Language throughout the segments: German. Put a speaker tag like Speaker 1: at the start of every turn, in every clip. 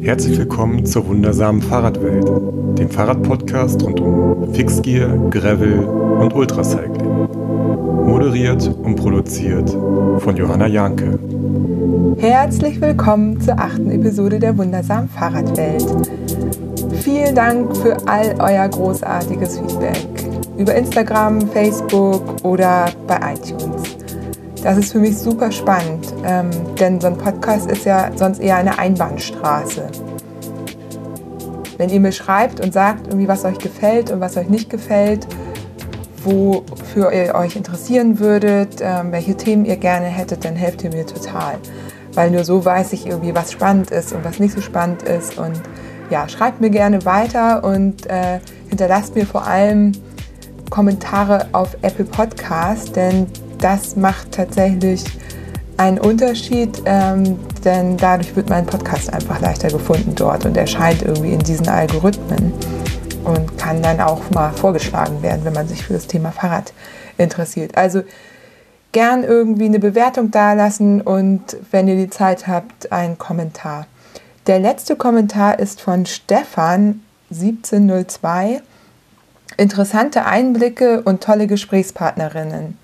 Speaker 1: Herzlich willkommen zur wundersamen Fahrradwelt, dem Fahrradpodcast rund um Fixgear, Gravel und Ultracycling. Moderiert und produziert von Johanna Janke.
Speaker 2: Herzlich willkommen zur achten Episode der wundersamen Fahrradwelt. Vielen Dank für all euer großartiges Feedback über Instagram, Facebook oder bei iTunes. Das ist für mich super spannend, ähm, denn so ein Podcast ist ja sonst eher eine Einbahnstraße. Wenn ihr mir schreibt und sagt, irgendwie, was euch gefällt und was euch nicht gefällt, wofür ihr euch interessieren würdet, ähm, welche Themen ihr gerne hättet, dann helft ihr mir total. Weil nur so weiß ich irgendwie, was spannend ist und was nicht so spannend ist. Und ja, schreibt mir gerne weiter und äh, hinterlasst mir vor allem Kommentare auf Apple Podcast, denn das macht tatsächlich einen Unterschied, ähm, denn dadurch wird mein Podcast einfach leichter gefunden dort und erscheint irgendwie in diesen Algorithmen und kann dann auch mal vorgeschlagen werden, wenn man sich für das Thema Fahrrad interessiert. Also gern irgendwie eine Bewertung dalassen und wenn ihr die Zeit habt, einen Kommentar. Der letzte Kommentar ist von Stefan 1702. Interessante Einblicke und tolle Gesprächspartnerinnen.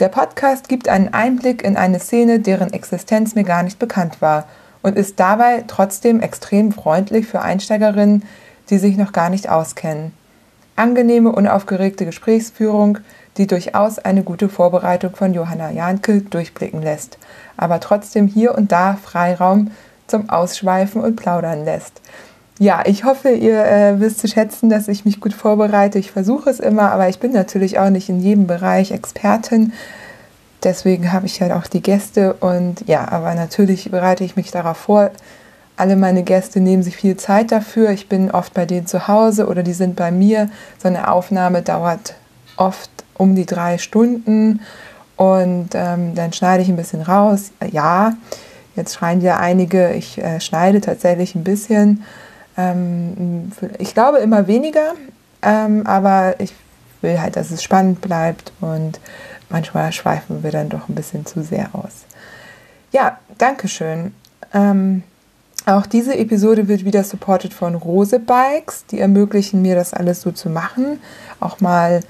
Speaker 2: Der Podcast gibt einen Einblick in eine Szene, deren Existenz mir gar nicht bekannt war und ist dabei trotzdem extrem freundlich für Einsteigerinnen, die sich noch gar nicht auskennen. Angenehme, unaufgeregte Gesprächsführung, die durchaus eine gute Vorbereitung von Johanna Janke durchblicken lässt, aber trotzdem hier und da Freiraum zum Ausschweifen und Plaudern lässt. Ja, ich hoffe, ihr äh, wisst zu schätzen, dass ich mich gut vorbereite. Ich versuche es immer, aber ich bin natürlich auch nicht in jedem Bereich Expertin. Deswegen habe ich halt auch die Gäste und ja, aber natürlich bereite ich mich darauf vor. Alle meine Gäste nehmen sich viel Zeit dafür. Ich bin oft bei denen zu Hause oder die sind bei mir. So eine Aufnahme dauert oft um die drei Stunden und ähm, dann schneide ich ein bisschen raus. Ja, jetzt schreien ja einige, ich äh, schneide tatsächlich ein bisschen. Ähm, ich glaube immer weniger, ähm, aber ich will halt, dass es spannend bleibt und manchmal schweifen wir dann doch ein bisschen zu sehr aus. Ja, danke schön. Ähm, auch diese Episode wird wieder supported von Rose Bikes. Die ermöglichen mir, das alles so zu machen. Auch mal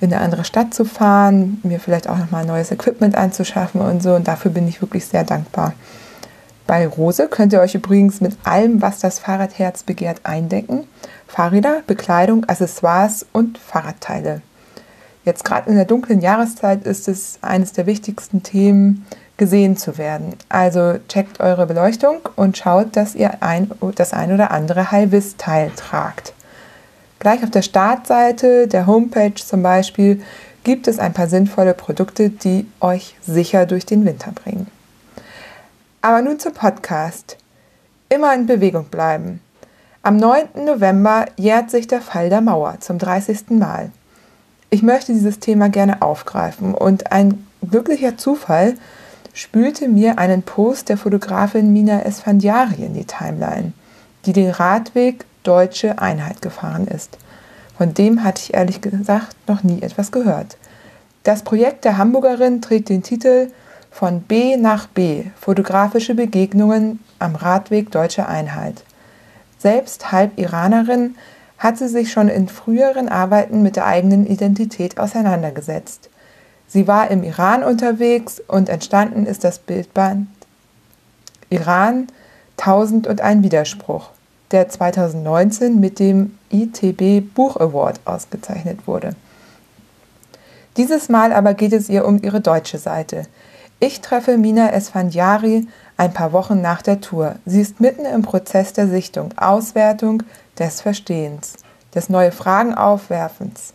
Speaker 2: in eine andere Stadt zu fahren, mir vielleicht auch nochmal neues Equipment anzuschaffen und so. Und dafür bin ich wirklich sehr dankbar. Bei Rose könnt ihr euch übrigens mit allem, was das Fahrradherz begehrt, eindecken. Fahrräder, Bekleidung, Accessoires und Fahrradteile. Jetzt gerade in der dunklen Jahreszeit ist es eines der wichtigsten Themen, gesehen zu werden. Also checkt eure Beleuchtung und schaut, dass ihr ein, das ein oder andere High-Vis-Teil tragt. Gleich auf der Startseite der Homepage zum Beispiel gibt es ein paar sinnvolle Produkte, die euch sicher durch den Winter bringen. Aber nun zum Podcast. Immer in Bewegung bleiben. Am 9. November jährt sich der Fall der Mauer zum 30. Mal. Ich möchte dieses Thema gerne aufgreifen und ein glücklicher Zufall spülte mir einen Post der Fotografin Mina Esfandiari in die Timeline, die den Radweg Deutsche Einheit gefahren ist. Von dem hatte ich ehrlich gesagt noch nie etwas gehört. Das Projekt der Hamburgerin trägt den Titel von B nach B, fotografische Begegnungen am Radweg Deutscher Einheit. Selbst halb Iranerin hat sie sich schon in früheren Arbeiten mit der eigenen Identität auseinandergesetzt. Sie war im Iran unterwegs und entstanden ist das Bildband Iran 1001 Widerspruch, der 2019 mit dem ITB Buch Award ausgezeichnet wurde. Dieses Mal aber geht es ihr um ihre deutsche Seite, ich treffe Mina Esfandiari ein paar Wochen nach der Tour. Sie ist mitten im Prozess der Sichtung, Auswertung, des Verstehens, des neue Fragen aufwerfens.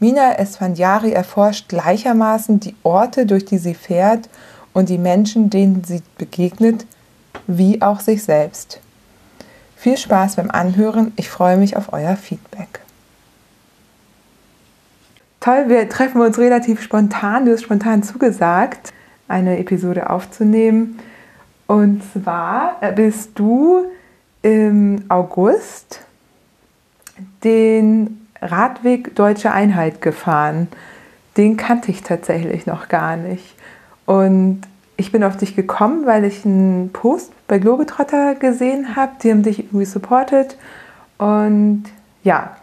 Speaker 2: Mina Esfandiari erforscht gleichermaßen die Orte, durch die sie fährt und die Menschen, denen sie begegnet, wie auch sich selbst. Viel Spaß beim Anhören. Ich freue mich auf euer Feedback. Toll, wir treffen uns relativ spontan. Du hast spontan zugesagt eine Episode aufzunehmen. Und zwar äh, bist du im August den Radweg Deutsche Einheit gefahren. Den kannte ich tatsächlich noch gar nicht. Und ich bin auf dich gekommen, weil ich einen Post bei Globetrotter gesehen habe. Die haben dich irgendwie supportet und ja,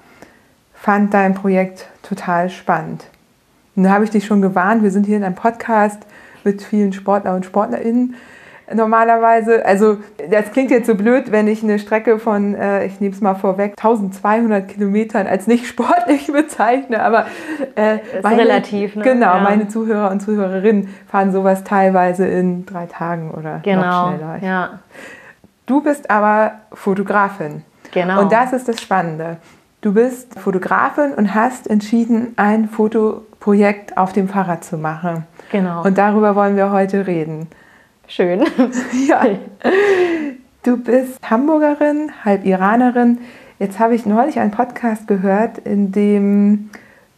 Speaker 2: fand dein Projekt total spannend. Und da habe ich dich schon gewarnt, wir sind hier in einem Podcast mit vielen Sportler und Sportlerinnen normalerweise. Also das klingt jetzt so blöd, wenn ich eine Strecke von, äh, ich nehme es mal vorweg, 1200 Kilometern als nicht sportlich bezeichne, aber
Speaker 3: äh, meine, relativ.
Speaker 2: Ne? Genau, ja. meine Zuhörer und Zuhörerinnen fahren sowas teilweise in drei Tagen oder
Speaker 3: genau.
Speaker 2: noch schneller.
Speaker 3: Ja.
Speaker 2: Du bist aber Fotografin.
Speaker 3: Genau.
Speaker 2: Und das ist das Spannende. Du bist Fotografin und hast entschieden, ein Fotoprojekt auf dem Fahrrad zu machen.
Speaker 3: Genau.
Speaker 2: Und darüber wollen wir heute reden.
Speaker 3: Schön.
Speaker 2: ja. Du bist Hamburgerin, halb Iranerin. Jetzt habe ich neulich einen Podcast gehört, in dem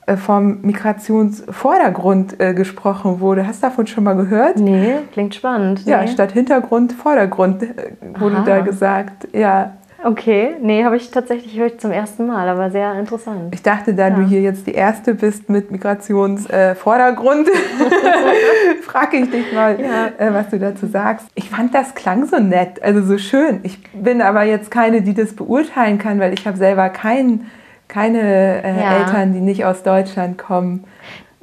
Speaker 2: äh, vom Migrationsvordergrund äh, gesprochen wurde. Hast du davon schon mal gehört?
Speaker 3: Nee, klingt spannend.
Speaker 2: Ja,
Speaker 3: nee.
Speaker 2: statt Hintergrund, Vordergrund äh, wurde Aha. da gesagt. Ja.
Speaker 3: Okay, nee, habe ich tatsächlich höre ich zum ersten Mal, aber sehr interessant.
Speaker 2: Ich dachte, da ja. du hier jetzt die Erste bist mit Migrationsvordergrund, äh, frage ich dich mal, ja. äh, was du dazu sagst. Ich fand, das klang so nett, also so schön. Ich bin aber jetzt keine, die das beurteilen kann, weil ich habe selber kein, keine äh, ja. Eltern, die nicht aus Deutschland kommen.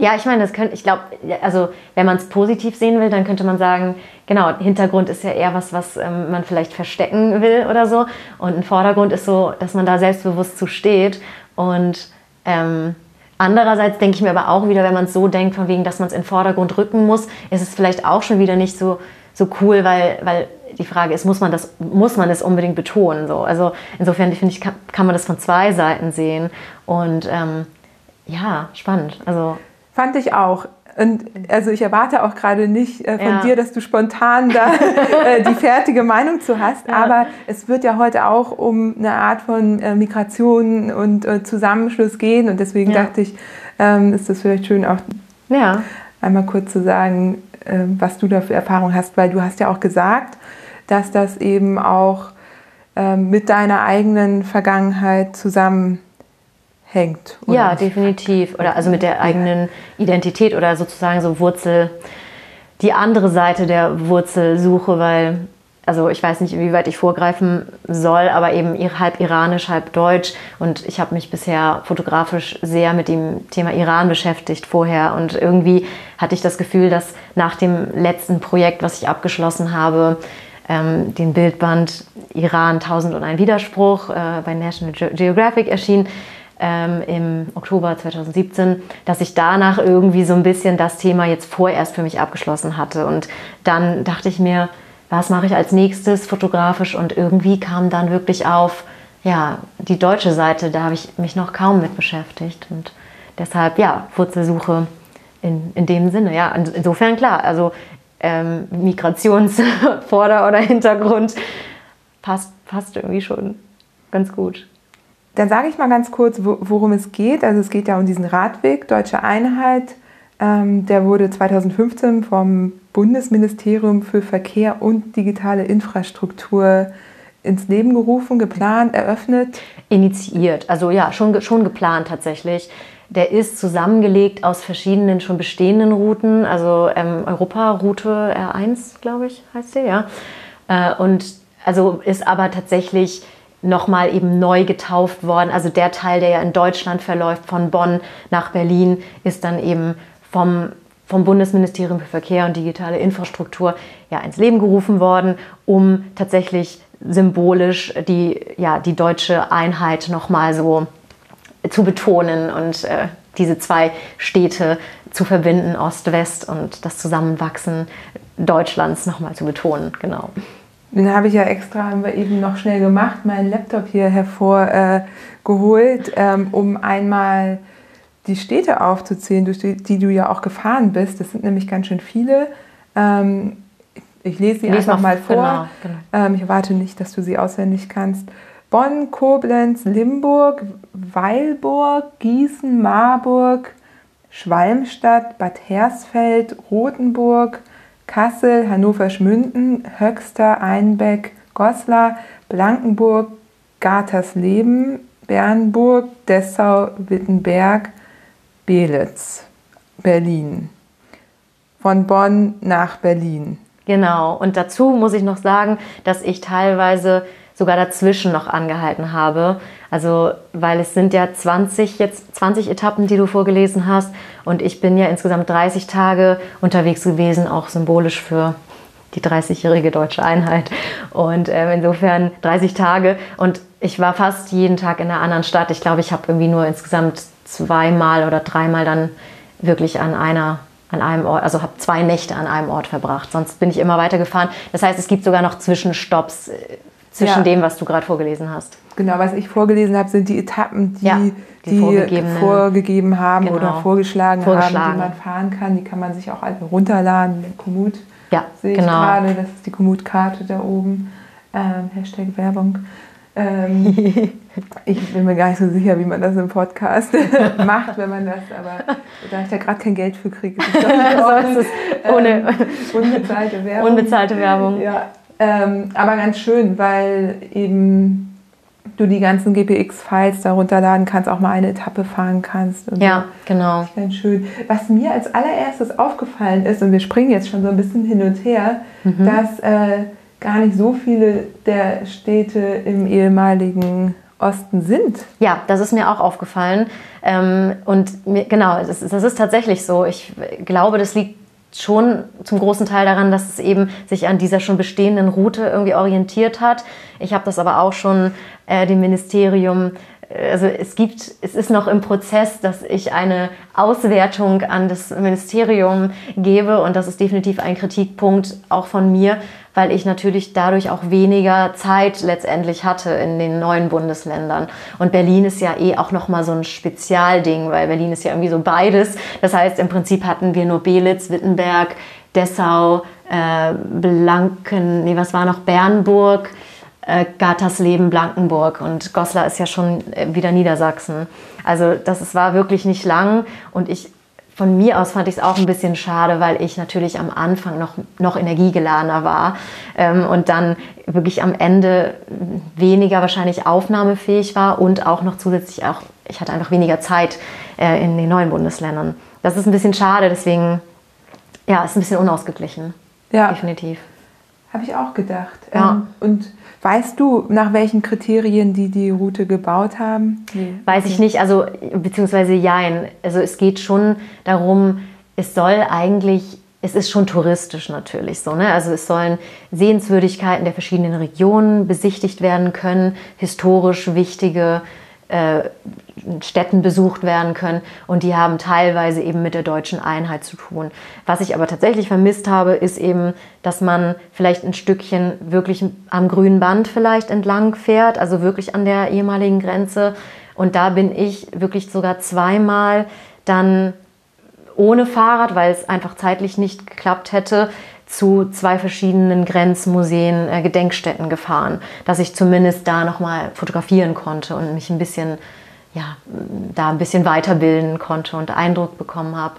Speaker 3: Ja, ich meine, das könnte, ich glaube, also wenn man es positiv sehen will, dann könnte man sagen, genau, Hintergrund ist ja eher was, was ähm, man vielleicht verstecken will oder so. Und ein Vordergrund ist so, dass man da selbstbewusst zu steht. Und ähm, andererseits denke ich mir aber auch wieder, wenn man es so denkt, von wegen, dass man es in den Vordergrund rücken muss, ist es vielleicht auch schon wieder nicht so, so cool, weil, weil die Frage ist, muss man das, muss man es unbedingt betonen? So? Also insofern finde ich, kann, kann, man das von zwei Seiten sehen. Und ähm, ja, spannend. Also
Speaker 2: Fand ich auch. Und also ich erwarte auch gerade nicht äh, von ja. dir, dass du spontan da äh, die fertige Meinung zu hast, ja. aber es wird ja heute auch um eine Art von äh, Migration und äh, Zusammenschluss gehen und deswegen ja. dachte ich, ähm, ist das vielleicht schön auch einmal kurz zu sagen, ähm, was du da für Erfahrung hast, weil du hast ja auch gesagt, dass das eben auch ähm, mit deiner eigenen Vergangenheit zusammenhängt hängt.
Speaker 3: Ja, definitiv. Oder also mit der eigenen Identität oder sozusagen so Wurzel, die andere Seite der Wurzelsuche, weil, also ich weiß nicht, inwieweit ich vorgreifen soll, aber eben halb iranisch, halb deutsch. Und ich habe mich bisher fotografisch sehr mit dem Thema Iran beschäftigt vorher. Und irgendwie hatte ich das Gefühl, dass nach dem letzten Projekt, was ich abgeschlossen habe, ähm, den Bildband Iran 1001 Widerspruch äh, bei National Geographic erschien, ähm, im Oktober 2017, dass ich danach irgendwie so ein bisschen das Thema jetzt vorerst für mich abgeschlossen hatte. Und dann dachte ich mir, was mache ich als nächstes fotografisch? Und irgendwie kam dann wirklich auf, ja, die deutsche Seite, da habe ich mich noch kaum mit beschäftigt. Und deshalb, ja, Wurzelsuche in, in dem Sinne. Ja, insofern klar, also ähm, Migrationsvorder- oder Hintergrund passt, passt irgendwie schon ganz gut.
Speaker 2: Dann sage ich mal ganz kurz, worum es geht. Also es geht ja um diesen Radweg Deutsche Einheit. Ähm, der wurde 2015 vom Bundesministerium für Verkehr und digitale Infrastruktur ins Leben gerufen, geplant, eröffnet.
Speaker 3: Initiiert, also ja, schon, schon geplant tatsächlich. Der ist zusammengelegt aus verschiedenen schon bestehenden Routen, also ähm, Europa-Route R1, glaube ich, heißt sie, ja. Äh, und also ist aber tatsächlich nochmal eben neu getauft worden. Also der Teil, der ja in Deutschland verläuft, von Bonn nach Berlin, ist dann eben vom, vom Bundesministerium für Verkehr und digitale Infrastruktur ja ins Leben gerufen worden, um tatsächlich symbolisch die, ja, die deutsche Einheit nochmal so zu betonen und äh, diese zwei Städte zu verbinden, Ost-West und das Zusammenwachsen Deutschlands nochmal zu betonen. Genau.
Speaker 2: Den habe ich ja extra, haben wir eben noch schnell gemacht, meinen Laptop hier hervorgeholt, äh, ähm, um einmal die Städte aufzuzählen, durch die, die, du ja auch gefahren bist. Das sind nämlich ganz schön viele. Ähm, ich lese sie Lies einfach mal vor. Genau, genau. Ähm, ich erwarte nicht, dass du sie auswendig kannst. Bonn, Koblenz, Limburg, Weilburg, Gießen, Marburg, Schwalmstadt, Bad Hersfeld, Rothenburg, Kassel, Hannover-Schmünden, Höxter, Einbeck, Goslar, Blankenburg, Gartersleben, Bernburg, Dessau, Wittenberg, Belitz, Berlin. von Bonn nach Berlin.
Speaker 3: Genau. Und dazu muss ich noch sagen, dass ich teilweise sogar dazwischen noch angehalten habe. Also, weil es sind ja 20 jetzt 20 Etappen, die du vorgelesen hast und ich bin ja insgesamt 30 Tage unterwegs gewesen, auch symbolisch für die 30-jährige deutsche Einheit. Und äh, insofern 30 Tage und ich war fast jeden Tag in einer anderen Stadt. Ich glaube, ich habe irgendwie nur insgesamt zweimal oder dreimal dann wirklich an einer an einem Ort, also habe zwei Nächte an einem Ort verbracht. Sonst bin ich immer weitergefahren. Das heißt, es gibt sogar noch Zwischenstopps äh, zwischen ja. dem, was du gerade vorgelesen hast.
Speaker 2: Genau, was ich vorgelesen habe, sind die Etappen, die, ja, die, die vorgegeben haben genau. oder vorgeschlagen, vorgeschlagen, haben, die man fahren kann. Die kann man sich auch einfach runterladen. Komoot
Speaker 3: ja,
Speaker 2: sehe
Speaker 3: genau.
Speaker 2: ich gerade. Das ist die Komoot-Karte da oben. Ähm, Hashtag Werbung. Ähm, ich bin mir gar nicht so sicher, wie man das im Podcast macht, wenn man das, aber da ich da gerade kein Geld für kriege, ist
Speaker 3: es ohne ähm,
Speaker 2: unbezahlte Werbung.
Speaker 3: Unbezahlte Werbung.
Speaker 2: Ja, ähm, aber ganz schön, weil eben du die ganzen GPX-Files da runterladen kannst, auch mal eine Etappe fahren kannst.
Speaker 3: ja, so. genau.
Speaker 2: Ganz schön. Was mir als allererstes aufgefallen ist, und wir springen jetzt schon so ein bisschen hin und her, mhm. dass äh, gar nicht so viele der Städte im ehemaligen Osten sind.
Speaker 3: Ja, das ist mir auch aufgefallen. Ähm, und mir, genau, das, das ist tatsächlich so. Ich glaube, das liegt schon zum großen Teil daran, dass es eben sich an dieser schon bestehenden Route irgendwie orientiert hat. Ich habe das aber auch schon äh, dem Ministerium also es gibt, es ist noch im Prozess, dass ich eine Auswertung an das Ministerium gebe und das ist definitiv ein Kritikpunkt auch von mir, weil ich natürlich dadurch auch weniger Zeit letztendlich hatte in den neuen Bundesländern. Und Berlin ist ja eh auch nochmal so ein Spezialding, weil Berlin ist ja irgendwie so beides. Das heißt, im Prinzip hatten wir nur Belitz, Wittenberg, Dessau, äh, Blanken, nee, was war noch, Bernburg, äh, Gattersleben, Blankenburg und Goslar ist ja schon äh, wieder Niedersachsen. Also das war wirklich nicht lang und ich von mir aus fand ich es auch ein bisschen schade, weil ich natürlich am Anfang noch, noch energiegeladener war ähm, und dann wirklich am Ende weniger wahrscheinlich aufnahmefähig war und auch noch zusätzlich auch, ich hatte einfach weniger Zeit äh, in den neuen Bundesländern. Das ist ein bisschen schade, deswegen, ja, ist ein bisschen unausgeglichen.
Speaker 2: Ja.
Speaker 3: Definitiv.
Speaker 2: Habe ich auch gedacht.
Speaker 3: Ja.
Speaker 2: Ähm, und Weißt du, nach welchen Kriterien die die Route gebaut haben?
Speaker 3: Nee. Weiß ich nicht, also beziehungsweise jein. Also es geht schon darum, es soll eigentlich, es ist schon touristisch natürlich so. Ne? Also es sollen Sehenswürdigkeiten der verschiedenen Regionen besichtigt werden können, historisch wichtige äh, Städten besucht werden können und die haben teilweise eben mit der deutschen Einheit zu tun. Was ich aber tatsächlich vermisst habe, ist eben, dass man vielleicht ein Stückchen wirklich am grünen Band vielleicht entlang fährt, also wirklich an der ehemaligen Grenze. Und da bin ich wirklich sogar zweimal dann ohne Fahrrad, weil es einfach zeitlich nicht geklappt hätte, zu zwei verschiedenen Grenzmuseen, äh, Gedenkstätten gefahren, dass ich zumindest da nochmal fotografieren konnte und mich ein bisschen, ja, da ein bisschen weiterbilden konnte und Eindruck bekommen habe.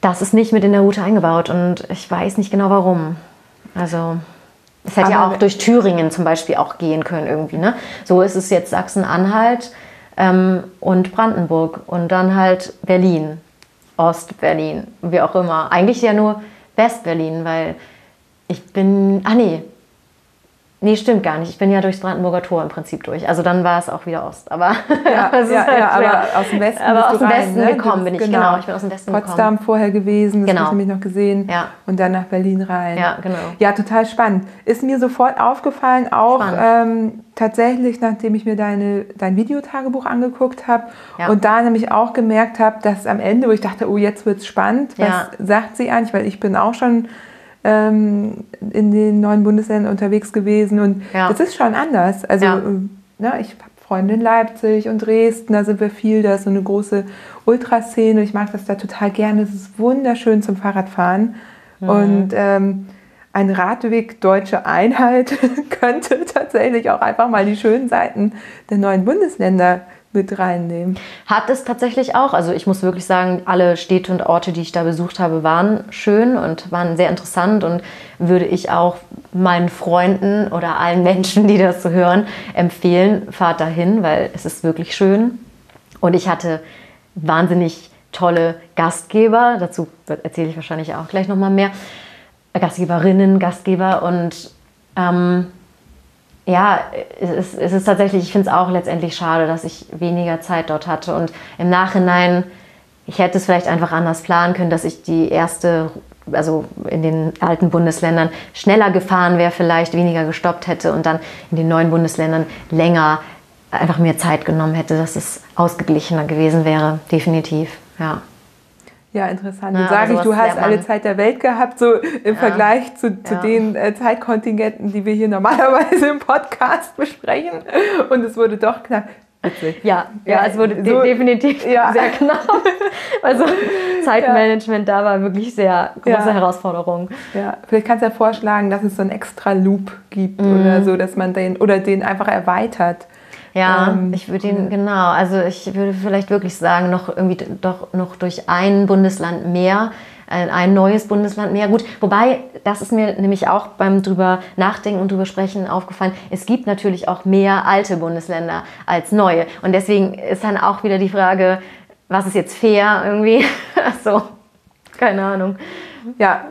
Speaker 3: Das ist nicht mit in der Route eingebaut und ich weiß nicht genau warum. Also es hätte ja auch durch Thüringen zum Beispiel auch gehen können irgendwie. Ne? So ist es jetzt Sachsen-Anhalt ähm, und Brandenburg und dann halt Berlin, Ost-Berlin, wie auch immer. Eigentlich ja nur West-Berlin, weil ich bin, ah nee, Nee, stimmt gar nicht. Ich bin ja durchs Brandenburger Tor im Prinzip durch. Also dann war es auch wieder Ost. Aber,
Speaker 2: ja, ja, halt, ja aber aus dem Westen,
Speaker 3: aber aus dem
Speaker 2: rein,
Speaker 3: Westen
Speaker 2: ne?
Speaker 3: gekommen bin ich. Genau. genau. ich bin aus dem Westen
Speaker 2: Potsdam
Speaker 3: gekommen.
Speaker 2: vorher gewesen, das
Speaker 3: genau.
Speaker 2: habe ich nämlich noch gesehen.
Speaker 3: Ja.
Speaker 2: Und dann nach Berlin rein.
Speaker 3: Ja, genau.
Speaker 2: Ja, total spannend. Ist mir sofort aufgefallen, auch ähm, tatsächlich, nachdem ich mir deine, dein Videotagebuch angeguckt habe
Speaker 3: Ja.
Speaker 2: und da nämlich auch gemerkt habe, dass am Ende, wo ich dachte, oh, jetzt wird es spannend, was sagt sie eigentlich, weil ich bin auch schon ähm, in den neuen Bundesländern unterwegs gewesen und
Speaker 3: Ja.
Speaker 2: das ist schon anders. Also
Speaker 3: Ja.
Speaker 2: ähm, ne, ich habe Freunde in Leipzig und Dresden, da sind wir viel, da ist so eine große Ultraszene. Ich mag das da total gerne. Es ist wunderschön zum Fahrradfahren.
Speaker 3: Mhm.
Speaker 2: Und ähm, ein Radweg Deutsche Einheit könnte tatsächlich auch einfach mal die schönen Seiten der neuen Bundesländer mit reinnehmen.
Speaker 3: Hat es tatsächlich auch. Also ich muss wirklich sagen, alle Städte und Orte, die ich da besucht habe, waren schön und waren sehr interessant und würde ich auch meinen Freunden oder allen Menschen, die das so hören, empfehlen, fahrt dahin, weil es ist wirklich schön. Und ich hatte wahnsinnig tolle Gastgeber. Dazu erzähle ich wahrscheinlich auch gleich nochmal mehr. Gastgeberinnen, Gastgeber und ähm, ja, es ist, es ist tatsächlich, ich finde es auch letztendlich schade, dass ich weniger Zeit dort hatte und im Nachhinein, ich hätte es vielleicht einfach anders planen können, dass ich die erste, also in den alten Bundesländern schneller gefahren wäre, vielleicht weniger gestoppt hätte und dann in den neuen Bundesländern länger einfach mehr Zeit genommen hätte, dass es ausgeglichener gewesen wäre, definitiv, ja.
Speaker 2: Ja, interessant. Dann sage ich, du hast alle Zeit der Welt gehabt, so im ja. Vergleich zu, zu ja. den äh, Zeitkontingenten, die wir hier normalerweise im Podcast besprechen. Und es wurde doch knapp.
Speaker 3: Witzig. Ja, ja, es wurde so, definitiv ja. sehr knapp. Also Zeitmanagement da war wirklich sehr große Herausforderung.
Speaker 2: Ja, vielleicht kannst du ja vorschlagen, dass es so einen extra Loop gibt mhm. oder so, dass man den oder den einfach erweitert.
Speaker 3: Ja, ähm, ich würde ihn, genau, also ich würde vielleicht wirklich sagen, noch irgendwie doch noch durch ein Bundesland mehr, ein neues Bundesland mehr. Gut, wobei, das ist mir nämlich auch beim drüber nachdenken und drüber sprechen aufgefallen, es gibt natürlich auch mehr alte Bundesländer als neue. Und deswegen ist dann auch wieder die Frage, was ist jetzt fair irgendwie? so, keine Ahnung.
Speaker 2: Ja,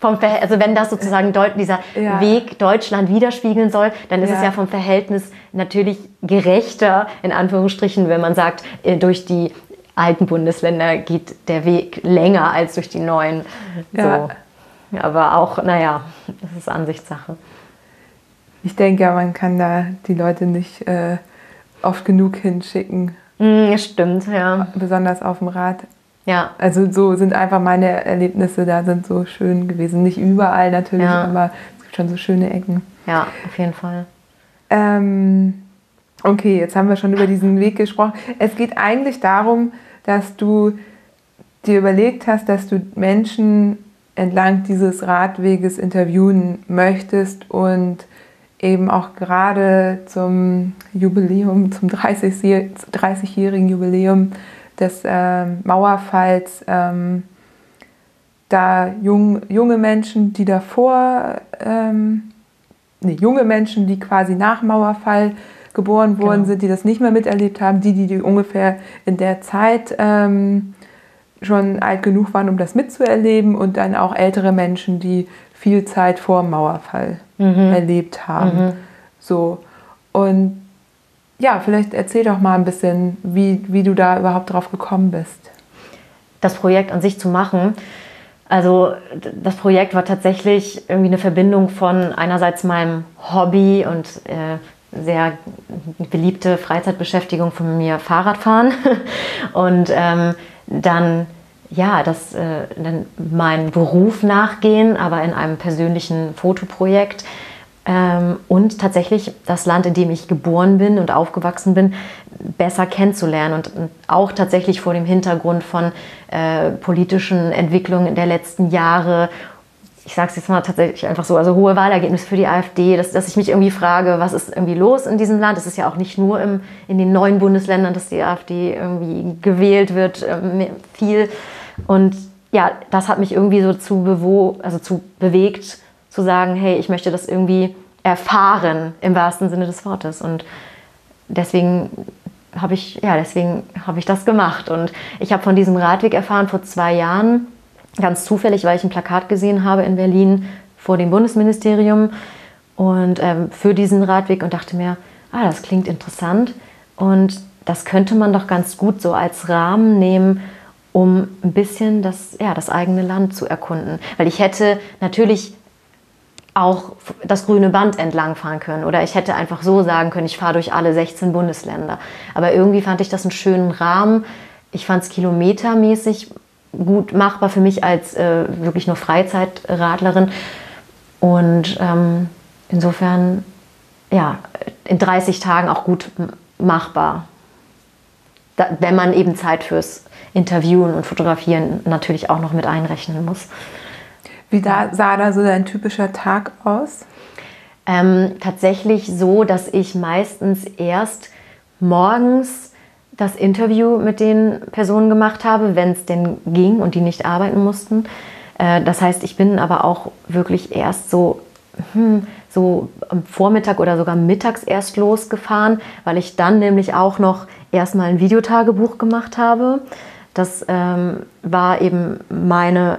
Speaker 3: vom also wenn das sozusagen dieser ja. Weg Deutschland widerspiegeln soll, dann ist ja. es ja vom Verhältnis natürlich gerechter, in Anführungsstrichen, wenn man sagt, äh, durch die alten Bundesländer geht der Weg länger als durch die neuen. Ja. So. Aber auch, naja, das ist Ansichtssache.
Speaker 2: Ich denke ja, man kann da die Leute nicht äh, oft genug hinschicken.
Speaker 3: Mm, stimmt, ja.
Speaker 2: Besonders auf dem Rad. Ja. Also so sind einfach meine Erlebnisse da sind so schön gewesen. Nicht überall natürlich, ja. aber es gibt schon so schöne Ecken.
Speaker 3: Ja, auf jeden Fall.
Speaker 2: Ähm, okay, jetzt haben wir schon über diesen Weg gesprochen. Es geht eigentlich darum, dass du dir überlegt hast, dass du Menschen entlang dieses Radweges interviewen möchtest und eben auch gerade zum Jubiläum, zum 30-jährigen Jubiläum des äh, Mauerfalls ähm, da jung, junge Menschen, die davor, ähm, nee, junge Menschen, die quasi nach Mauerfall geboren worden genau. sind, die das nicht mehr miterlebt haben, die, die, die ungefähr in der Zeit ähm, schon alt genug waren, um das mitzuerleben und dann auch ältere Menschen, die viel Zeit vor Mauerfall mhm. erlebt haben. Mhm. So. Und ja, vielleicht erzähl doch mal ein bisschen, wie, wie du da überhaupt drauf gekommen bist.
Speaker 3: Das Projekt an sich zu machen. Also das Projekt war tatsächlich irgendwie eine Verbindung von einerseits meinem Hobby und äh, sehr beliebte Freizeitbeschäftigung von mir Fahrradfahren und ähm, dann ja, das äh, dann meinen Beruf nachgehen, aber in einem persönlichen Fotoprojekt und tatsächlich das Land, in dem ich geboren bin und aufgewachsen bin, besser kennenzulernen und, auch tatsächlich vor dem Hintergrund von äh, politischen Entwicklungen der letzten Jahre. Ich sage es jetzt mal tatsächlich einfach so, also hohe Wahlergebnisse für die AfD, dass, dass ich mich irgendwie frage, was ist irgendwie los in diesem Land? Es ist ja auch nicht nur im, in den neuen Bundesländern, dass die AfD irgendwie gewählt wird, äh, viel. Und ja, das hat mich irgendwie so zu, bewo also zu bewegt, zu sagen, hey, ich möchte das irgendwie erfahren im wahrsten Sinne des Wortes. Und deswegen habe ich, ja, deswegen habe ich das gemacht. Und ich habe von diesem Radweg erfahren vor zwei Jahren, ganz zufällig, weil ich ein Plakat gesehen habe in Berlin vor dem Bundesministerium und ähm, für diesen Radweg und dachte mir, ah, das klingt interessant und das könnte man doch ganz gut so als Rahmen nehmen, um ein bisschen das, ja, das eigene Land zu erkunden. Weil ich hätte natürlich auch das grüne Band entlang fahren können. Oder ich hätte einfach so sagen können, ich fahre durch alle 16 Bundesländer. Aber irgendwie fand ich das einen schönen Rahmen. Ich fand es kilometermäßig gut machbar für mich als äh, wirklich nur Freizeitradlerin. Und ähm, insofern, ja, in 30 Tagen auch gut machbar. Da, wenn man eben Zeit fürs Interviewen und Fotografieren natürlich auch noch mit einrechnen muss.
Speaker 2: Wie da, sah da so dein typischer Tag aus?
Speaker 3: Ähm, tatsächlich so, dass ich meistens erst morgens das Interview mit den Personen gemacht habe, wenn es denn ging und die nicht arbeiten mussten. Äh, das heißt, ich bin aber auch wirklich erst so, hm, so am Vormittag oder sogar mittags erst losgefahren, weil ich dann nämlich auch noch erstmal ein Videotagebuch gemacht habe Das ähm, war eben meine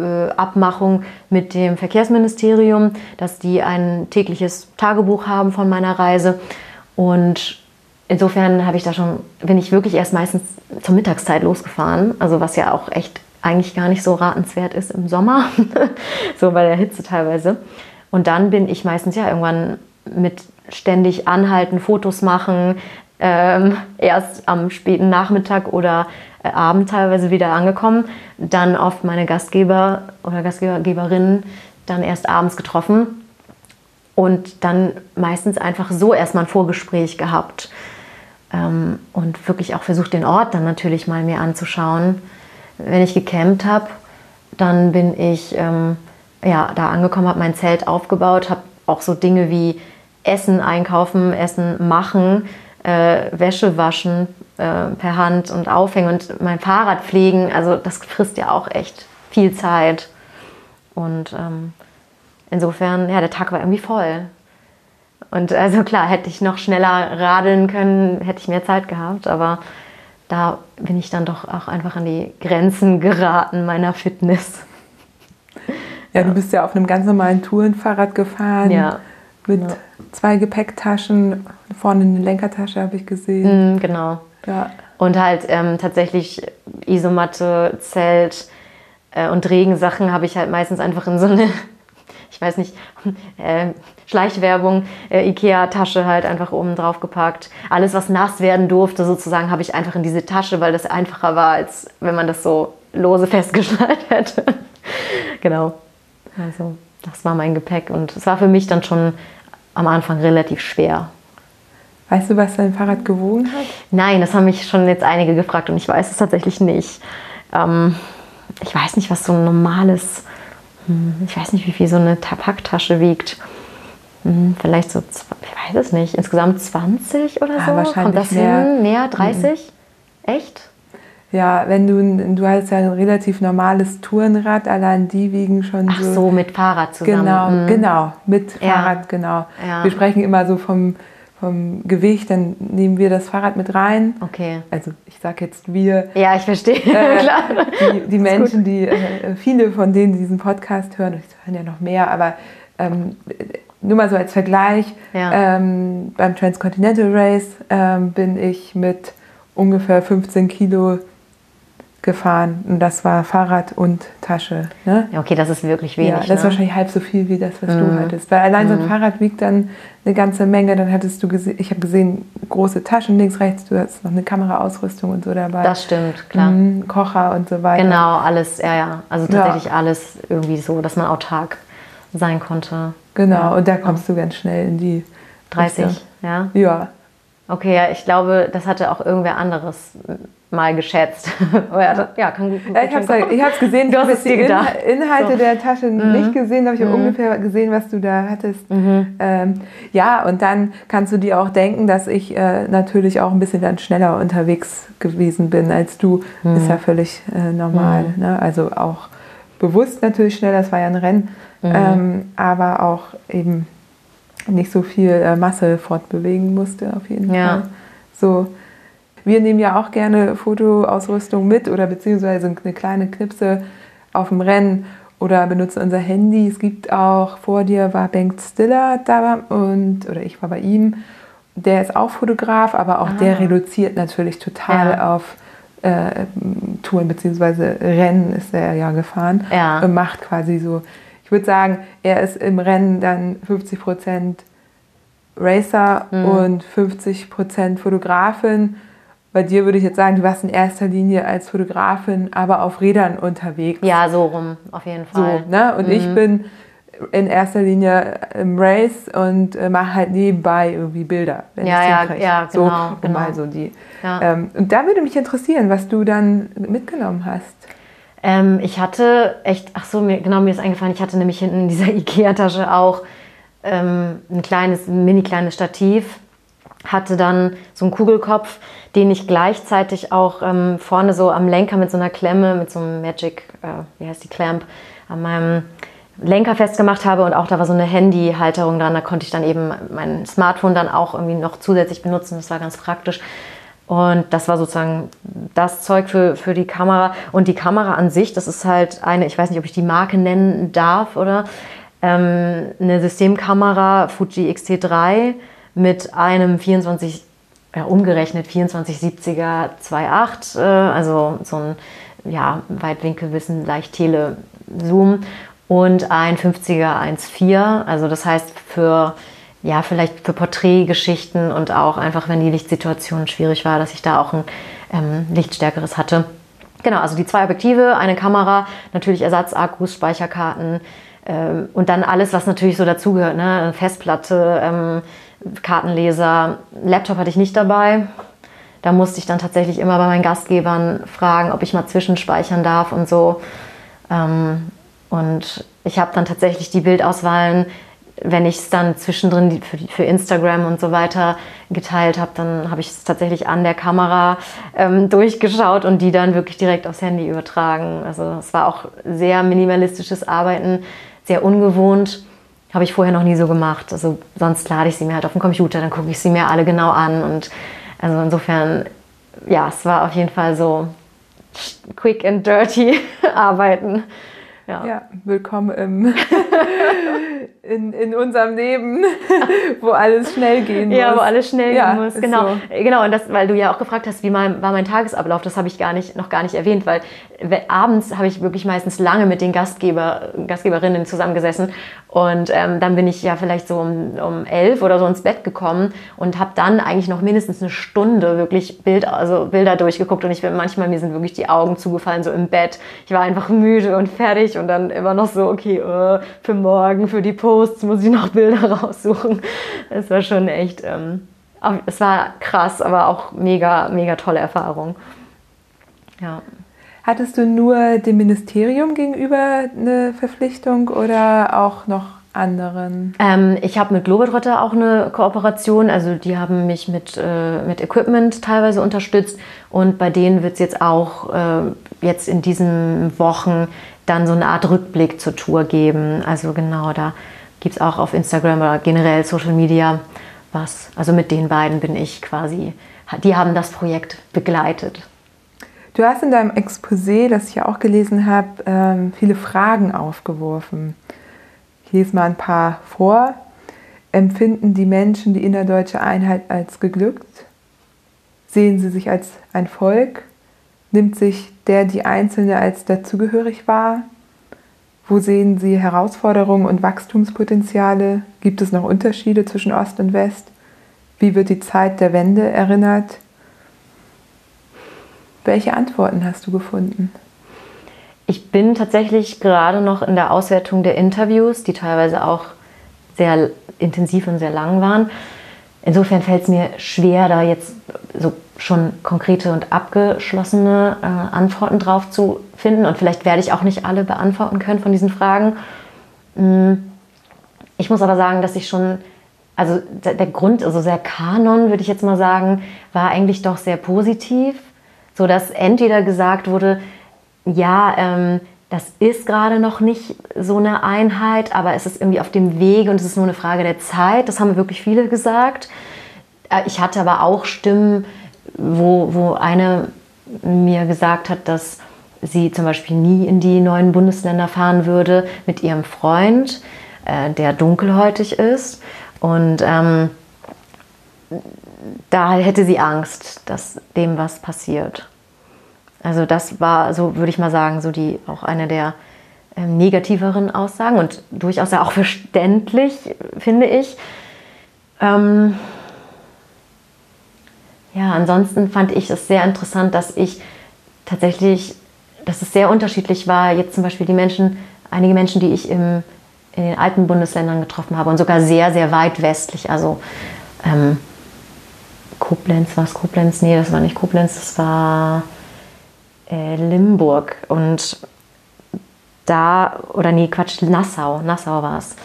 Speaker 3: Abmachung mit dem Verkehrsministerium, dass die ein tägliches Tagebuch haben von meiner Reise. Und insofern habe ich da schon, bin ich wirklich erst meistens zur Mittagszeit losgefahren. Also was ja auch echt eigentlich gar nicht so ratenswert ist im Sommer, so bei der Hitze teilweise. Und dann bin ich meistens ja irgendwann mit ständig anhalten, Fotos machen, ähm, erst am späten Nachmittag oder äh, Abend teilweise wieder angekommen, dann oft meine Gastgeber oder Gastgeberinnen dann erst abends getroffen und dann meistens einfach so erstmal ein Vorgespräch gehabt ähm, und wirklich auch versucht, den Ort dann natürlich mal mir anzuschauen. Wenn ich gecampt habe, dann bin ich ähm, ja, da angekommen, habe mein Zelt aufgebaut, habe auch so Dinge wie Essen einkaufen, Essen machen, äh, Wäsche waschen äh, per Hand und aufhängen und mein Fahrrad pflegen. Also das frisst ja auch echt viel Zeit. Und ähm, insofern, ja, der Tag war irgendwie voll. Und also klar, hätte ich noch schneller radeln können, hätte ich mehr Zeit gehabt, aber da bin ich dann doch auch einfach an die Grenzen geraten meiner Fitness.
Speaker 2: Ja, du bist ja auf einem ganz normalen Tourenfahrrad gefahren.
Speaker 3: Ja.
Speaker 2: Mit ja. zwei Gepäcktaschen, vorne eine Lenkertasche habe ich gesehen.
Speaker 3: Mhm, genau.
Speaker 2: Ja.
Speaker 3: Und halt ähm, tatsächlich Isomatte, Zelt äh, und Regensachen habe ich halt meistens einfach in so eine, ich weiß nicht, äh, Schleichwerbung, äh, Ikea-Tasche halt einfach oben drauf gepackt. Alles, was nass werden durfte, sozusagen, habe ich einfach in diese Tasche, weil das einfacher war, als wenn man das so lose festgeschnallt hätte. genau. Also, das war mein Gepäck und es war für mich dann schon am Anfang relativ schwer.
Speaker 2: Weißt du, was dein Fahrrad gewogen hat?
Speaker 3: Nein, das haben mich schon jetzt einige gefragt und ich weiß es tatsächlich nicht. Ähm, ich weiß nicht, was so ein normales, hm, ich weiß nicht, wie viel so eine Packtasche wiegt. Hm, vielleicht so, ich weiß es nicht, insgesamt 20 oder ah, so?
Speaker 2: Wahrscheinlich
Speaker 3: Kommt das
Speaker 2: mehr.
Speaker 3: hin? Näher 30? Mhm. Echt?
Speaker 2: Ja, wenn du, du hast ja ein relativ normales Tourenrad, allein die wiegen schon
Speaker 3: Ach
Speaker 2: so.
Speaker 3: so, mit Fahrrad zusammen.
Speaker 2: Genau,
Speaker 3: Mhm.
Speaker 2: genau, mit
Speaker 3: Ja.
Speaker 2: Fahrrad, genau.
Speaker 3: Ja.
Speaker 2: Wir sprechen immer so vom, vom Gewicht, dann nehmen wir das Fahrrad mit rein.
Speaker 3: Okay.
Speaker 2: Also ich sage jetzt wir,
Speaker 3: Ja, ich verstehe.
Speaker 2: Äh,
Speaker 3: Klar.
Speaker 2: die, die Menschen, die, äh, viele von denen die diesen Podcast hören, es hören ja noch mehr, aber ähm, nur mal so als Vergleich,
Speaker 3: Ja.
Speaker 2: ähm, beim Transcontinental Race ähm, bin ich mit ungefähr 15 Kilo gefahren und das war Fahrrad und Tasche. Ne?
Speaker 3: Ja, okay, das ist wirklich wenig.
Speaker 2: ja, das
Speaker 3: ne?
Speaker 2: ist wahrscheinlich halb so viel wie das, was du
Speaker 3: Mhm.
Speaker 2: hattest. Weil allein so ein Fahrrad wiegt dann eine ganze Menge. Dann hattest du gesehen, ich habe gesehen, große Taschen links, rechts, du hast noch eine Kameraausrüstung und so dabei.
Speaker 3: Das stimmt, klar.
Speaker 2: Mhm, Kocher und so weiter.
Speaker 3: Genau, alles, ja, ja. Also
Speaker 2: Ja.
Speaker 3: tatsächlich alles irgendwie so, dass man autark sein konnte.
Speaker 2: Genau, und da kommst du ganz schnell in die
Speaker 3: 30,
Speaker 2: Richtung.
Speaker 3: ja.
Speaker 2: Ja,
Speaker 3: Okay, ja, ich glaube, das hatte auch irgendwer anderes mal geschätzt. Ja, ja, kann gut.
Speaker 2: ja ich habe es gesehen.
Speaker 3: Du hast es dir
Speaker 2: die
Speaker 3: gedacht.
Speaker 2: Inha- Inhalte
Speaker 3: So.
Speaker 2: der Tasche nicht gesehen, habe ich aber ungefähr gesehen, was du da hattest. Ähm, ja, und dann kannst du dir auch denken, dass ich äh, natürlich auch ein bisschen dann schneller unterwegs gewesen bin als du. Ist ja völlig äh, normal. Ne? Also auch bewusst natürlich schneller, das war ja ein Rennen, ähm, aber auch eben nicht so viel äh, Masse fortbewegen musste auf jeden
Speaker 3: Ja.
Speaker 2: Fall. So, wir nehmen ja auch gerne Fotoausrüstung mit oder beziehungsweise eine kleine Knipse auf dem Rennen oder benutzen unser Handy. Es gibt auch, vor dir war Bengt Stiller da und, oder ich war bei ihm. Der ist auch Fotograf, aber auch der reduziert natürlich total
Speaker 3: Ja.
Speaker 2: auf äh, Touren beziehungsweise Rennen ist er ja gefahren
Speaker 3: Ja.
Speaker 2: und macht quasi so, ich würde sagen, er ist im Rennen dann 50 Prozent Racer
Speaker 3: Mhm.
Speaker 2: und 50 Prozent Fotografin. Bei dir würde ich jetzt sagen, du warst in erster Linie als Fotografin, aber auf Rädern unterwegs.
Speaker 3: Ja, so rum, auf jeden
Speaker 2: So,
Speaker 3: Fall.
Speaker 2: ne? Und
Speaker 3: Mhm.
Speaker 2: ich bin in erster Linie im Race und äh, mache halt nebenbei irgendwie Bilder, wenn
Speaker 3: Ja,
Speaker 2: ich
Speaker 3: ja,
Speaker 2: hinkrieg.
Speaker 3: ja,
Speaker 2: so,
Speaker 3: genau,
Speaker 2: um
Speaker 3: genau.
Speaker 2: mal so die.
Speaker 3: Ja.
Speaker 2: Ähm, und da würde mich interessieren, was du dann mitgenommen hast.
Speaker 3: Ähm, ich hatte echt, ach so, mir, genau, mir ist eingefallen, ich hatte nämlich hinten in dieser Ikea-Tasche auch ähm, ein kleines, ein mini kleines Stativ, hatte dann so einen Kugelkopf, den ich gleichzeitig auch ähm, vorne so am Lenker mit so einer Klemme, mit so einem Magic, äh, wie heißt die Clamp, an meinem Lenker festgemacht habe und auch da war so eine Handyhalterung dran, da konnte ich dann eben mein Smartphone dann auch irgendwie noch zusätzlich benutzen, das war ganz praktisch. Und das war sozusagen das Zeug für, für die Kamera. Und die Kamera an sich, das ist halt eine, ich weiß nicht, ob ich die Marke nennen darf oder ähm, eine Systemkamera Fuji X-T3 mit einem 24, ja, umgerechnet 2470er 2.8, äh, also so ein ja, Weitwinkelwissen, leicht Tele-Zoom und ein 50er 1.4. Also das heißt für ja, vielleicht für Porträtgeschichten und auch einfach, wenn die Lichtsituation schwierig war, dass ich da auch ein ähm, lichtstärkeres hatte. Genau, also die zwei Objektive, eine Kamera, natürlich Ersatzakkus, Speicherkarten ähm, und dann alles, was natürlich so dazugehört, ne? Festplatte, ähm, Kartenleser, Laptop hatte ich nicht dabei. Da musste ich dann tatsächlich immer bei meinen Gastgebern fragen, ob ich mal zwischenspeichern darf und so. Ähm, und ich habe dann tatsächlich die Bildauswahlen wenn ich es dann zwischendrin für, Instagram und so weiter geteilt habe, dann habe ich es tatsächlich an der Kamera ähm, durchgeschaut und die dann wirklich direkt aufs Handy übertragen. Also es war auch sehr minimalistisches Arbeiten, sehr ungewohnt. Habe ich vorher noch nie so gemacht. Also sonst lade ich sie mir halt auf den Computer, dann gucke ich sie mir alle genau an. Und also insofern, ja, es war auf jeden Fall so quick and dirty arbeiten.
Speaker 2: Ja. ja, willkommen im in, in unserem Leben, wo alles schnell gehen muss.
Speaker 3: Ja, wo alles schnell ja, gehen muss. Genau, so. genau. Und das, weil du ja auch gefragt hast, wie mein, war mein Tagesablauf, das habe ich gar nicht, noch gar nicht erwähnt, weil abends habe ich wirklich meistens lange mit den Gastgeber, Gastgeberinnen zusammengesessen und ähm, dann bin ich ja vielleicht so um, um elf oder so ins Bett gekommen und habe dann eigentlich noch mindestens eine Stunde wirklich Bild, also Bilder durchgeguckt und ich bin manchmal mir sind wirklich die Augen zugefallen so im Bett. Ich war einfach müde und fertig und dann immer noch so okay uh, für morgen für die Posts muss ich noch Bilder raussuchen. Es war schon echt, ähm, es war krass, aber auch mega mega tolle Erfahrung.
Speaker 2: Ja. Hattest du nur dem Ministerium gegenüber eine Verpflichtung oder auch noch anderen?
Speaker 3: Ähm, ich habe mit Globetrotter auch eine Kooperation. Also die haben mich mit, äh, mit Equipment teilweise unterstützt. Und bei denen wird es jetzt auch äh, jetzt in diesen Wochen dann so eine Art Rückblick zur Tour geben. Also genau, da gibt es auch auf Instagram oder generell Social Media was. Also mit den beiden bin ich quasi, die haben das Projekt begleitet.
Speaker 2: Du hast in deinem Exposé, das ich ja auch gelesen habe, ähm, viele Fragen aufgeworfen. Ich lese mal ein paar vor. Empfinden die Menschen die innerdeutsche Einheit als geglückt? Sehen sie sich als ein Volk? Nimmt sich der die Einzelne als dazugehörig wahr? Wo sehen Sie Herausforderungen und Wachstumspotenziale? Gibt es noch Unterschiede zwischen Ost und West? Wie wird die Zeit der Wende erinnert? Welche Antworten hast du gefunden?
Speaker 3: Ich bin tatsächlich gerade noch in der Auswertung der Interviews, die teilweise auch sehr intensiv und sehr lang waren. Insofern fällt es mir schwer, da jetzt so schon konkrete und abgeschlossene äh, Antworten drauf zu finden. Und vielleicht werde ich auch nicht alle beantworten können von diesen Fragen. Hm. Ich muss aber sagen, dass ich schon, also der Grund, also der Kanon, würde ich jetzt mal sagen, war eigentlich doch sehr positiv so dass entweder gesagt wurde, ja, ähm, das ist gerade noch nicht so eine Einheit, aber es ist irgendwie auf dem Weg und es ist nur eine Frage der Zeit. Das haben wirklich viele gesagt. Äh, ich hatte aber auch Stimmen, wo, wo eine mir gesagt hat, dass sie zum Beispiel nie in die neuen Bundesländer fahren würde mit ihrem Freund, äh, der dunkelhäutig ist. Und ähm, da hätte sie Angst, dass dem was passiert. Also das war, so würde ich mal sagen, so die auch eine der ähm, negativeren Aussagen und durchaus ja auch verständlich, finde ich. Ähm ja, ansonsten fand ich es sehr interessant, dass ich tatsächlich, dass es sehr unterschiedlich war, jetzt zum Beispiel die Menschen, einige Menschen, die ich im, in den alten Bundesländern getroffen habe und sogar sehr, sehr weit westlich, also ähm, Koblenz, war es Koblenz? Nee, das war nicht Koblenz, das war äh, Limburg. Und da, oder nee, Quatsch, Nassau, Nassau war es.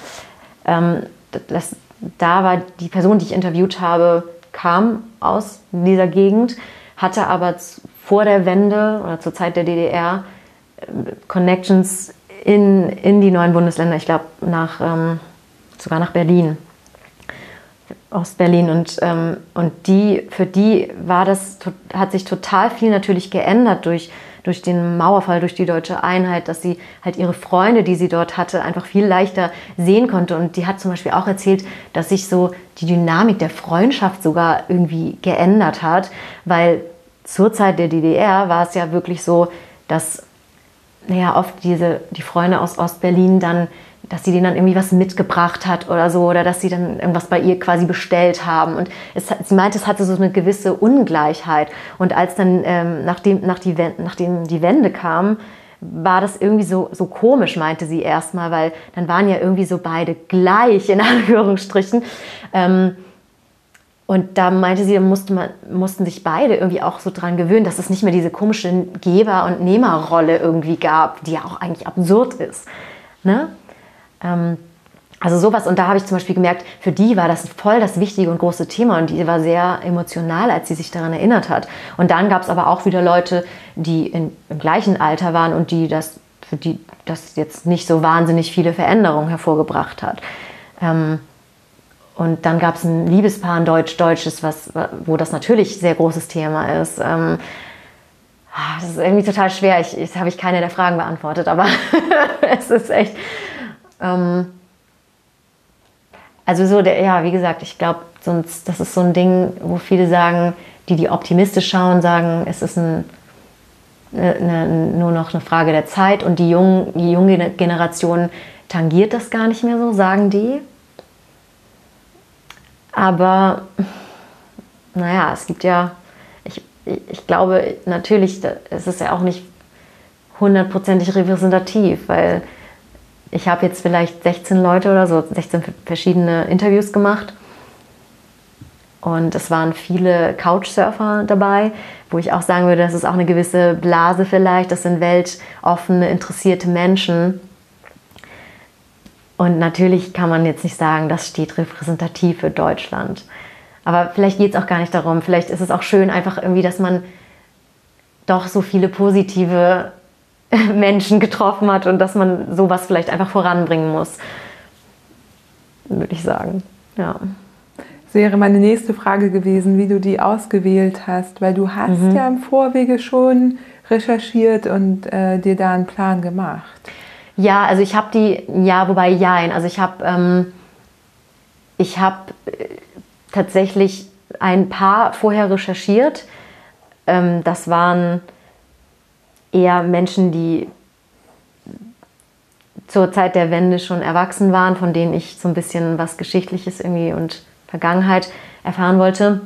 Speaker 3: Ähm, das, da war die Person, die ich interviewt habe, kam aus dieser Gegend, hatte aber vor der Wende oder zur Zeit der DDR äh, Connections in, in die neuen Bundesländer, ich glaube nach, ähm, sogar nach Berlin. Ostberlin und, ähm, und die, für die war das, hat sich total viel natürlich geändert durch, durch den Mauerfall, durch die deutsche Einheit, dass sie halt ihre Freunde, die sie dort hatte, einfach viel leichter sehen konnte. Und die hat zum Beispiel auch erzählt, dass sich so die Dynamik der Freundschaft sogar irgendwie geändert hat, weil zur Zeit der DDR war es ja wirklich so, dass naja, oft diese, die Freunde aus Ostberlin dann dass sie denen dann irgendwie was mitgebracht hat oder so oder dass sie dann irgendwas bei ihr quasi bestellt haben. Und es, sie meinte, es hatte so eine gewisse Ungleichheit. Und als dann, ähm, nachdem, nach die, nachdem die Wende kam, war das irgendwie so, so komisch, meinte sie erstmal, weil dann waren ja irgendwie so beide gleich, in Anführungsstrichen. Ähm, und da meinte sie, musste man, mussten sich beide irgendwie auch so dran gewöhnen, dass es nicht mehr diese komische Geber- und Nehmerrolle irgendwie gab, die ja auch eigentlich absurd ist. Ne? Ähm, also sowas, und da habe ich zum Beispiel gemerkt, für die war das voll das wichtige und große Thema und die war sehr emotional, als sie sich daran erinnert hat. Und dann gab es aber auch wieder Leute, die in, im gleichen Alter waren und die das, für die das jetzt nicht so wahnsinnig viele Veränderungen hervorgebracht hat. Ähm, und dann gab es ein Liebespaar, ein Deutsch-Deutsches, wo das natürlich sehr großes Thema ist. Ähm, ah, das ist irgendwie total schwer. Ich, jetzt habe ich keine der Fragen beantwortet, aber es ist echt ähm, also so, der, ja, wie gesagt, ich glaube, sonst, das ist so ein Ding, wo viele sagen, die, die optimistisch schauen, sagen, es ist ein, eine, eine, nur noch eine Frage der Zeit und die, jungen, die junge Generation tangiert das gar nicht mehr so, sagen die. Aber naja, es gibt ja, ich, ich glaube natürlich, es ist ja auch nicht hundertprozentig repräsentativ, weil ich habe jetzt vielleicht 16 Leute oder so, 16 verschiedene Interviews gemacht. Und es waren viele Couchsurfer dabei, wo ich auch sagen würde, das ist auch eine gewisse Blase vielleicht. Das sind weltoffene, interessierte Menschen. Und natürlich kann man jetzt nicht sagen, das steht repräsentativ für Deutschland. Aber vielleicht geht es auch gar nicht darum. Vielleicht ist es auch schön, einfach irgendwie, dass man doch so viele positive Menschen getroffen hat und dass man sowas vielleicht einfach voranbringen muss, würde ich sagen. Ja.
Speaker 2: Das wäre meine nächste Frage gewesen, wie du die ausgewählt hast, weil du hast mhm. ja im Vorwege schon recherchiert und äh, dir da einen Plan gemacht.
Speaker 3: Ja, also ich habe die, ja, wobei jein, also ich habe ähm, ich habe äh, tatsächlich ein paar vorher recherchiert. Ähm, das waren eher Menschen, die zur Zeit der Wende schon erwachsen waren, von denen ich so ein bisschen was Geschichtliches irgendwie und Vergangenheit erfahren wollte.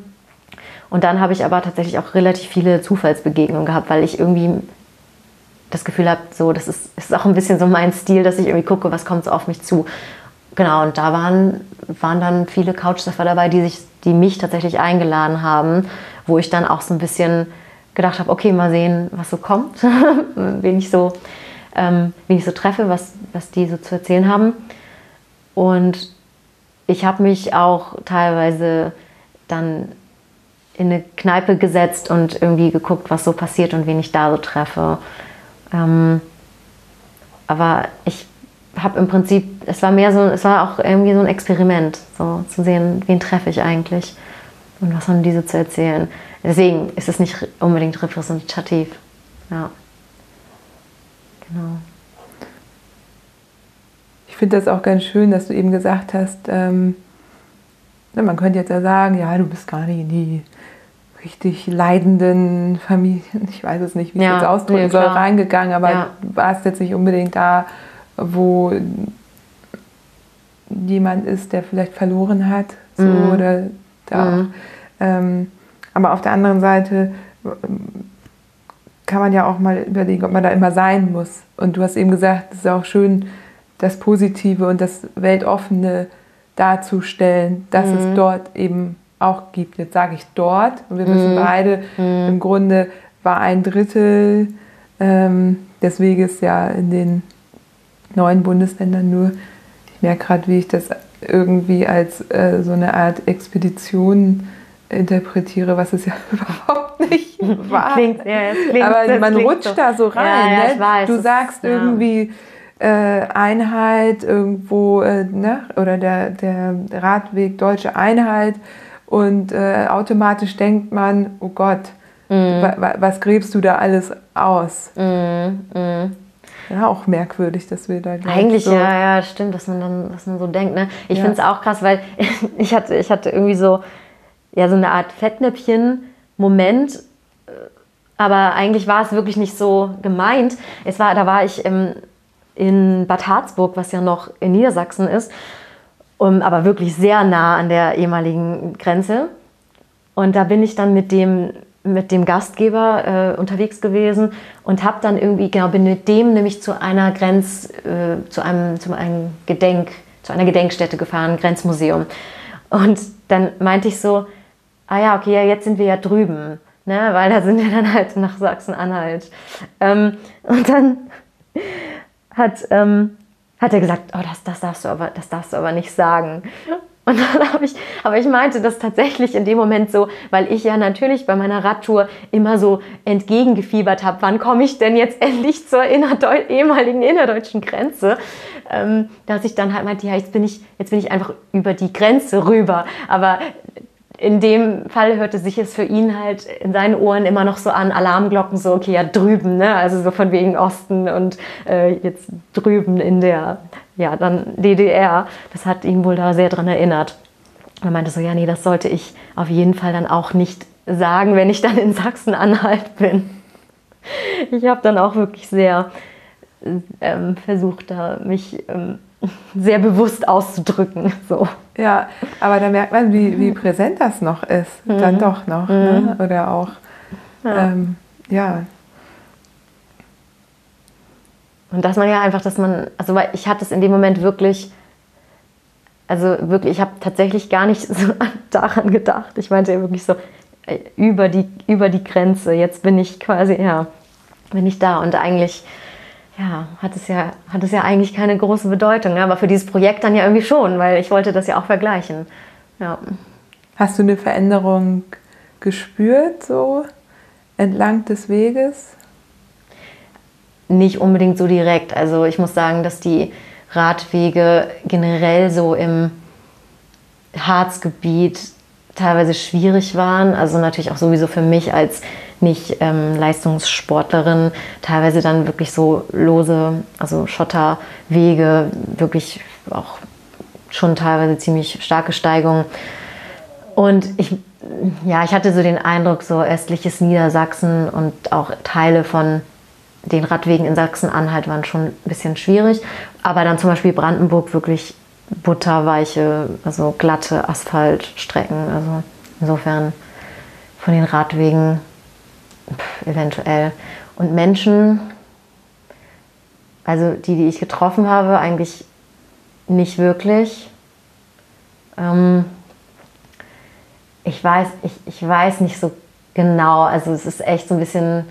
Speaker 3: Und dann habe ich aber tatsächlich auch relativ viele Zufallsbegegnungen gehabt, weil ich irgendwie das Gefühl habe, so, das ist, ist auch ein bisschen so mein Stil, dass ich irgendwie gucke, was kommt so auf mich zu. Genau, und da waren, waren dann viele Couchsurfer dabei, die, sich, die mich tatsächlich eingeladen haben, wo ich dann auch so ein bisschen gedacht habe, okay, mal sehen, was so kommt, wen, ich so, ähm, wen ich so treffe, was, was die so zu erzählen haben. Und ich habe mich auch teilweise dann in eine Kneipe gesetzt und irgendwie geguckt, was so passiert und wen ich da so treffe. Ähm, aber ich habe im Prinzip, es war mehr so, es war auch irgendwie so ein Experiment, so zu sehen, wen treffe ich eigentlich und was haben diese zu erzählen. Deswegen ist es nicht unbedingt repräsentativ. Ja. Genau.
Speaker 2: Ich finde das auch ganz schön, dass du eben gesagt hast, ähm, man könnte jetzt ja sagen, ja, du bist gar nicht in die richtig leidenden Familien, ich weiß es nicht, wie ich ja, jetzt ausdrücken nee, soll, reingegangen, aber ja. du warst jetzt nicht unbedingt da, wo jemand ist, der vielleicht verloren hat, so, mhm. oder da mhm. ähm, aber auf der anderen Seite ähm, kann man ja auch mal überlegen, ob man da immer sein muss. Und du hast eben gesagt, es ist auch schön, das Positive und das Weltoffene darzustellen, dass mhm. es dort eben auch gibt. Jetzt sage ich dort und wir wissen mhm. beide, mhm. im Grunde war ein Drittel ähm, des Weges ja in den neuen Bundesländern nur. Ich merke gerade, wie ich das irgendwie als äh, so eine Art Expedition interpretiere, was es ja überhaupt nicht war. Klingt, ja, klingt, Aber man rutscht so. da so rein. Ja, ja, ne? weiß, du sagst irgendwie, äh, Einheit irgendwo, äh, ne? oder der, der Radweg Deutsche Einheit und äh, automatisch denkt man, oh Gott, mhm. wa was gräbst du da alles aus? Mhm. Mhm. Ja, auch merkwürdig, dass wir da
Speaker 3: Eigentlich, so ja, ja, stimmt, dass man dann, dass man so denkt. Ne? Ich ja. finde es auch krass, weil ich hatte, ich hatte irgendwie so, ja, so eine Art Fettnäpfchen-Moment, aber eigentlich war es wirklich nicht so gemeint. Es war, da war ich im, in Bad Harzburg, was ja noch in Niedersachsen ist, um, aber wirklich sehr nah an der ehemaligen Grenze. Und da bin ich dann mit dem, mit dem Gastgeber äh, unterwegs gewesen und habe dann irgendwie, genau, bin mit dem nämlich zu einer Grenz, äh, zu, einem, zu einem Gedenk, zu einer Gedenkstätte gefahren, Grenzmuseum. Und dann meinte ich so, ah ja, okay, ja, jetzt sind wir ja drüben, ne, weil da sind wir dann halt nach Sachsen-Anhalt. Ähm, und dann hat, ähm, hat er gesagt, oh, das, das, darfst du aber, das darfst du aber nicht sagen. Und dann habe ich, aber ich meinte das tatsächlich in dem Moment so, weil ich ja natürlich bei meiner Radtour immer so entgegengefiebert habe, wann komme ich denn jetzt endlich zur innerdeu ehemaligen innerdeutschen Grenze, ähm, dass ich dann halt meinte, ja, jetzt bin ich, jetzt bin ich einfach über die Grenze rüber. Aber in dem Fall hörte sich es für ihn halt in seinen Ohren immer noch so an, Alarmglocken, so, okay, ja, drüben, ne? also so von wegen Osten und äh, jetzt drüben in der, ja, dann DDR. Das hat ihn wohl da sehr dran erinnert. Er meinte so, ja, nee, das sollte ich auf jeden Fall dann auch nicht sagen, wenn ich dann in Sachsen-Anhalt bin. Ich habe dann auch wirklich sehr ähm, versucht, da mich ähm, sehr bewusst auszudrücken. So.
Speaker 2: Ja, aber da merkt man, wie, wie präsent das noch ist. Mhm. Dann doch noch. Ne? Mhm. Oder auch, ja. Ähm, ja.
Speaker 3: Und dass man ja einfach, dass man, also weil ich hatte es in dem Moment wirklich, also wirklich, ich habe tatsächlich gar nicht so daran gedacht. Ich meinte ja wirklich so, über die, über die Grenze, jetzt bin ich quasi, ja, bin ich da und eigentlich ja, hat es ja, hat es ja eigentlich keine große Bedeutung. Ne? Aber für dieses Projekt dann ja irgendwie schon, weil ich wollte das ja auch vergleichen. Ja.
Speaker 2: Hast du eine Veränderung gespürt, so entlang des Weges?
Speaker 3: Nicht unbedingt so direkt. Also ich muss sagen, dass die Radwege generell so im Harzgebiet teilweise schwierig waren. Also natürlich auch sowieso für mich als nicht ähm, Leistungssportlerin, teilweise dann wirklich so lose, also Schotterwege, wirklich auch schon teilweise ziemlich starke Steigungen. Und ich, ja, ich hatte so den Eindruck, so östliches Niedersachsen und auch Teile von den Radwegen in Sachsen-Anhalt waren schon ein bisschen schwierig. Aber dann zum Beispiel Brandenburg wirklich butterweiche, also glatte Asphaltstrecken. Also insofern von den Radwegen eventuell. Und Menschen, also die, die ich getroffen habe, eigentlich nicht wirklich. Ähm, ich, weiß, ich, ich weiß nicht so genau, also es ist echt so ein bisschen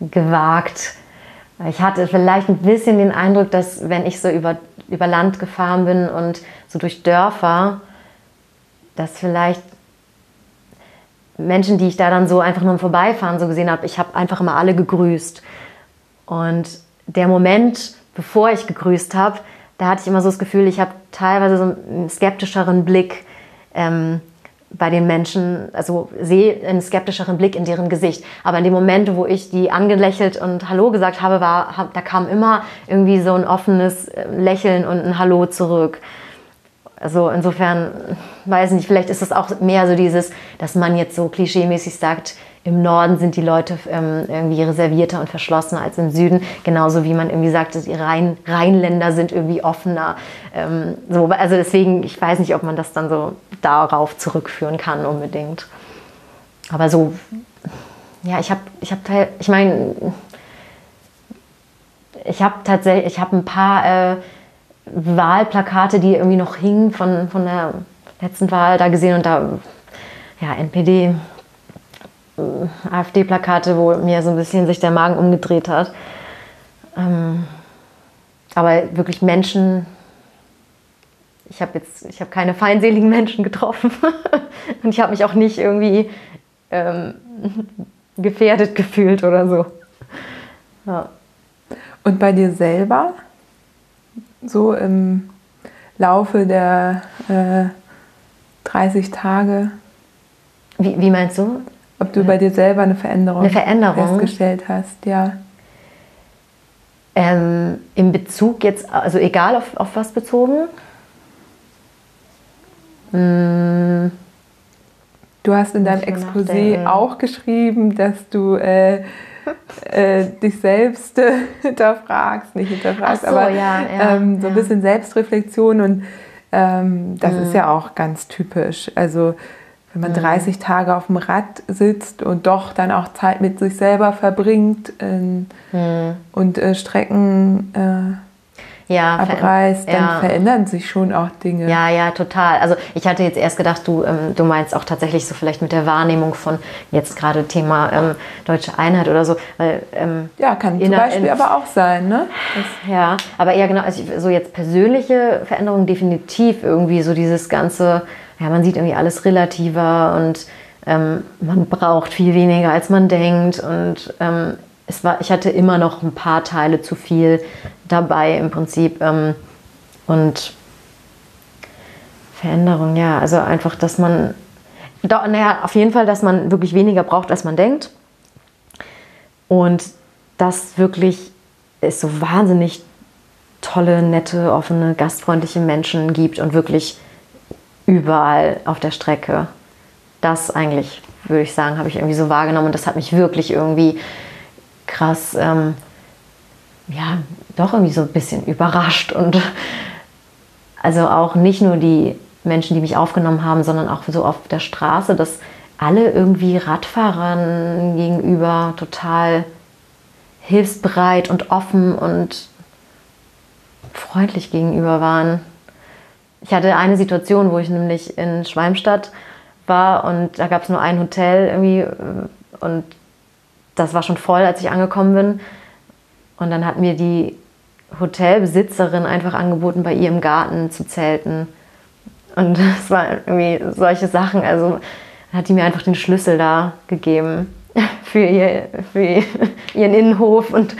Speaker 3: gewagt. Ich hatte vielleicht ein bisschen den Eindruck, dass wenn ich so über, über Land gefahren bin und so durch Dörfer, dass vielleicht Menschen, die ich da dann so einfach nur im Vorbeifahren so gesehen habe, ich habe einfach immer alle gegrüßt. Und der Moment, bevor ich gegrüßt habe, da hatte ich immer so das Gefühl, ich habe teilweise so einen skeptischeren Blick ähm, bei den Menschen, also sehe einen skeptischeren Blick in deren Gesicht. Aber in dem Moment, wo ich die angelächelt und Hallo gesagt habe, war, da kam immer irgendwie so ein offenes äh, Lächeln und ein Hallo zurück. Also insofern, weiß nicht, vielleicht ist es auch mehr so dieses, dass man jetzt so klischeemäßig sagt, im Norden sind die Leute ähm, irgendwie reservierter und verschlossener als im Süden. Genauso wie man irgendwie sagt, dass die Rhein Rheinländer sind irgendwie offener. Ähm, so, also deswegen, ich weiß nicht, ob man das dann so darauf zurückführen kann unbedingt. Aber so, ja, ich habe, ich habe, ich meine, ich habe tatsächlich, ich habe ein paar äh, Wahlplakate, die irgendwie noch hingen von, von der letzten Wahl da gesehen und da, ja, NPD, äh, AfD-Plakate, wo mir so ein bisschen sich der Magen umgedreht hat. Ähm, aber wirklich Menschen, ich habe jetzt, ich habe keine feindseligen Menschen getroffen und ich habe mich auch nicht irgendwie ähm, gefährdet gefühlt oder so.
Speaker 2: Ja. Und bei dir selber? So im Laufe der äh, 30 Tage?
Speaker 3: Wie, wie meinst du?
Speaker 2: Ob du bei dir selber eine Veränderung,
Speaker 3: Eine Veränderung?
Speaker 2: festgestellt hast, ja.
Speaker 3: Ähm, in Bezug jetzt, also egal auf, auf was bezogen? Mm,
Speaker 2: Du hast in deinem Exposé auch geschrieben, dass du äh, äh, dich selbst äh, hinterfragst, nicht hinterfragst,
Speaker 3: so,
Speaker 2: aber
Speaker 3: ja, ja,
Speaker 2: ähm, so ein bisschen Selbstreflexion und ähm, das
Speaker 3: Mhm.
Speaker 2: ist ja auch ganz typisch. Also wenn man 30 Tage auf dem Rad sitzt und doch dann auch Zeit mit sich selber verbringt ähm, und äh, Strecken äh,
Speaker 3: ja,
Speaker 2: abreißt, dann
Speaker 3: ja.
Speaker 2: verändern sich schon auch Dinge.
Speaker 3: Ja, ja, total. Also ich hatte jetzt erst gedacht, du, ähm, du meinst auch tatsächlich so vielleicht mit der Wahrnehmung von jetzt gerade Thema ähm, deutsche Einheit oder so. Weil, ähm,
Speaker 2: Ja, kann zum Beispiel
Speaker 3: in-
Speaker 2: aber auch sein, ne? Das,
Speaker 3: ja, aber eher genau, also so jetzt persönliche Veränderungen definitiv irgendwie so dieses ganze, ja, man sieht irgendwie alles relativer und ähm, man braucht viel weniger, als man denkt und ähm, es war, ich hatte immer noch ein paar Teile zu viel dabei im Prinzip ähm, und Veränderung, ja, also einfach, dass man, doch, naja, auf jeden Fall, dass man wirklich weniger braucht, als man denkt und dass wirklich es so wahnsinnig tolle, nette, offene, gastfreundliche Menschen gibt und wirklich überall auf der Strecke. Das eigentlich, würde ich sagen, habe ich irgendwie so wahrgenommen und das hat mich wirklich irgendwie krass, ähm, ja, doch irgendwie so ein bisschen überrascht und also auch nicht nur die Menschen, die mich aufgenommen haben, sondern auch so auf der Straße, dass alle irgendwie Radfahrern gegenüber total hilfsbereit und offen und freundlich gegenüber waren. Ich hatte eine Situation, wo ich nämlich in Schwalmstadt war und da gab es nur ein Hotel irgendwie äh, und das war schon voll, als ich angekommen bin. Und dann hat mir die Hotelbesitzerin einfach angeboten, bei ihr im Garten zu zelten. Und es waren irgendwie solche Sachen. Also hat die mir einfach den Schlüssel da gegeben für, ihr, für ihren Innenhof und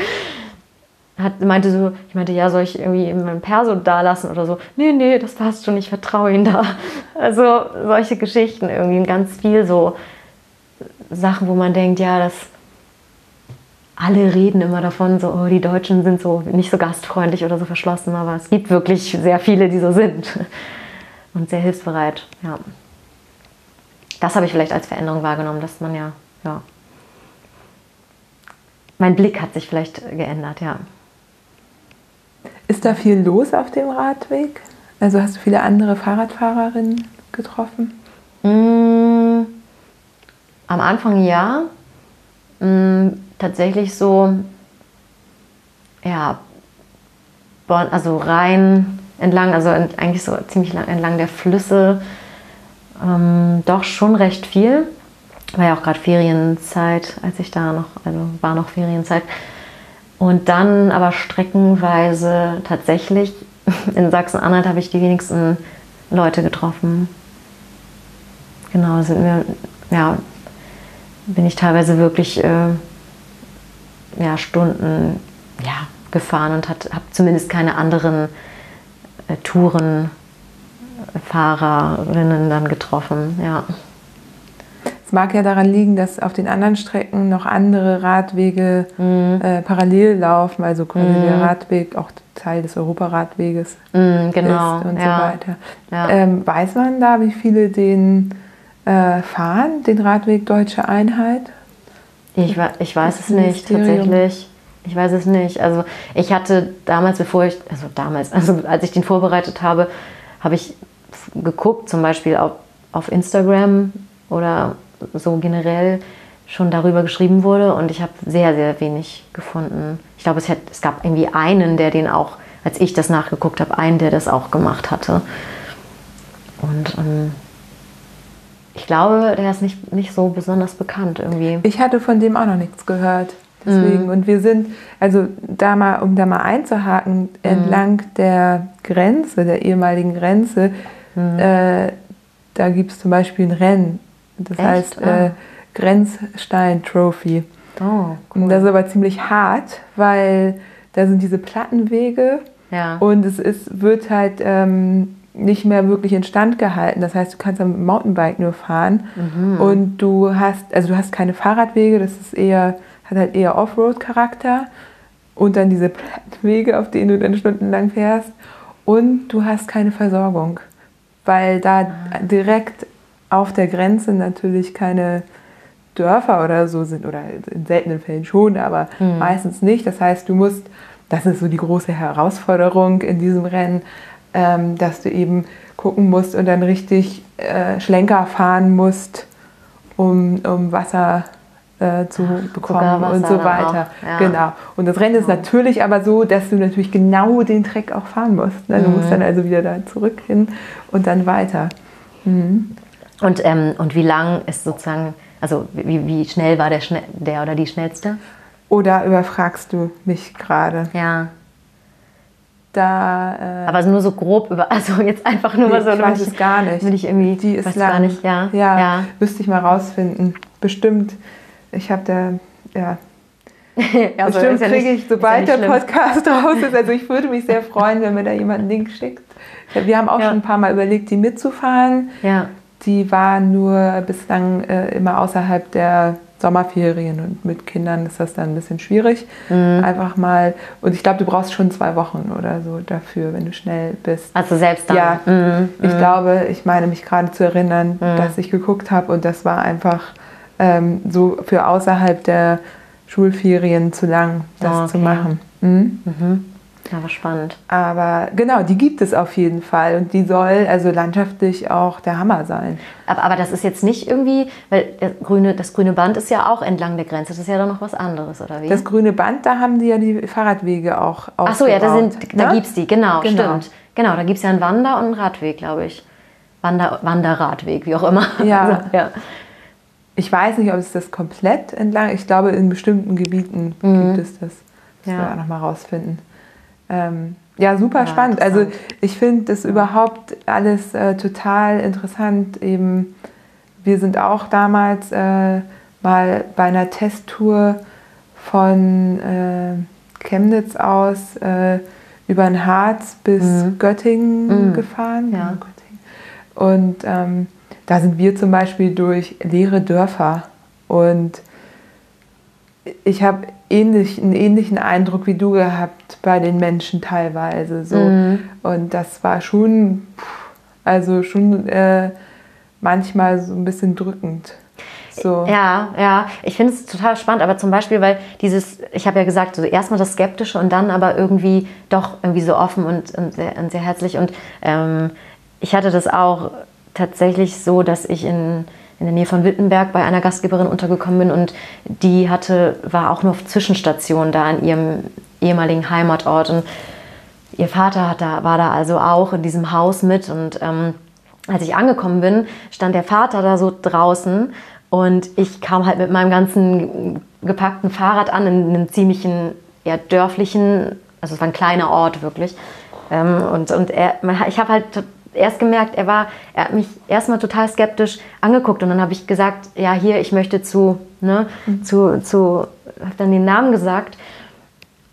Speaker 3: hat, meinte so, ich meinte, ja, soll ich irgendwie meinen Perso da lassen oder so? Nee, nee, das passt schon, ich vertraue Ihnen da. Also solche Geschichten irgendwie ganz viel so Sachen, wo man denkt, ja, das alle reden immer davon, so, oh, die Deutschen sind so nicht so gastfreundlich oder so verschlossen, aber es gibt wirklich sehr viele, die so sind und sehr hilfsbereit, ja. Das habe ich vielleicht als Veränderung wahrgenommen, dass man ja, ja. Mein Blick hat sich vielleicht geändert, ja.
Speaker 2: Ist da viel los auf dem Radweg? Also hast du viele andere Fahrradfahrerinnen getroffen?
Speaker 3: Mm, am Anfang ja. Mm, tatsächlich so, ja, Bonn, also Rhein entlang, also ent- eigentlich so ziemlich lang, entlang der Flüsse. Ähm, doch schon recht viel. War ja auch gerade Ferienzeit, als ich da noch, also war noch Ferienzeit. Und dann aber streckenweise tatsächlich in Sachsen-Anhalt habe ich die wenigsten Leute getroffen. Genau, sind wir, ja, bin ich teilweise wirklich äh, ja, Stunden ja, gefahren und habe zumindest keine anderen äh, Tourenfahrerinnen dann getroffen. Ja.
Speaker 2: Es mag ja daran liegen, dass auf den anderen Strecken noch andere Radwege
Speaker 3: Mhm.
Speaker 2: äh, parallel laufen, also quasi der Radweg auch Teil des Europaradweges
Speaker 3: Mm, genau.
Speaker 2: ist und
Speaker 3: ja.
Speaker 2: so weiter.
Speaker 3: Ja.
Speaker 2: Ähm, weiß man da, wie viele den äh, fahren, den Radweg Deutsche Einheit?
Speaker 3: Ich, ich weiß es nicht, tatsächlich. Ich weiß es nicht. Also ich hatte damals, bevor ich, also damals, also als ich den vorbereitet habe, habe ich geguckt, zum Beispiel auf, auf Instagram oder so generell schon darüber geschrieben wurde und ich habe sehr, sehr wenig gefunden. Ich glaube, es, hat, es gab irgendwie einen, der den auch, als ich das nachgeguckt habe, einen, der das auch gemacht hatte. Und ähm, ich glaube, der ist nicht, nicht so besonders bekannt irgendwie.
Speaker 2: Ich hatte von dem auch noch nichts gehört. Deswegen. Und wir sind, also da mal, um da mal einzuhaken, entlang der Grenze, der ehemaligen Grenze, äh, da gibt es zum Beispiel ein Rennen. Das
Speaker 3: Echt?
Speaker 2: heißt
Speaker 3: Ah.
Speaker 2: äh, Grenzstein Trophy.
Speaker 3: Oh,
Speaker 2: Und das ist aber ziemlich hart, weil da sind diese Plattenwege
Speaker 3: Ja.
Speaker 2: Und es ist, wird halt ähm, nicht mehr wirklich instand gehalten. Das heißt, du kannst am Mountainbike nur fahren
Speaker 3: Mhm.
Speaker 2: und du hast, also du hast keine Fahrradwege, das ist eher, hat halt eher Offroad-Charakter und dann diese Wege, auf denen du dann stundenlang fährst und du hast keine Versorgung, weil da direkt auf der Grenze natürlich keine Dörfer oder so sind oder in seltenen Fällen schon, aber meistens nicht. Das heißt, du musst, das ist so die große Herausforderung in diesem Rennen, ähm, dass du eben gucken musst und dann richtig äh, Schlenker fahren musst, um, um Wasser äh, zu bekommen und so weiter.
Speaker 3: ja.
Speaker 2: Genau. Und das Rennen ist natürlich aber so, dass du natürlich genau den Track auch fahren musst. Ne? Du
Speaker 3: Mhm.
Speaker 2: musst dann also wieder da zurück hin und dann weiter.
Speaker 3: Und, ähm, und wie lang ist sozusagen, also wie, wie schnell war der, schnell, der oder die schnellste?
Speaker 2: Oder überfragst du mich gerade?
Speaker 3: Ja.
Speaker 2: Da, äh,
Speaker 3: Aber nur so grob über, also jetzt einfach nur
Speaker 2: Nee,
Speaker 3: mal so.
Speaker 2: ich weiß es gar nicht.
Speaker 3: Will ich irgendwie,
Speaker 2: die ist lang.
Speaker 3: gar nicht, ja.
Speaker 2: ja,
Speaker 3: ja.
Speaker 2: müsste ich mal rausfinden. Bestimmt. Ich habe da, ja,
Speaker 3: Ja, also
Speaker 2: Bestimmt
Speaker 3: ja
Speaker 2: kriege ich, sobald der. Podcast raus ist. Also ich würde mich sehr freuen, wenn mir da jemand einen Link schickt. Wir haben auch schon ein paar Mal überlegt, die mitzufahren.
Speaker 3: Ja.
Speaker 2: Die waren nur bislang äh, immer außerhalb der Sommerferien und mit Kindern ist das dann ein bisschen schwierig.
Speaker 3: Mhm.
Speaker 2: Einfach mal, und ich glaube, du brauchst schon zwei Wochen oder so dafür, wenn du schnell bist.
Speaker 3: Also selbst dann.
Speaker 2: Ja,
Speaker 3: Mhm.
Speaker 2: ich glaube, ich meine mich gerade zu erinnern, dass ich geguckt habe und das war einfach ähm, so für außerhalb der Schulferien zu lang, das
Speaker 3: Ah,
Speaker 2: zu
Speaker 3: okay.
Speaker 2: machen. Mhm.
Speaker 3: Ja, aber spannend.
Speaker 2: Aber genau, die gibt es auf jeden Fall und die soll also landschaftlich auch der Hammer sein.
Speaker 3: Aber, aber das ist jetzt nicht irgendwie, weil grüne, das grüne Band ist ja auch entlang der Grenze. Das ist ja dann noch was anderes, oder wie?
Speaker 2: Das grüne Band, da haben die ja die Fahrradwege auch
Speaker 3: Ach so, ja, da, sind, da
Speaker 2: ne?
Speaker 3: gibt es die, genau,
Speaker 2: Genau.
Speaker 3: stimmt. Genau, da gibt es ja einen Wander- und einen Radweg, glaube ich. Wander, Wanderradweg, wie auch immer.
Speaker 2: Ja.
Speaker 3: Also, ja.
Speaker 2: Ich weiß nicht, ob es das komplett entlang, ich glaube, in bestimmten Gebieten gibt es das. Das
Speaker 3: Mhm. Ja.
Speaker 2: wir auch noch mal rausfinden. Ähm, ja, super
Speaker 3: Ja,
Speaker 2: spannend. Also ich finde das überhaupt alles äh, total interessant. Eben, wir sind auch damals äh, mal bei einer Testtour von äh, Chemnitz aus äh, über den Harz bis Göttingen gefahren.
Speaker 3: Mhm. Ja.
Speaker 2: Göttingen. Und ähm, da sind wir zum Beispiel durch leere Dörfer. Und ich habe ähnlich, einen ähnlichen Eindruck wie du gehabt bei den Menschen teilweise. So.
Speaker 3: Mhm.
Speaker 2: Und das war schon, also schon äh, manchmal so ein bisschen drückend. So.
Speaker 3: Ja, ja, ich finde es total spannend, aber zum Beispiel, weil dieses, ich habe ja gesagt, so erstmal das Skeptische und dann aber irgendwie doch irgendwie so offen und, und, sehr, und sehr herzlich. Und ähm, ich hatte das auch tatsächlich so, dass ich in, in der Nähe von Wittenberg bei einer Gastgeberin untergekommen bin und die hatte, war auch nur auf Zwischenstation da an ihrem ehemaligen Heimatort und ihr Vater da, war da also auch in diesem Haus mit und ähm, als ich angekommen bin, stand der Vater da so draußen und ich kam halt mit meinem ganzen gepackten Fahrrad an in einem ziemlichen, eher dörflichen, also es war ein kleiner Ort wirklich. Ähm, und und er, ich habe halt erst gemerkt, er war, er hat mich erstmal total skeptisch angeguckt und dann habe ich gesagt, ja hier, ich möchte zu, ne, zu, zu, habe dann den Namen gesagt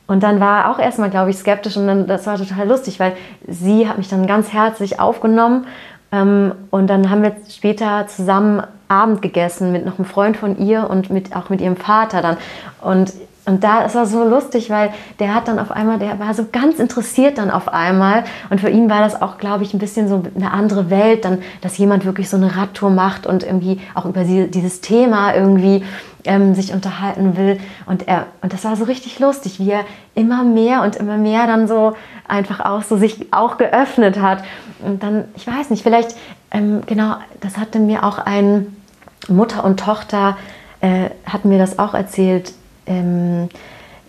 Speaker 3: und dann war er auch erstmal, glaube ich, skeptisch und dann, das war total lustig, weil sie hat mich dann ganz herzlich aufgenommen ähm, und dann haben wir später zusammen Abend gegessen mit noch einem Freund von ihr und mit, auch mit ihrem Vater dann. Und, und da ist es so lustig, weil der hat dann auf einmal, der war so ganz interessiert dann auf einmal und für ihn war das auch, glaube ich, ein bisschen so eine andere Welt, dann, dass jemand wirklich so eine Radtour macht und irgendwie auch über dieses Thema irgendwie ähm, sich unterhalten will. Und, er, und das war so richtig lustig, wie er immer mehr und immer mehr dann so einfach auch so sich auch geöffnet hat. Und dann, ich weiß nicht, vielleicht, ähm, genau, das hatte mir auch ein Mutter und Tochter, äh, hatten mir das auch erzählt, ähm,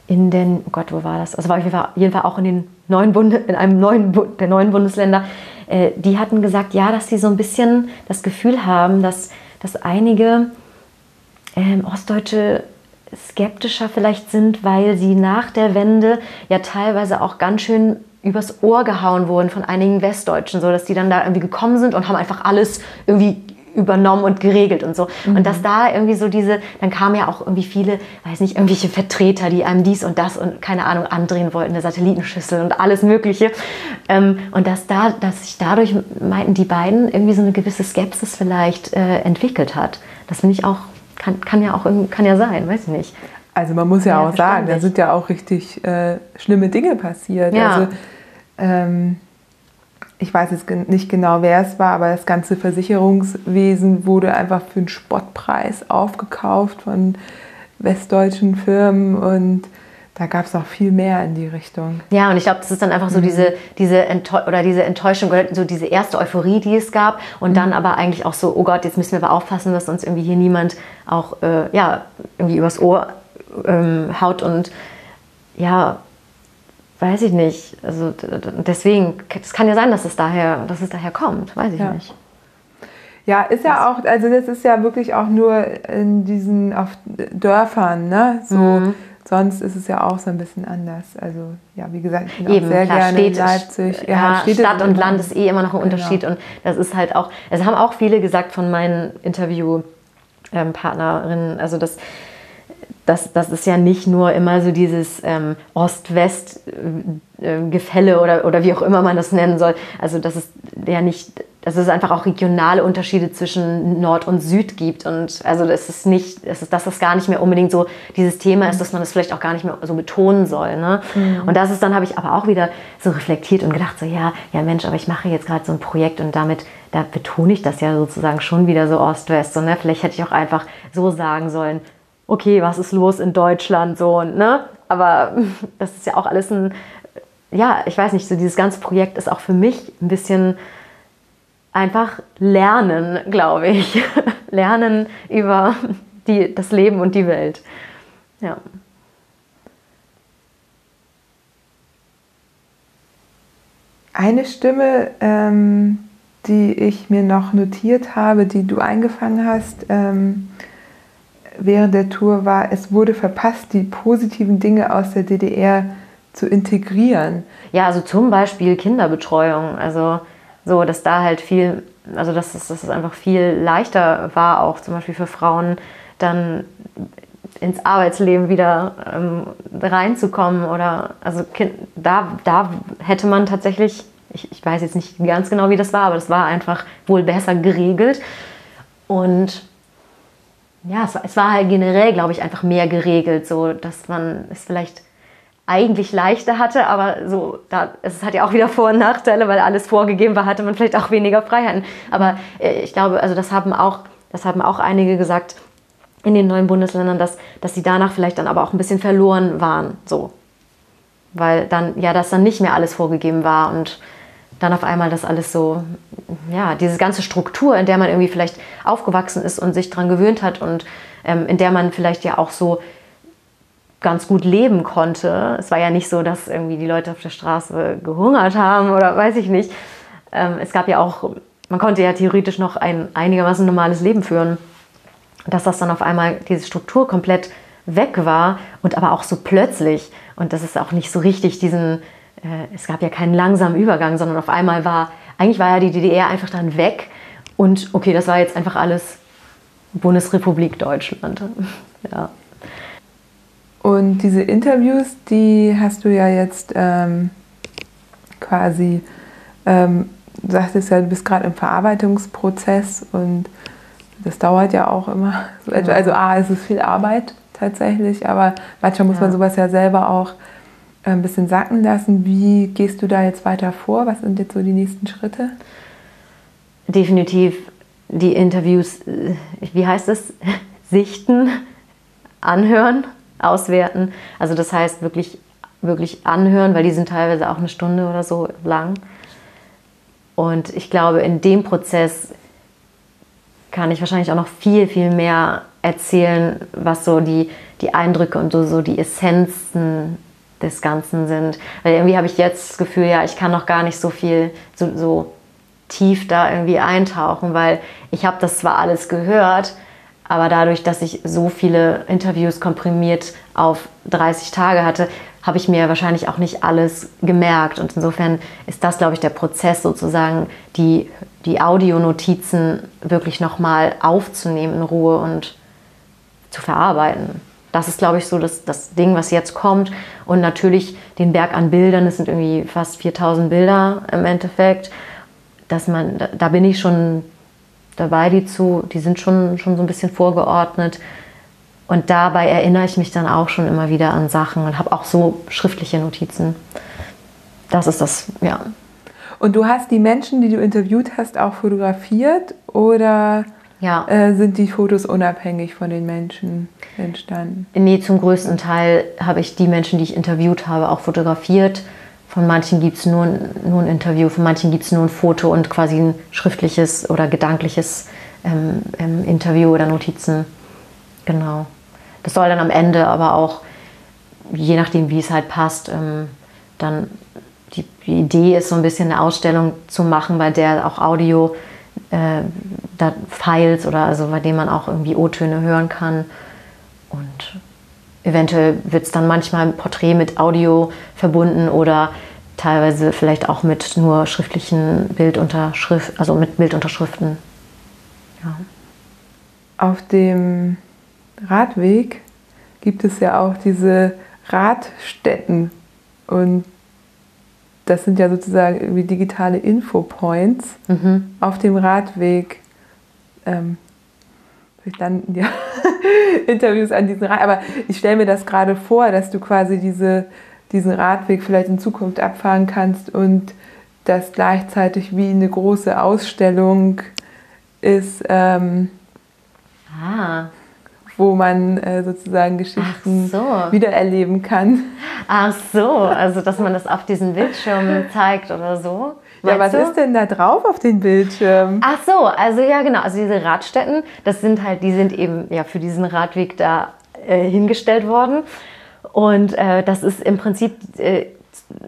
Speaker 3: in den, oh Gott, wo war das? Also war auf jeden Fall, auch in den neuen Bunde, in einem neuen der neuen Bundesländer. Äh, die hatten gesagt, ja, dass sie so ein bisschen das Gefühl haben, dass, dass einige ähm, Ostdeutsche skeptischer vielleicht sind, weil sie nach der Wende ja teilweise auch ganz schön übers Ohr gehauen wurden von einigen Westdeutschen, so dass die dann da irgendwie gekommen sind und haben einfach alles irgendwie übernommen und geregelt und so. Mhm. Und dass da irgendwie so diese, dann kamen ja auch irgendwie viele, weiß nicht, irgendwelche Vertreter, die einem dies und das und keine Ahnung andrehen wollten, eine Satellitenschüssel und alles Mögliche. Ähm, und dass da, dass sich dadurch meinten die beiden irgendwie so eine gewisse Skepsis vielleicht äh, entwickelt hat. Das finde ich auch, kann, kann ja auch kann ja sein, weiß ich nicht.
Speaker 2: Also man muss ja, ja auch sagen, da sind ja auch richtig äh, schlimme Dinge passiert. Ja. Also ähm, ich weiß jetzt nicht genau, wer es war, aber das ganze Versicherungswesen wurde einfach für einen Spottpreis aufgekauft von westdeutschen Firmen und da gab es auch viel mehr in die Richtung.
Speaker 3: Ja, und ich glaube, das ist dann einfach so mhm. diese, diese, oder diese Enttäuschung oder so diese erste Euphorie, die es gab. Und mhm. dann aber eigentlich auch so, oh Gott, jetzt müssen wir aber aufpassen, dass uns irgendwie hier niemand auch äh, ja, irgendwie übers Ohr ähm, haut und ja, weiß ich nicht. Also deswegen, es kann ja sein, dass es daher, dass es daher kommt, weiß ich ja. nicht.
Speaker 2: Ja, ist ja auch, also das ist ja wirklich auch nur in diesen auf Dörfern, ne? So, mhm. sonst ist es ja auch so ein bisschen anders. Also ja, wie gesagt, ich bin Eben, auch sehr klar, gerne Städte, in Leipzig.
Speaker 3: Ja, ja Stadt und Land ist eh immer noch ein genau. Unterschied und das ist halt auch, es haben auch viele gesagt von meinen Interviewpartnerinnen, ähm, also das das, das ist ja nicht nur immer so dieses ähm, Ost-West-Gefälle äh, oder, oder wie auch immer man das nennen soll. Also dass es ja nicht, dass es einfach auch regionale Unterschiede zwischen Nord und Süd gibt. Und also das ist nicht, das ist, dass das gar nicht mehr unbedingt so dieses Thema ist, dass man das vielleicht auch gar nicht mehr so betonen soll. Ne? Mhm. Und das ist dann, habe ich aber auch wieder so reflektiert und gedacht, so ja, ja Mensch, aber ich mache jetzt gerade so ein Projekt und damit da betone ich das ja sozusagen schon wieder so Ost-West. So, ne? Vielleicht hätte ich auch einfach so sagen sollen, okay, was ist los in Deutschland so und ne? Aber das ist ja auch alles ein, ja, ich weiß nicht, so dieses ganze Projekt ist auch für mich ein bisschen einfach Lernen, glaube ich. lernen über die, das Leben und die Welt. Ja.
Speaker 2: Eine Stimme, ähm, die ich mir noch notiert habe, die du eingefangen hast, ähm, während der Tour war, es wurde verpasst, die positiven Dinge aus der DDR zu integrieren.
Speaker 3: Ja, also zum Beispiel Kinderbetreuung. Also so, dass da halt viel, also dass, dass es einfach viel leichter war, auch zum Beispiel für Frauen dann ins Arbeitsleben wieder ähm, reinzukommen oder also da, da hätte man tatsächlich, ich, ich weiß jetzt nicht ganz genau, wie das war, aber das war einfach wohl besser geregelt und ja, es war, es war halt generell, glaube ich, einfach mehr geregelt, so dass man es vielleicht eigentlich leichter hatte, aber so, da, es hat ja auch wieder Vor- und Nachteile, weil alles vorgegeben war, hatte man vielleicht auch weniger Freiheiten. Aber äh, ich glaube, also das haben auch, das haben auch einige gesagt in den neuen Bundesländern, dass, dass sie danach vielleicht dann aber auch ein bisschen verloren waren, so. Weil dann, ja, das dann nicht mehr alles vorgegeben war und dann auf einmal das alles so, ja, diese ganze Struktur, in der man irgendwie vielleicht aufgewachsen ist und sich daran gewöhnt hat und ähm, in der man vielleicht ja auch so ganz gut leben konnte. Es war ja nicht so, dass irgendwie die Leute auf der Straße gehungert haben oder weiß ich nicht. Ähm, es gab ja auch, man konnte ja theoretisch noch ein einigermaßen normales Leben führen. Dass das dann auf einmal diese Struktur komplett weg war und aber auch so plötzlich und das ist auch nicht so richtig diesen es gab ja keinen langsamen Übergang, sondern auf einmal war, eigentlich war ja die DDR einfach dann weg und okay, das war jetzt einfach alles Bundesrepublik Deutschland. ja.
Speaker 2: Und diese Interviews, die hast du ja jetzt ähm, quasi, ähm, du sagtest ja, du bist gerade im Verarbeitungsprozess und das dauert ja auch immer. Also A, es ist viel Arbeit tatsächlich, aber manchmal muss ja. man sowas ja selber auch äh, ein bisschen sacken lassen. Wie gehst du da jetzt weiter vor? Was sind jetzt so die nächsten Schritte?
Speaker 3: Definitiv die Interviews, äh, wie heißt es? Sichten, anhören, auswerten. Also das heißt wirklich, wirklich anhören, weil die sind teilweise auch eine Stunde oder so lang. Und ich glaube, in dem Prozess kann ich wahrscheinlich auch noch viel, viel mehr erzählen, was so die, die Eindrücke und so, so die Essenzen des Ganzen sind. Weil irgendwie habe ich jetzt das Gefühl, ja, ich kann noch gar nicht so viel, so, so tief da irgendwie eintauchen, weil ich habe das zwar alles gehört, aber dadurch, dass ich so viele Interviews komprimiert auf 30 Tage hatte, habe ich mir wahrscheinlich auch nicht alles gemerkt. Und insofern ist das, glaube ich, der Prozess sozusagen, die, die Audionotizen wirklich nochmal aufzunehmen in Ruhe und zu verarbeiten. Das ist, glaube ich, so das, das Ding, was jetzt kommt. Und natürlich den Berg an Bildern, es sind irgendwie fast 4000 Bilder im Endeffekt, dass man, da bin ich schon dabei, die zu, die sind schon, schon so ein bisschen vorgeordnet. Und dabei erinnere ich mich dann auch schon immer wieder an Sachen und habe auch so schriftliche Notizen. Das ist das, ja.
Speaker 2: Und du hast die Menschen, die du interviewt hast, auch fotografiert oder ja. äh, sind die Fotos unabhängig von den Menschen entstanden?
Speaker 3: Nee, zum größten Teil habe ich die Menschen, die ich interviewt habe, auch fotografiert. Von manchen gibt es nur, nur ein Interview, von manchen gibt es nur ein Foto und quasi ein schriftliches oder gedankliches ähm, ähm, Interview oder Notizen. Genau. Das soll dann am Ende aber auch, je nachdem, wie es halt passt, ähm, dann die, die, Idee ist, so ein bisschen eine Ausstellung zu machen, bei der auch Audio äh, Files oder also bei dem man auch irgendwie O-Töne hören kann. Und eventuell wird es dann manchmal ein Porträt mit Audio verbunden oder teilweise vielleicht auch mit nur schriftlichen Bildunterschrift, also mit Bildunterschriften. Ja.
Speaker 2: Auf dem Radweg gibt es ja auch diese Radstätten und das sind ja sozusagen irgendwie digitale Infopoints mhm. auf dem Radweg. Ähm, dann ja, Interviews an diesen Rad. Aber ich stelle mir das gerade vor, dass du quasi diese, diesen Radweg vielleicht in Zukunft abfahren kannst und das gleichzeitig wie eine große Ausstellung ist. Ähm, ah wo man äh, sozusagen Geschichten so. wiedererleben kann.
Speaker 3: Ach so, also dass man das auf diesen Bildschirm zeigt oder so.
Speaker 2: Ja, was du? ist denn da drauf auf den Bildschirm?
Speaker 3: Ach so, also ja genau, also diese Radstätten, das sind halt, die sind eben ja für diesen Radweg da äh, hingestellt worden. Und äh, das ist im Prinzip äh,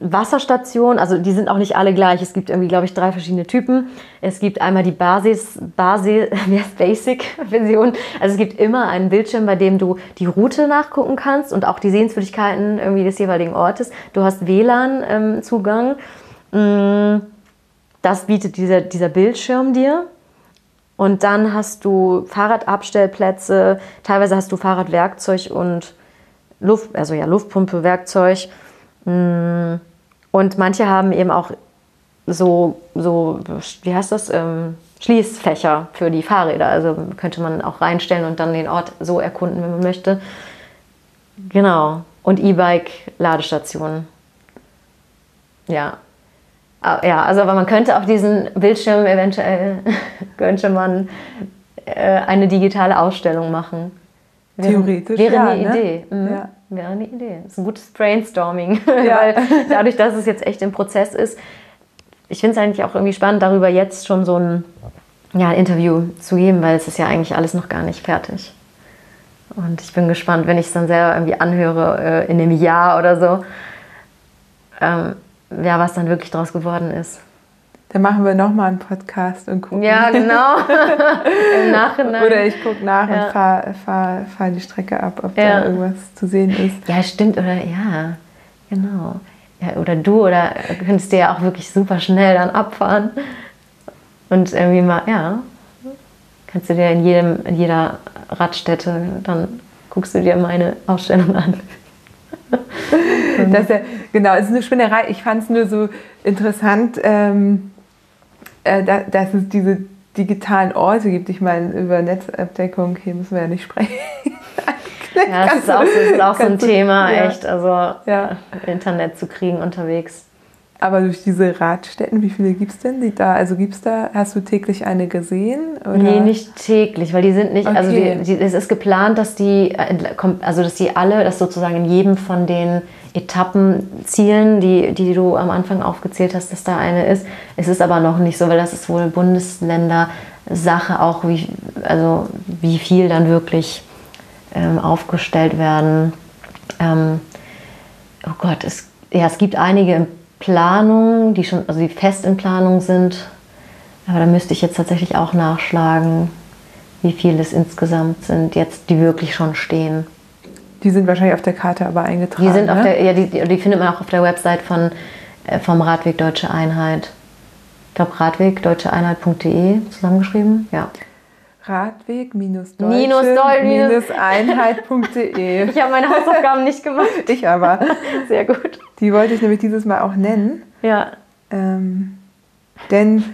Speaker 3: Wasserstationen, also die sind auch nicht alle gleich. Es gibt irgendwie, glaube ich, drei verschiedene Typen. Es gibt einmal die Basis, Basis, Basic-Version. Also es gibt immer einen Bildschirm, bei dem du die Route nachgucken kannst und auch die Sehenswürdigkeiten irgendwie des jeweiligen Ortes. Du hast WLAN-Zugang. Ähm, mm, das bietet dieser, dieser Bildschirm dir. Und dann hast du Fahrradabstellplätze, teilweise hast du Fahrradwerkzeug und Luft, also ja, Luftpumpe, Werkzeug. Mm. Und manche haben eben auch so, so wie heißt das, ähm, Schließfächer für die Fahrräder. Also könnte man auch reinstellen und dann den Ort so erkunden, wenn man möchte. Genau. Und E-Bike-Ladestationen. Ja. Ah, ja, also aber man könnte auf diesen Bildschirm eventuell könnte man äh, eine digitale Ausstellung machen.
Speaker 2: Theoretisch.
Speaker 3: Wäre
Speaker 2: ja,
Speaker 3: eine
Speaker 2: ne?
Speaker 3: Idee. Mhm. Ja. Wäre eine Idee. Das ist ein gutes Brainstorming, ja. weil dadurch, dass es jetzt echt im Prozess ist, ich finde es eigentlich auch irgendwie spannend, darüber jetzt schon so ein ja, Interview zu geben, weil es ist ja eigentlich alles noch gar nicht fertig. Und ich bin gespannt, wenn ich es dann selber irgendwie anhöre äh, in einem Jahr oder so, ähm, ja, was dann wirklich draus geworden ist.
Speaker 2: Dann machen wir nochmal einen Podcast und gucken.
Speaker 3: Ja, genau. Im Nachhinein.
Speaker 2: Oder ich gucke nach ja. und fahre fahr, fahr die Strecke ab, ob ja. da irgendwas zu sehen ist.
Speaker 3: Ja, stimmt. Oder ja, genau. Ja, oder du, oder könntest dir ja auch wirklich super schnell dann abfahren. Und irgendwie mal, ja, kannst du dir in, jedem, in jeder Radstätte, dann guckst du dir meine Ausstellung an.
Speaker 2: das ja, genau, es ist eine Spinnerei. Ich fand es nur so interessant, ähm, äh, da, dass es diese digitalen Orte gibt. Ich meine, über Netzabdeckung hier müssen wir ja nicht sprechen.
Speaker 3: ja, das ist auch, das ist auch so ein Thema, ja. echt. Also ja. Internet zu kriegen unterwegs.
Speaker 2: Aber durch diese Radstätten, wie viele gibt es denn die da? Also gibt's da, hast du täglich eine gesehen?
Speaker 3: Oder? Nee, nicht täglich, weil die sind nicht, also okay. also die, die, es ist geplant, dass die, äh, also dass die alle, dass sozusagen in jedem von den Etappenzielen, die, die du am Anfang aufgezählt hast, dass da eine ist. Es ist aber noch nicht so, weil das ist wohl Bundesländersache auch, wie, also wie viel dann wirklich ähm, aufgestellt werden. Ähm, oh Gott, es, ja, es gibt einige in Planung, die schon, also die fest in Planung sind. Aber da müsste ich jetzt tatsächlich auch nachschlagen, wie viele es insgesamt sind, jetzt die wirklich schon stehen.
Speaker 2: Die sind wahrscheinlich auf der Karte aber eingetragen.
Speaker 3: Die sind
Speaker 2: ne?
Speaker 3: auf der, ja, die, die findet man auch auf der Website von, äh, vom Radweg Deutsche Einheit. Ich glaube, radwegdeutscheeinheit.de zusammengeschrieben. Ja.
Speaker 2: Radweg
Speaker 3: Minus
Speaker 2: Deutsche
Speaker 3: Deu-
Speaker 2: minus Einheit.de.
Speaker 3: Ich habe meine Hausaufgaben nicht gemacht.
Speaker 2: Ich aber.
Speaker 3: Sehr gut.
Speaker 2: Die wollte ich nämlich dieses Mal auch nennen.
Speaker 3: Ja.
Speaker 2: Ähm, denn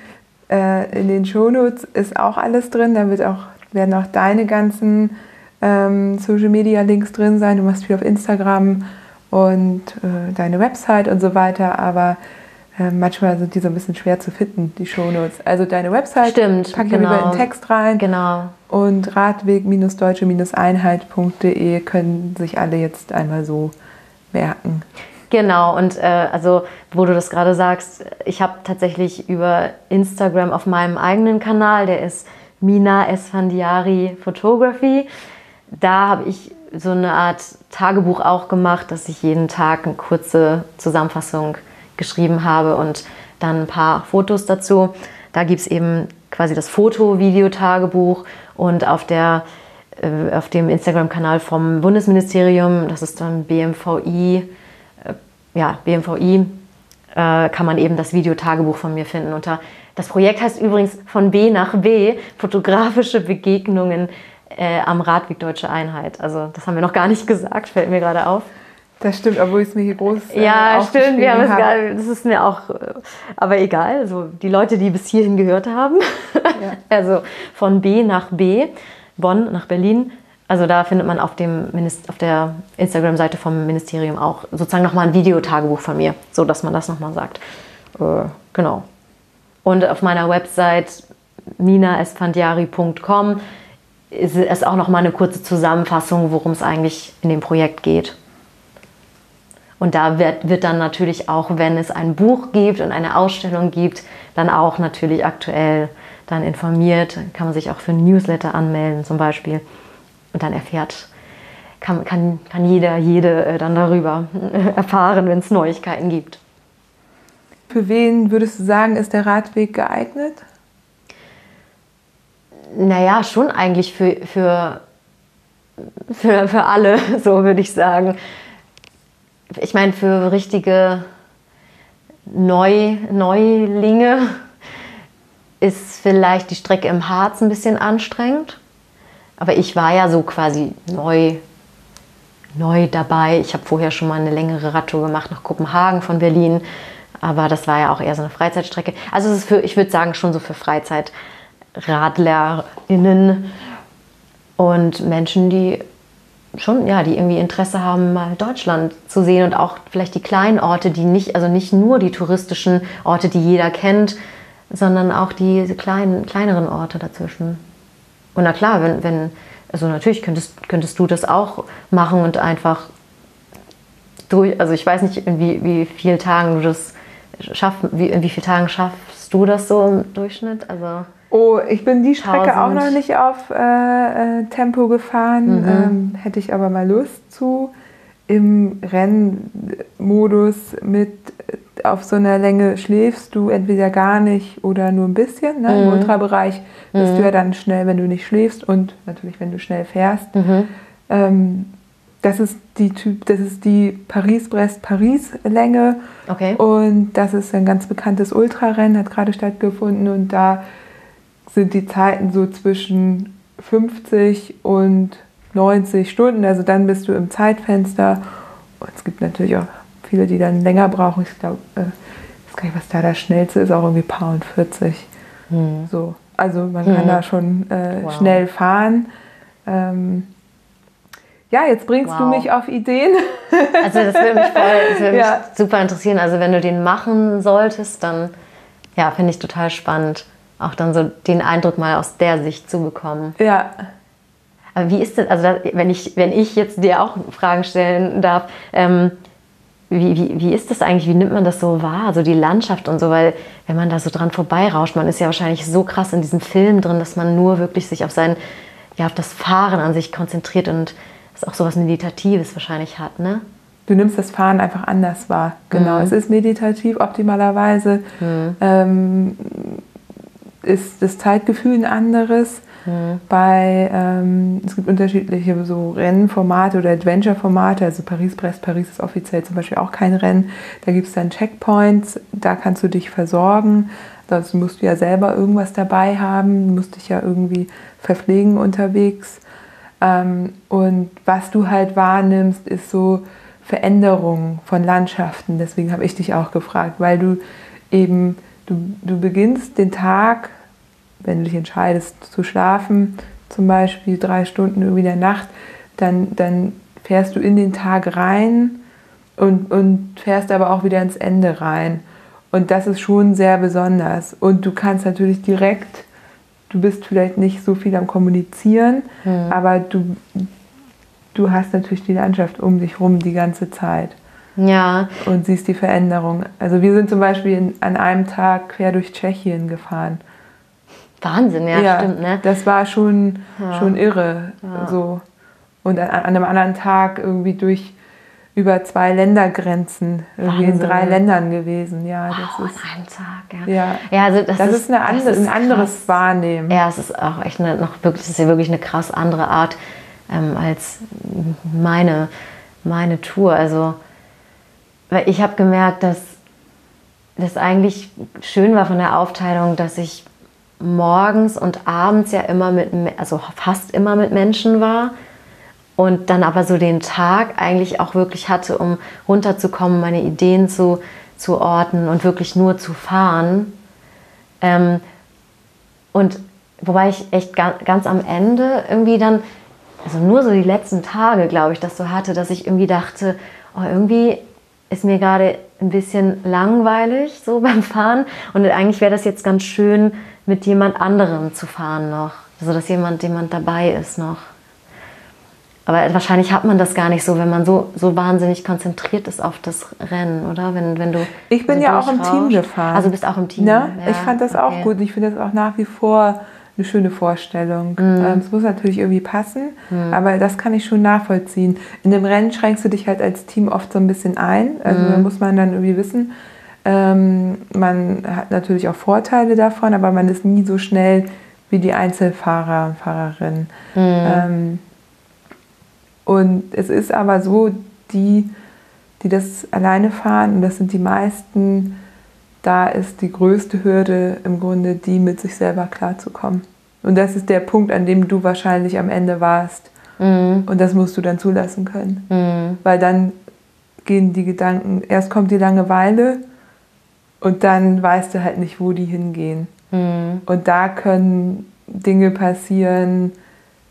Speaker 2: äh, in den Shownotes ist auch alles drin. Da wird auch, werden auch deine ganzen ähm, Social Media Links drin sein. Du machst viel auf Instagram und äh, deine Website und so weiter. Aber äh, manchmal sind die so ein bisschen schwer zu finden, die Shownotes. Also deine Website
Speaker 3: Stimmt,
Speaker 2: pack ich
Speaker 3: genau.
Speaker 2: lieber in den Text rein.
Speaker 3: Genau.
Speaker 2: Und radweg-deutsche-einheit.de können sich alle jetzt einmal so merken.
Speaker 3: Genau, und äh, also, wo du das gerade sagst, ich habe tatsächlich über Instagram auf meinem eigenen Kanal, der ist Mina Esfandiari Photography, da habe ich so eine Art Tagebuch auch gemacht, dass ich jeden Tag eine kurze Zusammenfassung geschrieben habe und dann ein paar Fotos dazu. Da gibt es eben quasi das Foto-Video-Tagebuch und auf der äh, auf dem Instagram-Kanal vom Bundesministerium, das ist dann BMVI, äh, ja, BMVI, äh, kann man eben das Videotagebuch von mir finden. Unter, das Projekt heißt übrigens von B nach B, fotografische Begegnungen äh, am Radweg Deutsche Einheit. Also das haben wir noch gar nicht gesagt, fällt mir gerade auf.
Speaker 2: Das stimmt, obwohl ich es mir hier groß äh,
Speaker 3: Ja, stimmt, wir haben es gar, das ist mir auch, äh, aber egal, also die Leute, die bis hierhin gehört haben, also von B nach B, Bonn nach Berlin, also da findet man auf, dem Minist auf der Instagram-Seite vom Ministerium auch sozusagen nochmal ein Videotagebuch von mir, so dass man das nochmal sagt. Äh, genau. Und auf meiner Website minaesfandiari.com ist es auch nochmal eine kurze Zusammenfassung, worum es eigentlich in dem Projekt geht. Und da wird, wird dann natürlich auch, wenn es ein Buch gibt und eine Ausstellung gibt, dann auch natürlich aktuell dann informiert. Kann man sich auch für ein Newsletter anmelden zum Beispiel. Und dann erfährt, kann, kann, kann jeder, jede äh, dann darüber erfahren, wenn es Neuigkeiten gibt.
Speaker 2: Für wen würdest du sagen, ist der Radweg geeignet?
Speaker 3: Naja, schon eigentlich für, für, für, für alle, so würde ich sagen. Ich meine, für richtige Neu, Neulinge ist vielleicht die Strecke im Harz ein bisschen anstrengend. Aber ich war ja so quasi neu, neu dabei. Ich habe vorher schon mal eine längere Radtour gemacht nach Kopenhagen von Berlin. Aber das war ja auch eher so eine Freizeitstrecke. Also es ist für, ich würde sagen, schon so für FreizeitradlerInnen und Menschen, die schon, ja, die irgendwie Interesse haben, mal Deutschland zu sehen und auch vielleicht die kleinen Orte, die nicht, also nicht nur die touristischen Orte, die jeder kennt, sondern auch diese kleinen, kleineren Orte dazwischen. Und na klar, wenn, wenn also natürlich könntest, könntest du das auch machen und einfach durch, also ich weiß nicht, in wie, wie vielen Tagen du das schaffst, wie, in wie vielen Tagen schaffst du das so im Durchschnitt? Also
Speaker 2: Oh, ich bin die Strecke auch
Speaker 3: 1000.
Speaker 2: noch nicht auf äh, äh, Tempo gefahren,
Speaker 3: Mhm.
Speaker 2: ähm, hätte ich aber mal Lust zu. Im Rennmodus mit äh, auf so einer Länge schläfst du entweder gar nicht oder nur ein bisschen. Ne? Im
Speaker 3: Mhm.
Speaker 2: Ultrabereich bist du ja dann schnell, wenn du nicht schläfst und natürlich, wenn du schnell fährst.
Speaker 3: Mhm.
Speaker 2: Ähm, das ist die Typ, das ist die Paris-Brest-Paris-Länge.
Speaker 3: okay.
Speaker 2: Und das ist ein ganz bekanntes Ultrarennen, hat gerade stattgefunden und da sind die Zeiten so zwischen 50 und 90 Stunden. Also dann bist du im Zeitfenster. Und es gibt natürlich auch viele, die dann länger brauchen. Ich glaube, äh, ich weiß gar nicht, was da das schnellste ist, auch irgendwie paar und 40. So. Also man kann
Speaker 3: Mhm.
Speaker 2: da schon äh,
Speaker 3: Wow.
Speaker 2: schnell fahren. Ähm, ja, jetzt bringst du
Speaker 3: Wow.
Speaker 2: mich auf Ideen.
Speaker 3: Also das würde mich, voll, das würde
Speaker 2: Ja.
Speaker 3: mich super interessieren. Also wenn du den machen solltest, dann ja, finde ich total spannend, auch dann so den Eindruck mal aus der Sicht zu bekommen.
Speaker 2: ja.
Speaker 3: Aber wie ist das, also da, wenn, ich, wenn ich jetzt dir auch Fragen stellen darf, ähm, wie, wie, wie ist das eigentlich, wie nimmt man das so wahr, so die Landschaft und so, weil wenn man da so dran vorbeirauscht, man ist ja wahrscheinlich so krass in diesem Film drin, dass man nur wirklich sich auf sein, ja, auf das Fahren an sich konzentriert und das auch so was Meditatives wahrscheinlich hat, ne?
Speaker 2: Du nimmst das Fahren einfach anders wahr. Genau,
Speaker 3: Mhm.
Speaker 2: es ist meditativ optimalerweise. Ähm, ist das Zeitgefühl ein anderes. Mhm. Bei, ähm, es gibt unterschiedliche so Rennformate oder Adventure-Formate. Also Paris-Brest, Paris ist offiziell zum Beispiel auch kein Rennen. Da gibt es dann Checkpoints, da kannst du dich versorgen. Sonst musst du ja selber irgendwas dabei haben, du musst dich ja irgendwie verpflegen unterwegs. Ähm, und was du halt wahrnimmst, ist so Veränderungen von Landschaften. Deswegen habe ich dich auch gefragt, weil du eben, du, du beginnst den Tag, wenn du dich entscheidest zu schlafen, zum Beispiel drei Stunden irgendwie der Nacht, dann, dann fährst du in den Tag rein und, und fährst aber auch wieder ins Ende rein. Und das ist schon sehr besonders. Und du kannst natürlich direkt, du bist vielleicht nicht so viel am Kommunizieren, mhm. aber du, du hast natürlich die Landschaft um dich rum die ganze Zeit.
Speaker 3: Ja.
Speaker 2: Und siehst die Veränderung. Also wir sind zum Beispiel in, an einem Tag quer durch Tschechien gefahren.
Speaker 3: Wahnsinn, ja, ja stimmt, ne?
Speaker 2: Das war schon, ja. schon irre. Ja. So. Und an, an, einem anderen Tag irgendwie durch über zwei Ländergrenzen, irgendwie Wahnsinn. in drei Ländern gewesen. Ja,
Speaker 3: das wow, ist. An einem Tag,
Speaker 2: ja. Ja, ja also das, das ist, ist, eine andere, ist ein anderes Wahrnehmen.
Speaker 3: Ja, es ist auch echt eine, noch wirklich, ist ja wirklich eine krass andere Art ähm, als meine, meine Tour. Also, weil ich habe gemerkt, dass das eigentlich schön war von der Aufteilung, dass ich morgens und abends ja immer mit, also fast immer mit Menschen war und dann aber so den Tag eigentlich auch wirklich hatte, um runterzukommen, meine Ideen zu, zu orten und wirklich nur zu fahren. Ähm, und wobei ich echt ganz, ganz am Ende irgendwie dann, also nur so die letzten Tage, glaube ich, das so hatte, dass ich irgendwie dachte, oh, irgendwie ist mir gerade ein bisschen langweilig so beim Fahren und eigentlich wäre das jetzt ganz schön, mit jemand anderem zu fahren noch. Also dass jemand, jemand dabei ist noch. Aber wahrscheinlich hat man das gar nicht so, wenn man so, so wahnsinnig konzentriert ist auf das Rennen, oder? Wenn, wenn du
Speaker 2: ich bin ja auch im Team gefahren.
Speaker 3: Also bist auch im Team.
Speaker 2: Ne? Ja, ich fand das okay. auch gut. Ich finde das auch nach wie vor eine schöne Vorstellung. Mhm. Ähm, es muss natürlich irgendwie passen, mhm. aber das kann ich schon nachvollziehen. In dem Rennen schränkst du dich halt als Team oft so ein bisschen ein. Also mhm. da muss man dann irgendwie wissen, ähm, man hat natürlich auch Vorteile davon, aber man ist nie so schnell wie die Einzelfahrer und Fahrerinnen. Mhm. Ähm, und es ist aber so, die, die das alleine fahren, und das sind die meisten, da ist die größte Hürde im Grunde, die mit sich selber klarzukommen. Und das ist der Punkt, an dem du wahrscheinlich am Ende warst. Mhm. Und das musst du dann zulassen können. Mhm. Weil dann gehen die Gedanken, erst kommt die Langeweile und dann weißt du halt nicht, wo die hingehen. Mhm. Und da können Dinge passieren,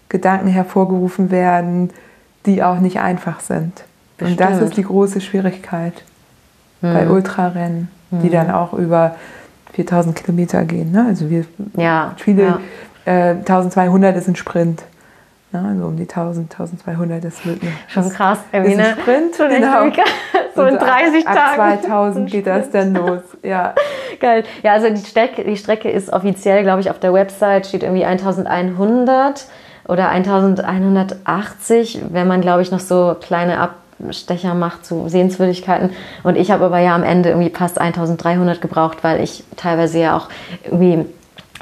Speaker 2: Gedanken hervorgerufen werden, die auch nicht einfach sind. Bestimmt. Und das ist die große Schwierigkeit bei Ultrarennen, die dann auch über 4000 Kilometer gehen. Ne? Also wir
Speaker 3: ja,
Speaker 2: viele, ja. Äh, 1200 ist ein Sprint. Ne? Also um die 1000, 1200, das wird eine,
Speaker 3: schon krass.
Speaker 2: Ist ein? Sprint,
Speaker 3: schon genau. so in 30
Speaker 2: ab,
Speaker 3: Tagen.
Speaker 2: Ab 2000 geht das dann los. Ja.
Speaker 3: Geil. Ja, also die Strecke, die Strecke ist offiziell, glaube ich, auf der Website steht irgendwie 1100 oder 1180, wenn man, glaube ich, noch so kleine Abstecher macht zu Sehenswürdigkeiten. Und ich habe aber ja am Ende irgendwie fast 1300 gebraucht, weil ich teilweise ja auch irgendwie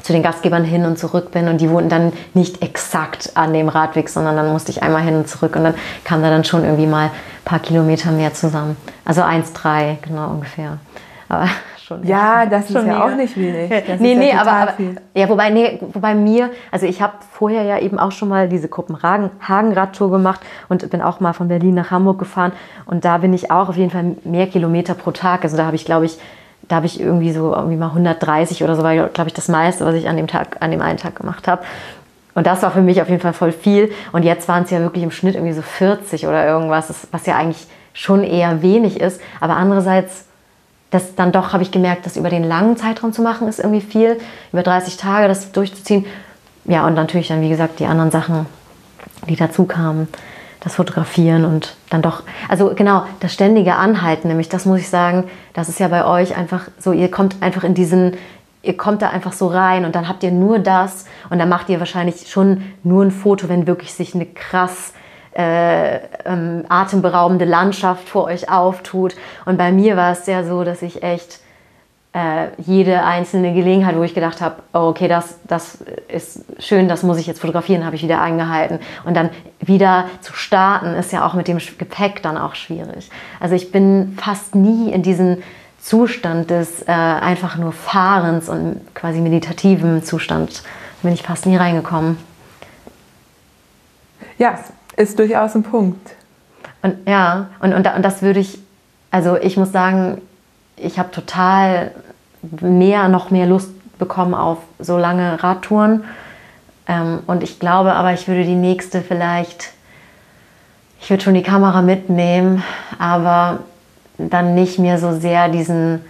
Speaker 3: zu den Gastgebern hin und zurück bin und die wohnten dann nicht exakt an dem Radweg, sondern dann musste ich einmal hin und zurück und dann kam da dann schon irgendwie mal ein paar Kilometer mehr zusammen. Also 1,3 genau ungefähr. Aber
Speaker 2: schon. Ja, das ist ja auch nicht wenig.
Speaker 3: Das nee, nee, ja aber, aber ja, wobei, nee, wobei mir, also ich habe vorher ja eben auch schon mal diese Kopenhagen-Radtour gemacht und bin auch mal von Berlin nach Hamburg gefahren und da bin ich auch auf jeden Fall mehr Kilometer pro Tag. Also da habe ich, glaube ich, da habe ich irgendwie so irgendwie mal 130 oder so war, glaube ich, das meiste, was ich an dem Tag, an dem einen Tag gemacht habe. Und das war für mich auf jeden Fall voll viel. Und jetzt waren es ja wirklich im Schnitt irgendwie so 40 oder irgendwas, was ja eigentlich schon eher wenig ist. Aber andererseits das dann doch habe ich gemerkt, das über den langen Zeitraum zu machen, ist irgendwie viel. Über 30 Tage das durchzuziehen. Ja, und natürlich dann, wie gesagt, die anderen Sachen, die dazu kamen. Das Fotografieren und dann doch, also genau, das ständige Anhalten, nämlich das muss ich sagen, das ist ja bei euch einfach so, ihr kommt einfach in diesen, ihr kommt da einfach so rein und dann habt ihr nur das und dann macht ihr wahrscheinlich schon nur ein Foto, wenn wirklich sich eine krass äh, ähm, atemberaubende Landschaft vor euch auftut. Und bei mir war es ja so, dass ich echt äh, jede einzelne Gelegenheit, wo ich gedacht habe, oh, okay, das, das ist schön, das muss ich jetzt fotografieren, habe ich wieder eingehalten. Und dann wieder zu starten, ist ja auch mit dem Gepäck dann auch schwierig. Also ich bin fast nie in diesen Zustand des äh, einfach nur Fahrens und quasi meditativen Zustand bin ich fast nie reingekommen.
Speaker 2: Ja, ist durchaus ein Punkt.
Speaker 3: Und ja, und, und, und das würde ich, also ich muss sagen, ich habe total mehr, noch mehr Lust bekommen auf so lange Radtouren. Ähm, und ich glaube aber, ich würde die nächste vielleicht, ich würde schon die Kamera mitnehmen, aber dann nicht mehr so sehr diesen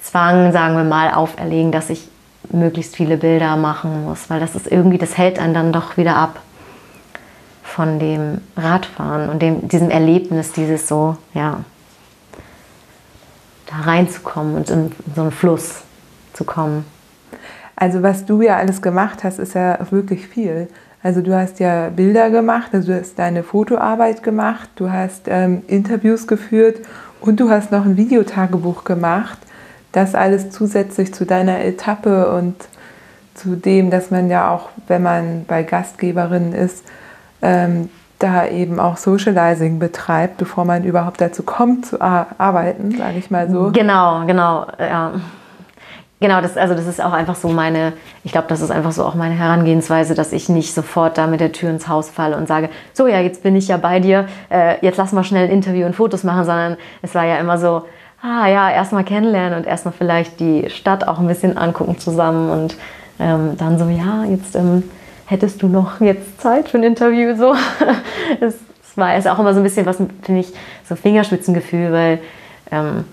Speaker 3: Zwang, sagen wir mal, auferlegen, dass ich möglichst viele Bilder machen muss, weil das ist irgendwie, das hält einen dann doch wieder ab von dem Radfahren und dem, diesem Erlebnis, dieses so, ja, da reinzukommen und in so einen Fluss zu kommen.
Speaker 2: Also was du ja alles gemacht hast, ist ja wirklich viel. Also du hast ja Bilder gemacht, also du hast deine Fotoarbeit gemacht, du hast ähm, Interviews geführt und du hast noch ein Videotagebuch gemacht. Das alles zusätzlich zu deiner Etappe und zu dem, dass man ja auch, wenn man bei Gastgeberinnen ist, ähm, da eben auch Socializing betreibt, bevor man überhaupt dazu kommt zu arbeiten, sage ich mal so.
Speaker 3: Genau, genau, ja. Genau, das, also das ist auch einfach so meine, ich glaube, das ist einfach so auch meine Herangehensweise, dass ich nicht sofort da mit der Tür ins Haus falle und sage, so ja, jetzt bin ich ja bei dir, äh, jetzt lass mal schnell ein Interview und Fotos machen, sondern es war ja immer so, ah ja, erstmal kennenlernen und erstmal vielleicht die Stadt auch ein bisschen angucken zusammen und ähm, dann so, ja, jetzt ähm, hättest du noch jetzt Zeit für ein Interview? So, es, es war ist auch immer so ein bisschen was, finde ich, so Fingerspitzengefühl, weil ähm,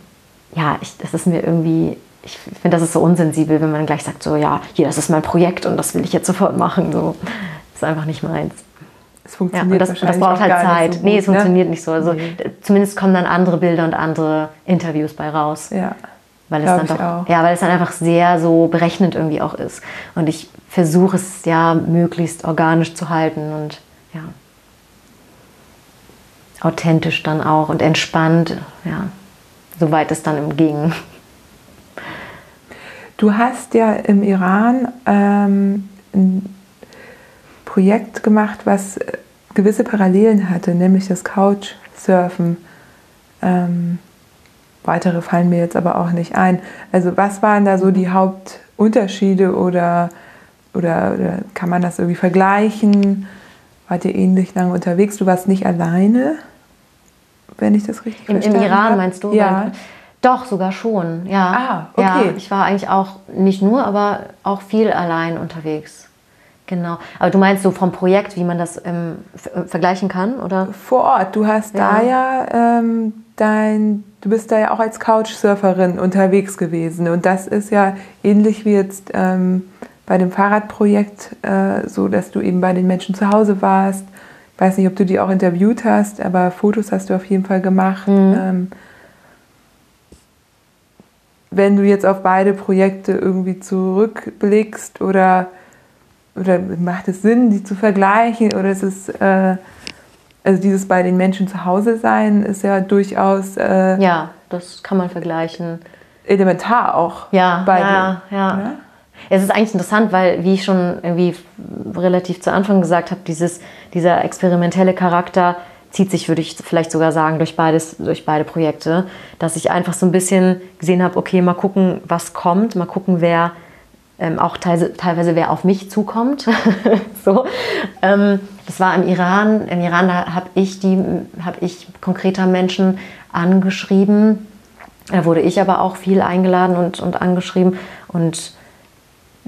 Speaker 3: ja, ich, das ist mir irgendwie, ich finde, das ist so unsensibel, wenn man gleich sagt, so ja, hier, das ist mein Projekt und das will ich jetzt sofort machen. So, das ist einfach nicht meins.
Speaker 2: Es funktioniert
Speaker 3: ja, das, das braucht halt Zeit. So gut, nee, es ne? funktioniert nicht so. Also nee. zumindest kommen dann andere Bilder und andere Interviews bei raus.
Speaker 2: Ja.
Speaker 3: Weil es dann doch, ja, weil es dann einfach sehr so berechnend irgendwie auch ist. Und ich versuche es ja möglichst organisch zu halten und ja authentisch dann auch und entspannt, ja, soweit es dann im ging.
Speaker 2: Du hast ja im Iran ähm, ein Projekt gemacht, was gewisse Parallelen hatte, nämlich das Couchsurfen. Ähm, Weitere fallen mir jetzt aber auch nicht ein. Also was waren da so die Hauptunterschiede oder, oder, oder kann man das irgendwie vergleichen? Wart ihr ähnlich lange unterwegs? Du warst nicht alleine, wenn ich das richtig
Speaker 3: Im,
Speaker 2: verstanden
Speaker 3: Im Iran
Speaker 2: habe.
Speaker 3: meinst du?
Speaker 2: Ja.
Speaker 3: Doch, sogar schon, ja.
Speaker 2: Ah, okay.
Speaker 3: Ja, ich war eigentlich auch nicht nur, aber auch viel allein unterwegs. Genau. Aber du meinst so vom Projekt, wie man das ähm, vergleichen kann, oder?
Speaker 2: Vor Ort. Du hast ja. da ja ähm, dein, du bist da ja auch als Couchsurferin unterwegs gewesen. Und das ist ja ähnlich wie jetzt ähm, bei dem Fahrradprojekt äh, so, dass du eben bei den Menschen zu Hause warst. Ich weiß nicht, ob du die auch interviewt hast, aber Fotos hast du auf jeden Fall gemacht. Mhm. Ähm, wenn du jetzt auf beide Projekte irgendwie zurückblickst oder, oder macht es Sinn, die zu vergleichen oder ist es äh, also dieses bei den Menschen zu Hause sein ist ja durchaus. Äh,
Speaker 3: ja, das kann man vergleichen.
Speaker 2: Elementar auch.
Speaker 3: Ja, bei ja, ja, ja. Es ist eigentlich interessant, weil, wie ich schon irgendwie relativ zu Anfang gesagt habe, dieses, dieser experimentelle Charakter zieht sich, würde ich vielleicht sogar sagen, durch, beides, durch beide Projekte. Dass ich einfach so ein bisschen gesehen habe, okay, mal gucken, was kommt, mal gucken, wer ähm, auch teilweise, teilweise wer auf mich zukommt. so. Ähm, das war im Iran. Im Iran habe ich, hab ich konkreter Menschen angeschrieben. Da wurde ich aber auch viel eingeladen und, und angeschrieben und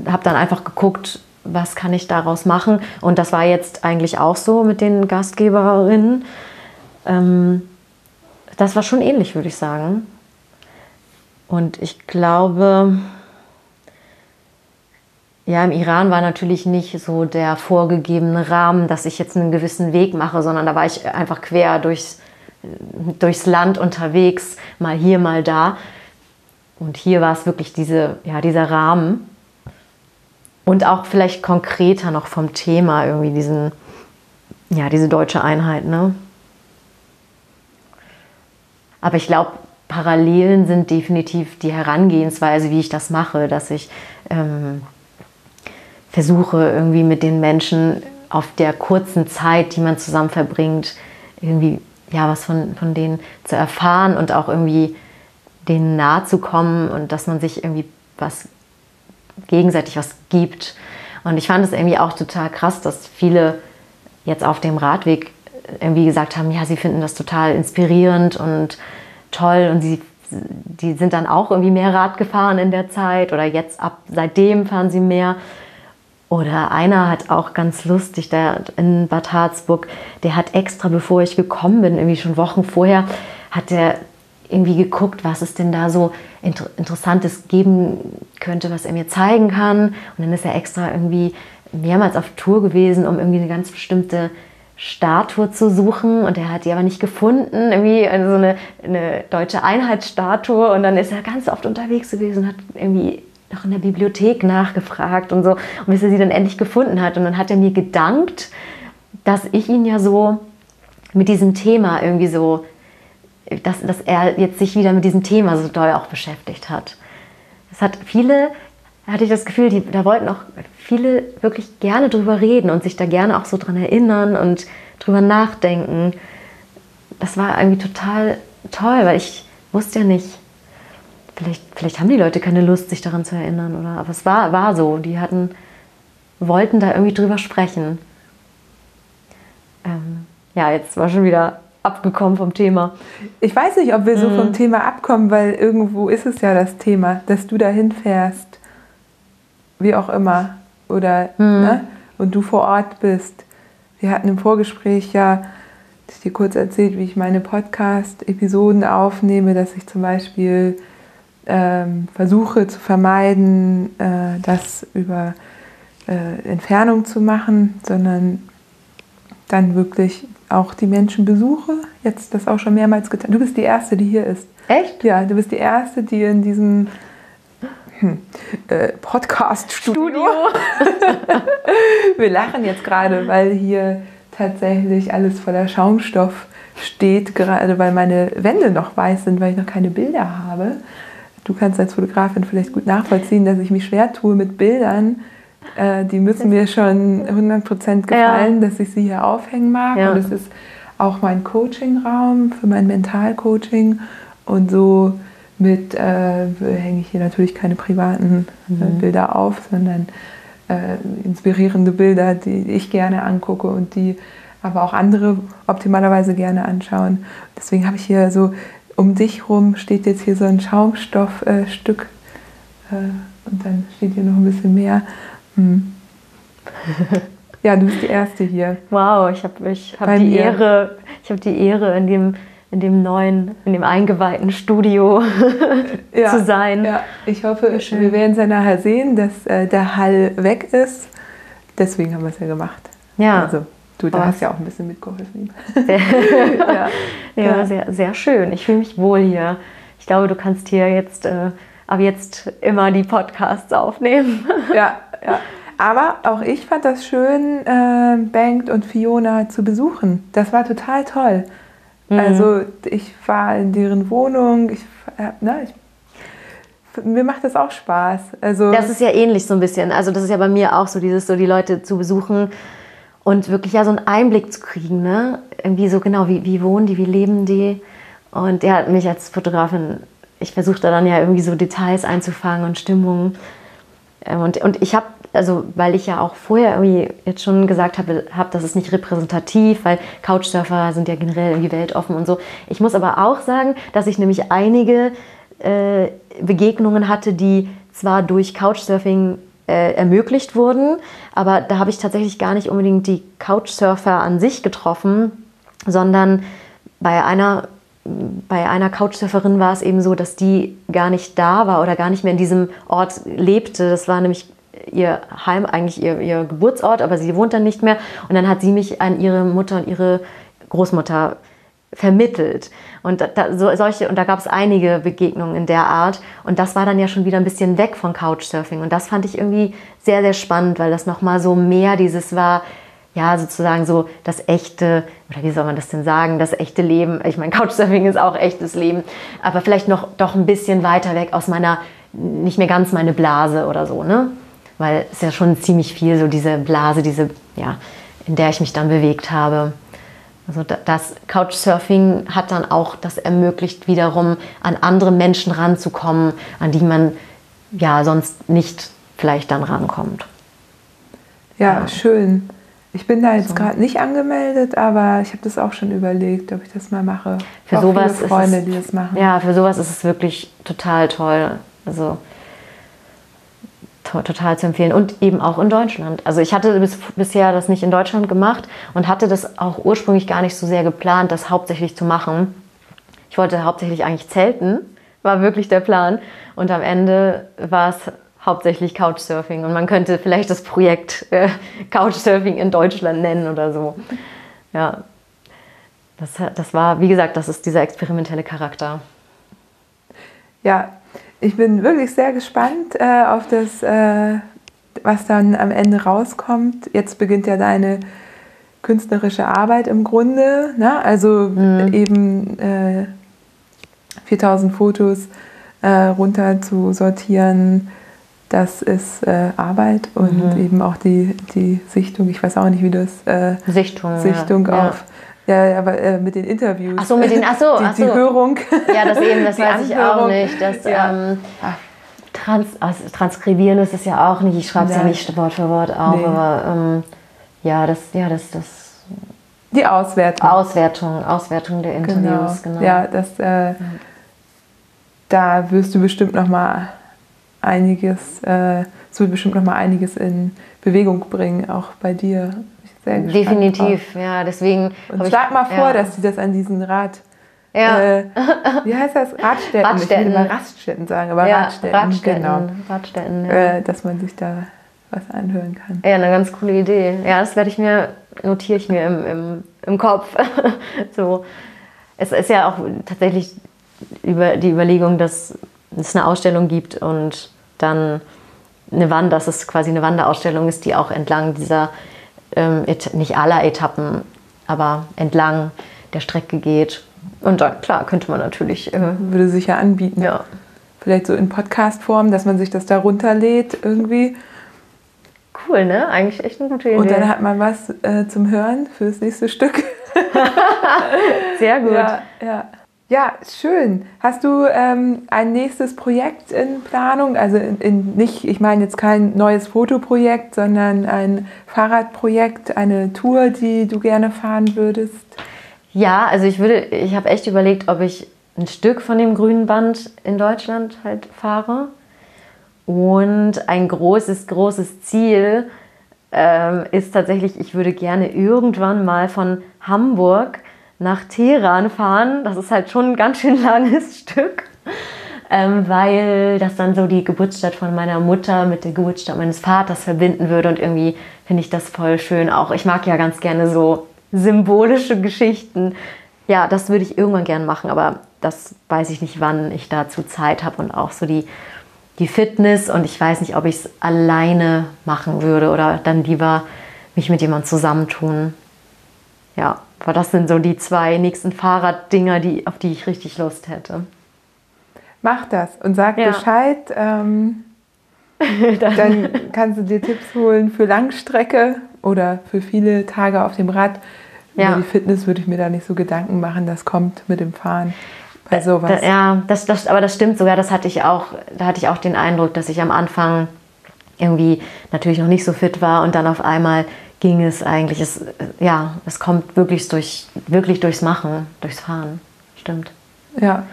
Speaker 3: habe dann einfach geguckt, was kann ich daraus machen. Und das war jetzt eigentlich auch so mit den Gastgeberinnen. Ähm, das war schon ähnlich, würde ich sagen. Und ich glaube, ja, im Iran war natürlich nicht so der vorgegebene Rahmen, dass ich jetzt einen gewissen Weg mache, sondern da war ich einfach quer durchs, durchs Land unterwegs, mal hier, mal da. Und hier war es wirklich diese, ja, dieser Rahmen. Und auch vielleicht konkreter noch vom Thema, irgendwie diesen, ja, diese deutsche Einheit. Ne? Aber ich glaube, Parallelen sind definitiv die Herangehensweise, wie ich das mache, dass ich ähm, versuche irgendwie mit den Menschen auf der kurzen Zeit, die man zusammen verbringt, irgendwie ja was von, von denen zu erfahren und auch irgendwie denen nahe zu kommen und dass man sich irgendwie was gegenseitig was gibt. Und ich fand es irgendwie auch total krass, dass viele jetzt auf dem Radweg irgendwie gesagt haben, ja, sie finden das total inspirierend und toll und sie die sind dann auch irgendwie mehr Rad gefahren in der Zeit oder jetzt ab seitdem fahren sie mehr. Oder einer hat auch ganz lustig, der in Bad Harzburg, der hat extra, bevor ich gekommen bin, irgendwie schon Wochen vorher, hat der irgendwie geguckt, was es denn da so Inter Interessantes geben könnte, was er mir zeigen kann. Und dann ist er extra irgendwie mehrmals auf Tour gewesen, um irgendwie eine ganz bestimmte Statue zu suchen. Und er hat die aber nicht gefunden, irgendwie so eine, eine deutsche Einheitsstatue. Und dann ist er ganz oft unterwegs gewesen und hat irgendwie noch in der Bibliothek nachgefragt und so und bis er sie dann endlich gefunden hat und dann hat er mir gedankt, dass ich ihn ja so mit diesem Thema irgendwie so dass, dass er jetzt sich wieder mit diesem Thema so doll auch beschäftigt hat. Es hat viele, hatte ich das Gefühl, die, da wollten auch viele wirklich gerne drüber reden und sich da gerne auch so dran erinnern und drüber nachdenken. Das war irgendwie total toll, weil ich wusste ja nicht, vielleicht, vielleicht haben die Leute keine Lust, sich daran zu erinnern, oder? Aber es war, war so. Die hatten, wollten da irgendwie drüber sprechen. Ähm, ja, jetzt war schon wieder abgekommen vom Thema.
Speaker 2: Ich weiß nicht, ob wir so mhm. vom Thema abkommen, weil irgendwo ist es ja das Thema, dass du dahin fährst, wie auch immer, oder mhm. ne, und du vor Ort bist. Wir hatten im Vorgespräch ja, ich dir kurz erzählt, wie ich meine Podcast-Episoden aufnehme, dass ich zum Beispiel ähm, versuche zu vermeiden, äh, das über äh, Entfernung zu machen, sondern dann wirklich auch die Menschen besuche. Jetzt das auch schon mehrmals getan. Du bist die Erste, die hier ist.
Speaker 3: Echt?
Speaker 2: Ja, du bist die Erste, die in diesem hm, äh, Podcast-Studio. Wir lachen jetzt gerade, weil hier tatsächlich alles voller Schaumstoff steht, gerade weil meine Wände noch weiß sind, weil ich noch keine Bilder habe. Du kannst als Fotografin vielleicht gut nachvollziehen, dass ich mich schwer tue mit Bildern, äh, die müssen mir schon 100% gefallen, ja. dass ich sie hier aufhängen mag. Ja. Und es ist auch mein Coaching-Raum für mein Mentalcoaching. Und so mit äh, hänge ich hier natürlich keine privaten äh, mhm. Bilder auf, sondern äh, inspirierende Bilder, die ich gerne angucke und die aber auch andere optimalerweise gerne anschauen. Deswegen habe ich hier so um dich rum steht jetzt hier so ein Schaumstoffstück äh, und dann steht hier noch ein bisschen mehr. Hm. Ja, du bist die Erste hier.
Speaker 3: Wow, ich habe ich hab die Ehre, ich habe die Ehre in dem in dem neuen, in dem eingeweihten Studio ja, zu sein.
Speaker 2: Ja, ich hoffe, wir werden es ja nachher sehen, dass äh, der Hall weg ist. Deswegen haben wir es ja gemacht.
Speaker 3: Ja.
Speaker 2: Also, du da hast ja auch ein bisschen mitgeholfen.
Speaker 3: Sehr, ja, ja, Sehr, sehr schön. Ich fühle mich wohl hier. Ich glaube, du kannst hier jetzt äh, ab jetzt immer die Podcasts aufnehmen.
Speaker 2: ja, ja. Aber auch ich fand das schön, äh, Bengt und Fiona zu besuchen. Das war total toll. Mhm. Also ich war in deren Wohnung, ich, äh, ne, ich, mir macht das auch Spaß. Also
Speaker 3: das ist ja ähnlich so ein bisschen. Also das ist ja bei mir auch so, dieses so die Leute zu besuchen und wirklich ja so einen Einblick zu kriegen, ne? Irgendwie so genau, wie, wie wohnen die, wie leben die. Und der hat mich als Fotografin, ich versuche da dann ja irgendwie so Details einzufangen und Stimmungen. Ähm, und, und ich habe, also weil ich ja auch vorher irgendwie jetzt schon gesagt habe, hab, das ist nicht repräsentativ, weil Couchsurfer sind ja generell irgendwie weltoffen und so. Ich muss aber auch sagen, dass ich nämlich einige äh, Begegnungen hatte, die zwar durch Couchsurfing äh, ermöglicht wurden, aber da habe ich tatsächlich gar nicht unbedingt die Couchsurfer an sich getroffen, sondern bei einer bei einer Couchsurferin war es eben so, dass die gar nicht da war oder gar nicht mehr in diesem Ort lebte. Das war nämlich ihr Heim, eigentlich ihr, ihr Geburtsort, aber sie wohnt dann nicht mehr. Und dann hat sie mich an ihre Mutter und ihre Großmutter vermittelt. Und da, so, solche, und da gab es einige Begegnungen in der Art. Und das war dann ja schon wieder ein bisschen weg von Couchsurfing. Und das fand ich irgendwie sehr, sehr spannend, weil das nochmal so mehr dieses war, ja, sozusagen so das echte, oder wie soll man das denn sagen, das echte Leben. Ich meine, Couchsurfing ist auch echtes Leben, aber vielleicht noch doch ein bisschen weiter weg aus meiner, nicht mehr ganz meine Blase oder so, ne? Weil es ja schon ziemlich viel so diese Blase, diese, ja, in der ich mich dann bewegt habe. Also das Couchsurfing hat dann auch das ermöglicht, wiederum an andere Menschen ranzukommen, an die man ja sonst nicht vielleicht dann rankommt.
Speaker 2: Ja, ja. schön. Ich bin da jetzt so. gerade nicht angemeldet, aber ich habe das auch schon überlegt, ob ich das mal mache.
Speaker 3: Für auch sowas viele Freunde, es, die das machen. Ja, für sowas ist es wirklich total toll. Also total zu empfehlen und eben auch in Deutschland. Also ich hatte bis, bisher das nicht in Deutschland gemacht und hatte das auch ursprünglich gar nicht so sehr geplant, das hauptsächlich zu machen. Ich wollte hauptsächlich eigentlich zelten, war wirklich der Plan. Und am Ende war es hauptsächlich Couchsurfing und man könnte vielleicht das Projekt äh, Couchsurfing in Deutschland nennen oder so. Ja, das, das war, wie gesagt, das ist dieser experimentelle Charakter.
Speaker 2: Ja, ich bin wirklich sehr gespannt äh, auf das, äh, was dann am Ende rauskommt. Jetzt beginnt ja deine künstlerische Arbeit im Grunde. Ne? Also mhm. eben äh, 4000 Fotos äh, runter zu sortieren, das ist äh, Arbeit und mhm. eben auch die, die Sichtung. Ich weiß auch nicht, wie das
Speaker 3: äh, Sichtung,
Speaker 2: Sichtung ja. auf ja, aber äh, mit den Interviews.
Speaker 3: Ach so, mit den, ach so,
Speaker 2: die,
Speaker 3: ach so.
Speaker 2: die Hörung.
Speaker 3: Ja, das eben, das weiß ich auch nicht. Das, ja. ähm, Trans, also transkribieren ist es ja auch nicht. Ich schreibe es ja nicht Wort für Wort auf, nee. aber ähm, ja, das, ja, das, das.
Speaker 2: Die Auswertung.
Speaker 3: Auswertung, Auswertung der Interviews, genau.
Speaker 2: genau. Ja, das, äh, da wirst du bestimmt noch mal einiges, äh, es wird bestimmt noch mal einiges in Bewegung bringen, auch bei dir
Speaker 3: sehr Definitiv, drauf. ja, deswegen.
Speaker 2: Und sag mal vor, ja. dass sie das an diesen Rad. Ja. Äh, wie heißt das? Radstätten. Radstätten. Ich will immer Raststätten sagen, aber ja, Radstätten. Radstätten, genau. Radstätten ja. äh, dass man sich da was anhören kann.
Speaker 3: Ja, eine ganz coole Idee. Ja, das werde ich mir, notiere ich mir im, im, im Kopf. so. Es ist ja auch tatsächlich über die Überlegung, dass es eine Ausstellung gibt und dann eine Wand, dass es quasi eine Wanderausstellung ist, die auch entlang dieser ähm, nicht aller Etappen, aber entlang der Strecke geht. Und dann, klar, könnte man natürlich.
Speaker 2: Äh, Würde sich ja anbieten.
Speaker 3: Ja.
Speaker 2: Vielleicht so in Podcast-Form, dass man sich das da runterlädt irgendwie.
Speaker 3: Cool, ne? Eigentlich echt eine gute Idee.
Speaker 2: Und dann hat man was äh, zum Hören fürs nächste Stück.
Speaker 3: Sehr gut.
Speaker 2: Ja, ja. Ja, schön. Hast du ähm, ein nächstes Projekt in Planung? Also in, in nicht, ich meine jetzt kein neues Fotoprojekt, sondern ein Fahrradprojekt, eine Tour, die du gerne fahren würdest?
Speaker 3: Ja, also ich würde, ich habe echt überlegt, ob ich ein Stück von dem grünen Band in Deutschland halt fahre. Und ein großes, großes Ziel ähm, ist tatsächlich, ich würde gerne irgendwann mal von Hamburg nach Teheran fahren. Das ist halt schon ein ganz schön langes Stück, ähm, weil das dann so die Geburtsstadt von meiner Mutter mit der Geburtsstadt meines Vaters verbinden würde. Und irgendwie finde ich das voll schön auch. Ich mag ja ganz gerne so symbolische Geschichten. Ja, das würde ich irgendwann gern machen, aber das weiß ich nicht, wann ich dazu Zeit habe und auch so die, die Fitness. Und ich weiß nicht, ob ich es alleine machen würde oder dann lieber mich mit jemandem zusammentun. Ja, aber das sind so die zwei nächsten Fahrraddinger, die, auf die ich richtig Lust hätte.
Speaker 2: Mach das und sag ja. Bescheid. Ähm, dann. dann kannst du dir Tipps holen für Langstrecke oder für viele Tage auf dem Rad. Ja. Über die Fitness würde ich mir da nicht so Gedanken machen. Das kommt mit dem Fahren bei sowas.
Speaker 3: Da, ja, das, das, aber das stimmt sogar. Das hatte ich auch. Da hatte ich auch den Eindruck, dass ich am Anfang irgendwie natürlich noch nicht so fit war und dann auf einmal ging es eigentlich. Es, ja, es kommt wirklich, durch, wirklich durchs Machen, durchs Fahren. Stimmt.
Speaker 2: Ja.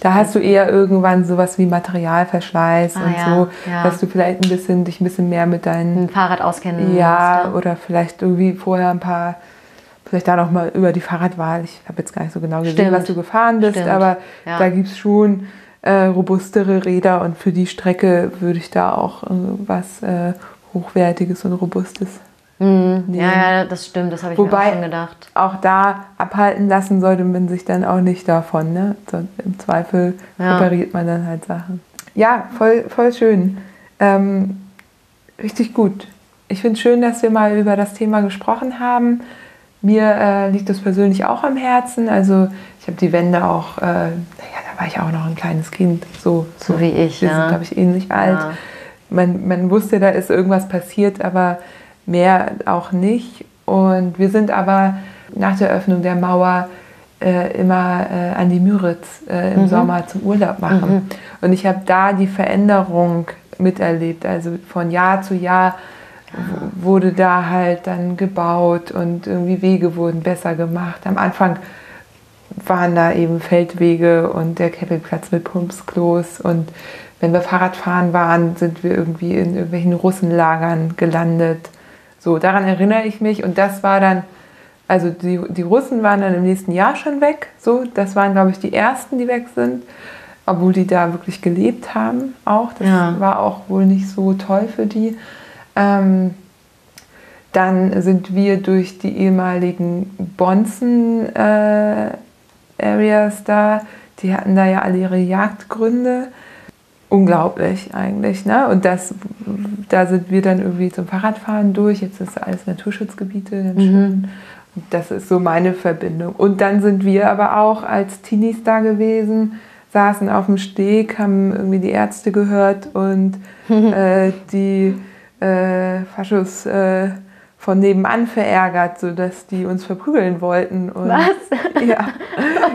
Speaker 2: Da hast du eher irgendwann sowas wie Materialverschleiß ah, und ja, so, ja. dass du vielleicht ein bisschen dich ein bisschen mehr mit deinem
Speaker 3: Fahrrad auskennen
Speaker 2: Ja, musst, ja, oder vielleicht irgendwie vorher ein paar, vielleicht da noch mal über die Fahrradwahl. Ich habe jetzt gar nicht so genau gesehen, Stimmt. was du gefahren bist, Stimmt. aber ja. da gibt es schon äh, robustere Räder und für die Strecke würde ich da auch äh, was äh, Hochwertiges und Robustes
Speaker 3: Mhm. Ja, ja, das stimmt, das habe ich Wobei mir auch schon gedacht.
Speaker 2: Auch da abhalten lassen sollte man sich dann auch nicht davon. Ne? So, Im Zweifel ja. repariert man dann halt Sachen. Ja, voll, voll schön. Ähm, richtig gut. ich finde es schön, dass wir mal über das Thema gesprochen haben. Mir äh, liegt das persönlich auch am Herzen. Also ich habe die Wende auch, äh, naja, da war ich auch noch ein kleines Kind. So,
Speaker 3: so, so wie ich.
Speaker 2: Wir ja. sind, glaube ich, ähnlich alt. Man, man wusste, da ist irgendwas passiert, aber mehr auch nicht. Und wir sind aber nach der Öffnung der Mauer äh, immer äh, an die Müritz äh, im mhm. Sommer zum Urlaub machen. Mhm. Und ich habe da die Veränderung miterlebt. Also von Jahr zu Jahr wurde da halt dann gebaut und irgendwie Wege wurden besser gemacht. Am Anfang waren da eben Feldwege und der Campingplatz mit Pumpsklos und wenn wir Fahrradfahren waren, sind wir irgendwie in irgendwelchen Russenlagern gelandet. So, daran erinnere ich mich und das war dann, also die, die Russen waren dann im nächsten Jahr schon weg. So, das waren, glaube ich, die ersten, die weg sind, obwohl die da wirklich gelebt haben auch. Das ja. war auch wohl nicht so toll für die. Ähm, dann sind wir durch die ehemaligen Bonzen-Areas äh, da, die hatten da ja alle ihre Jagdgründe. Unglaublich eigentlich. Ne? Und das, da sind wir dann irgendwie zum Fahrradfahren durch. Jetzt ist alles Naturschutzgebiete. Dann mhm. Und das ist so meine Verbindung. Und dann sind wir aber auch als Teenies da gewesen, saßen auf dem Steg, haben irgendwie die Ärzte gehört und äh, die äh, Faschos äh, von nebenan verärgert, sodass die uns verprügeln wollten.
Speaker 3: Und, Was?
Speaker 2: Ja,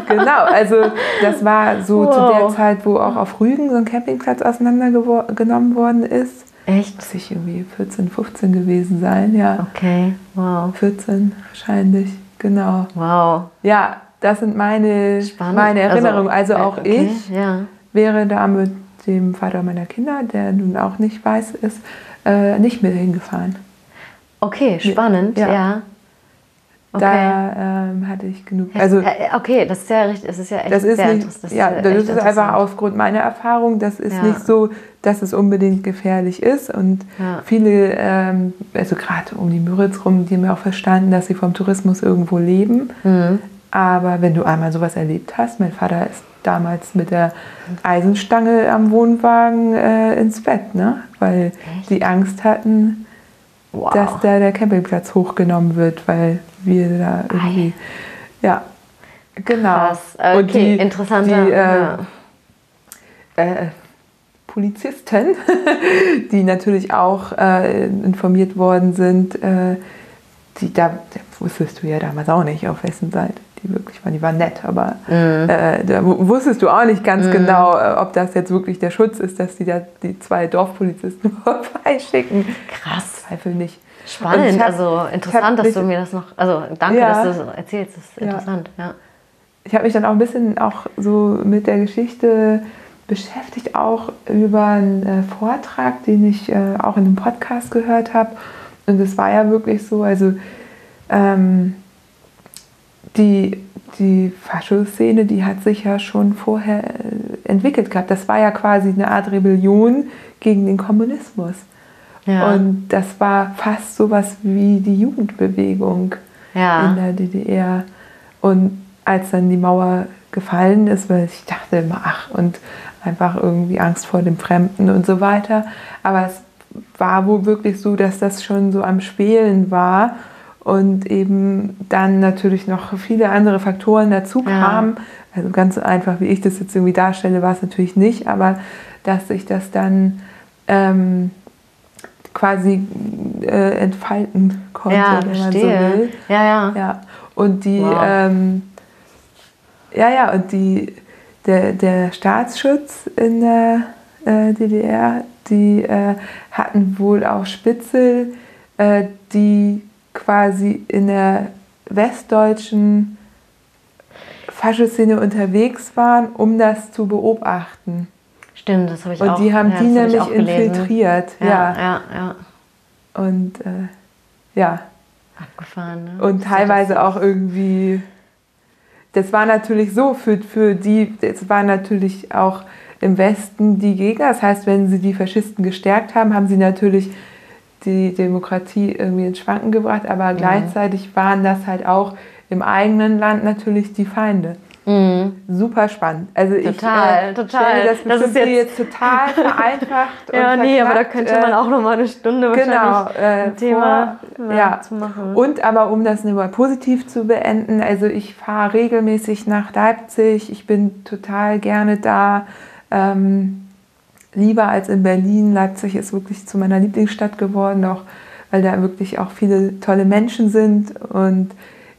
Speaker 2: genau. Also das war so wow. zu der Zeit, wo auch auf Rügen so ein Campingplatz auseinandergenommen worden ist.
Speaker 3: Echt?
Speaker 2: Muss ich irgendwie 14, 15 gewesen sein, ja.
Speaker 3: Okay, wow.
Speaker 2: 14 wahrscheinlich, genau.
Speaker 3: Wow.
Speaker 2: Ja, das sind meine, meine also, Erinnerungen. Also, also auch okay, ich ja. wäre da mit dem Vater meiner Kinder, der nun auch nicht weiß ist, äh, nicht mehr hingefahren.
Speaker 3: Okay, spannend, ja. ja.
Speaker 2: Okay. Da ähm, hatte ich genug. Also,
Speaker 3: äh, okay, das ist ja richtig, das ist ja echt
Speaker 2: das ist
Speaker 3: sehr
Speaker 2: nicht, das Ja, ist das ist einfach aufgrund meiner Erfahrung. Das ist ja. nicht so, dass es unbedingt gefährlich ist. Und ja. viele, ähm, also gerade um die Müritz rum, die haben ja auch verstanden, dass sie vom Tourismus irgendwo leben. Mhm. Aber wenn du einmal sowas erlebt hast, mein Vater ist damals mit der Eisenstange am Wohnwagen äh, ins Bett, ne? weil Echt? die Angst hatten, wow. dass da der Campingplatz hochgenommen wird, weil wir da irgendwie, Ei. ja, genau.
Speaker 3: Krass. Okay, Und die, interessanter. Die, äh, ja.
Speaker 2: äh, Polizisten, die natürlich auch äh, informiert worden sind, äh, die da, wusstest du ja damals auch nicht, auf wessen Seite die wirklich waren. Die waren nett, aber mhm. äh, da wusstest du auch nicht ganz mhm. genau, äh, ob das jetzt wirklich der Schutz ist, dass die da die zwei Dorfpolizisten vorbeischicken.
Speaker 3: Krass.
Speaker 2: Zweifel nicht.
Speaker 3: Spannend, hab, also interessant, dass du mir das noch, also danke, ja, dass du so erzählst, das ist interessant, ja. ja.
Speaker 2: Ich habe mich dann auch ein bisschen auch so mit der Geschichte beschäftigt, auch über einen äh, Vortrag, den ich äh, auch in einem Podcast gehört habe. Und es war ja wirklich so, also ähm, die, die Faschoszene, die hat sich ja schon vorher äh, entwickelt gehabt. Das war ja quasi eine Art Rebellion gegen den Kommunismus. Ja. Und das war fast sowas wie die Jugendbewegung ja. in der DDR. Und als dann die Mauer gefallen ist, weil ich dachte immer, ach, und einfach irgendwie Angst vor dem Fremden und so weiter. Aber es war wohl wirklich so, dass das schon so am Schwelen war und eben dann natürlich noch viele andere Faktoren dazu kamen. Ja. Also ganz so einfach, wie ich das jetzt irgendwie darstelle, war es natürlich nicht, aber dass sich das dann ähm, quasi äh, entfalten konnte,
Speaker 3: ja, wenn man so will. Ja, ja.
Speaker 2: ja. Und die, wow. ähm, ja, ja, und die, der, der Staatsschutz in der äh, DDR, die äh, hatten wohl auch Spitzel, äh, die quasi in der westdeutschen Faschoszene unterwegs waren, um das zu beobachten.
Speaker 3: Stimmt, das habe ich
Speaker 2: Und
Speaker 3: auch.
Speaker 2: Und die haben ja, die nämlich infiltriert. Ja,
Speaker 3: ja, ja. ja.
Speaker 2: Und äh, ja.
Speaker 3: Abgefahren, ne?
Speaker 2: Und teilweise auch irgendwie. Das war natürlich so, für, für die, das war natürlich auch im Westen die Gegner. Das heißt, wenn sie die Faschisten gestärkt haben, haben sie natürlich die Demokratie irgendwie ins Schwanken gebracht, aber mhm. gleichzeitig waren das halt auch im eigenen Land natürlich die Feinde. Mhm. Super spannend. Also
Speaker 3: total, ich äh, total.
Speaker 2: das, das ist jetzt, jetzt total vereinfacht.
Speaker 3: ja, nee, aber da könnte man auch noch mal eine Stunde
Speaker 2: genau, äh, Thema vor, ja. zu machen. Und aber um das mal positiv zu beenden, also ich fahre regelmäßig nach Leipzig. Ich bin total gerne da. Ähm, lieber als in Berlin. Leipzig ist wirklich zu meiner Lieblingsstadt geworden, auch weil da wirklich auch viele tolle Menschen sind und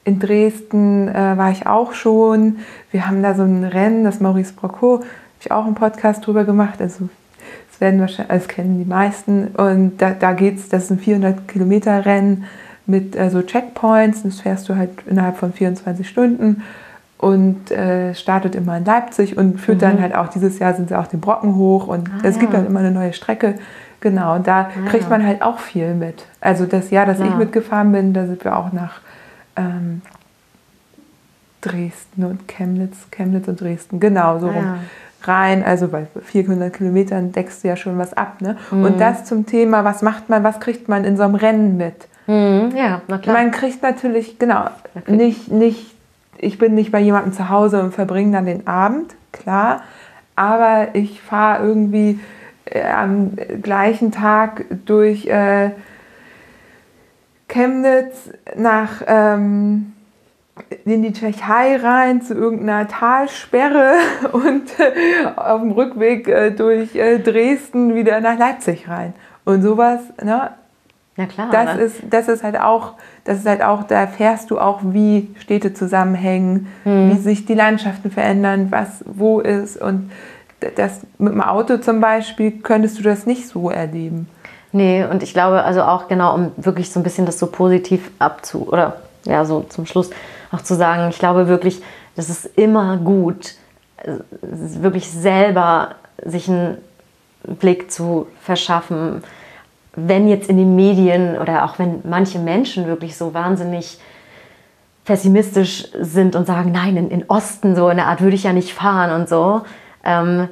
Speaker 2: in Dresden äh, war ich auch schon. Wir haben da so ein Rennen, das Maurice Brocco, habe ich auch einen Podcast drüber gemacht. Also das werden wahrscheinlich, das kennen die meisten. Und da, da es, das ist ein 400 Kilometer Rennen mit äh, so Checkpoints. Das fährst du halt innerhalb von 24 Stunden und äh, startet immer in Leipzig und führt mhm. dann halt auch, dieses Jahr sind sie auch den Brocken hoch und ah, es ja. gibt dann immer eine neue Strecke. Genau, und da ah, kriegt man halt auch viel mit. Also das Jahr, dass ja. ich mitgefahren bin, da sind wir auch nach ähm, Dresden und Chemnitz, Chemnitz und Dresden, genau, so ah, rum. Ja. Rein, also bei 400 Kilometern deckst du ja schon was ab. Ne? Mhm. Und das zum Thema, was macht man, was kriegt man in so einem Rennen mit?
Speaker 3: Mhm, ja, na klar.
Speaker 2: Man kriegt natürlich, genau, okay. nicht, nicht, ich bin nicht bei jemandem zu Hause und verbringe dann den Abend, klar, aber ich fahre irgendwie äh, am gleichen Tag durch äh, Chemnitz nach ähm, in die Tschechei rein zu irgendeiner Talsperre und äh, auf dem Rückweg äh, durch äh, Dresden wieder nach Leipzig rein. Und sowas, ne?
Speaker 3: Ja klar.
Speaker 2: Das ist, das ist halt auch, das ist halt auch, da erfährst du auch, wie Städte zusammenhängen, mhm. wie sich die Landschaften verändern, was wo ist. Und das mit dem Auto zum Beispiel könntest du das nicht so erleben.
Speaker 3: Nee, und ich glaube, also auch genau, um wirklich so ein bisschen das so positiv abzu, oder ja, so zum Schluss auch zu sagen, ich glaube wirklich, das ist immer gut, wirklich selber sich einen Blick zu verschaffen, wenn jetzt in den Medien oder auch wenn manche Menschen wirklich so wahnsinnig pessimistisch sind und sagen, nein, in, in Osten so in der Art würde ich ja nicht fahren und so. Ähm,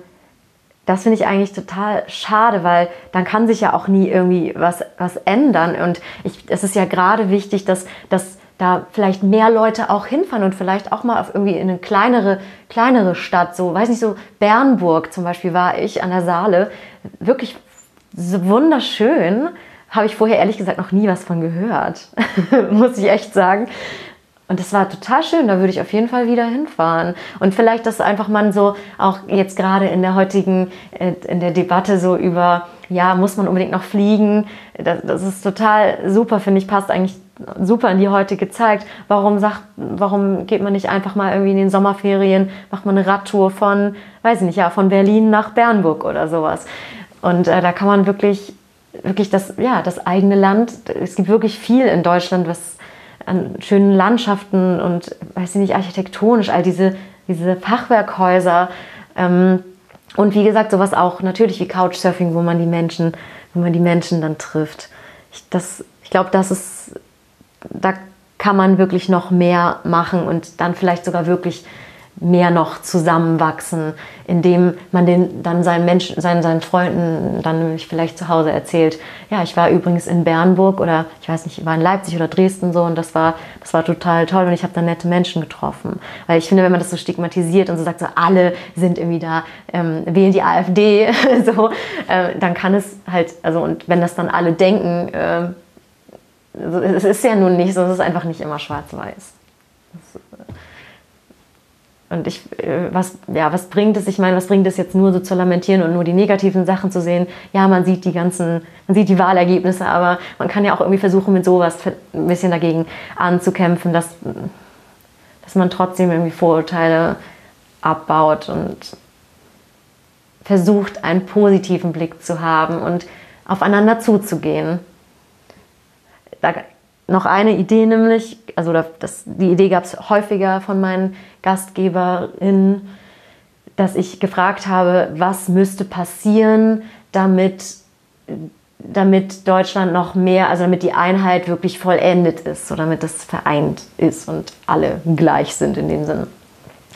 Speaker 3: das finde ich eigentlich total schade, weil dann kann sich ja auch nie irgendwie was, was ändern. Und ich, es ist ja gerade wichtig, dass, dass da vielleicht mehr Leute auch hinfahren und vielleicht auch mal auf irgendwie in eine kleinere, kleinere Stadt, so, weiß nicht, so Bernburg zum Beispiel war ich an der Saale, wirklich so wunderschön. Habe ich vorher ehrlich gesagt noch nie was von gehört, muss ich echt sagen. Und das war total schön, da würde ich auf jeden Fall wieder hinfahren. Und vielleicht, dass einfach man so auch jetzt gerade in der heutigen, äh, in der Debatte so über, ja, muss man unbedingt noch fliegen, das, das ist total super, finde ich, passt eigentlich super in die heutige Zeit. Warum sagt, warum geht man nicht einfach mal irgendwie in den Sommerferien, macht man eine Radtour von, weiß ich nicht, ja, von Berlin nach Bernburg oder sowas. Und äh, da kann man wirklich, wirklich das, ja, das eigene Land, es gibt wirklich viel in Deutschland, was an schönen Landschaften und, weiß ich nicht, architektonisch, all diese, diese Fachwerkhäuser. Ähm, und wie gesagt, sowas auch natürlich wie Couchsurfing, wo man die Menschen, wo man die Menschen dann trifft. Ich, ich glaube, das ist, da kann man wirklich noch mehr machen und dann vielleicht sogar wirklich mehr noch zusammenwachsen, indem man den dann seinen Menschen, seinen, seinen Freunden dann nämlich vielleicht zu Hause erzählt. Ja, ich war übrigens in Bernburg oder ich weiß nicht, ich war in Leipzig oder Dresden so und das war, das war total toll und ich habe da nette Menschen getroffen. Weil ich finde, wenn man das so stigmatisiert und so sagt, so alle sind irgendwie da, ähm, wählen die AfD, so, äh, dann kann es halt, also und wenn das dann alle denken, äh, es ist ja nun nicht so, es ist einfach nicht immer schwarz-weiß. Und ich, äh, was, ja, was bringt es? Ich meine, was bringt es jetzt nur so zu lamentieren und nur die negativen Sachen zu sehen? Ja, man sieht die ganzen, man sieht die Wahlergebnisse, aber man kann ja auch irgendwie versuchen, mit sowas ein bisschen dagegen anzukämpfen, dass, dass man trotzdem irgendwie Vorurteile abbaut und versucht, einen positiven Blick zu haben und aufeinander zuzugehen. Da noch eine Idee nämlich, also das, die Idee gab es häufiger von meinen GastgeberInnen, dass ich gefragt habe, was müsste passieren, damit, damit Deutschland noch mehr, also damit die Einheit wirklich vollendet ist, so damit das vereint ist und alle gleich sind in dem Sinne.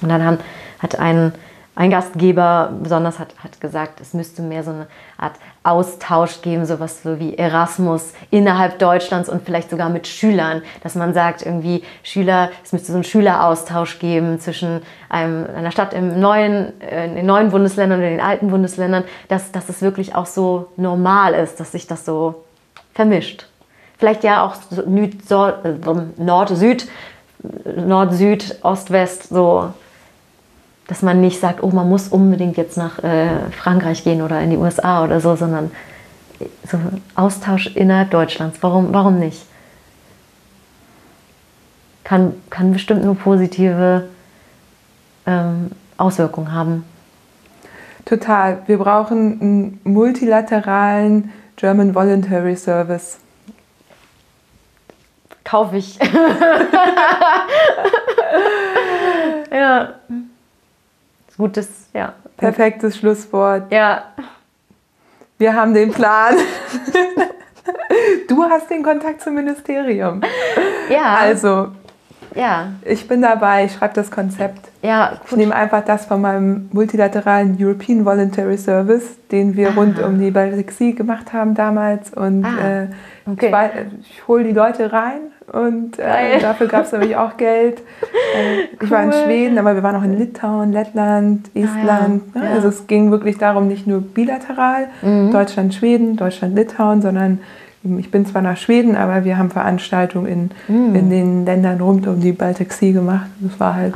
Speaker 3: Und dann haben, hat ein, ein Gastgeber besonders hat, hat gesagt, es müsste mehr so eine Art Austausch geben, sowas so wie Erasmus innerhalb Deutschlands und vielleicht sogar mit Schülern, dass man sagt, irgendwie Schüler, es müsste so einen Schüleraustausch geben zwischen einem, einer Stadt im neuen, äh, in den neuen Bundesländern und den alten Bundesländern, dass, dass es wirklich auch so normal ist, dass sich das so vermischt. Vielleicht ja auch so Nord, Süd, Nord, Süd, Ost, West, so dass man nicht sagt, oh, man muss unbedingt jetzt nach äh, Frankreich gehen oder in die USA oder so, sondern so Austausch innerhalb Deutschlands. Warum, warum nicht? Kann, kann bestimmt nur positive ähm, Auswirkungen haben.
Speaker 2: Total. Wir brauchen einen multilateralen German Voluntary Service.
Speaker 3: Kaufe ich. ja. Gutes, ja.
Speaker 2: Perfektes Schlusswort.
Speaker 3: Ja.
Speaker 2: Wir haben den Plan. du hast den Kontakt zum Ministerium.
Speaker 3: Ja.
Speaker 2: Also,
Speaker 3: ja.
Speaker 2: ich bin dabei, ich schreibe das Konzept.
Speaker 3: Ja, gut.
Speaker 2: Ich nehme einfach das von meinem multilateralen European Voluntary Service, den wir
Speaker 3: Aha.
Speaker 2: rund um die Baltic Sea gemacht haben damals. Und
Speaker 3: Ah,
Speaker 2: äh,
Speaker 3: okay.
Speaker 2: ich, wei- ich hole die Leute rein und äh, dafür gab es nämlich auch Geld. Äh, Ich war in
Speaker 3: Cool.
Speaker 2: Schweden, aber wir waren auch in Litauen, Lettland, Estland.
Speaker 3: Ah, ja.
Speaker 2: ne?
Speaker 3: Ja.
Speaker 2: Also es ging wirklich darum, nicht nur bilateral,
Speaker 3: Mhm.
Speaker 2: Deutschland, Schweden, Deutschland, Litauen, sondern ich bin zwar nach Schweden, aber wir haben Veranstaltungen in,
Speaker 3: Mhm.
Speaker 2: in den Ländern rund um die Baltic Sea gemacht. Das war halt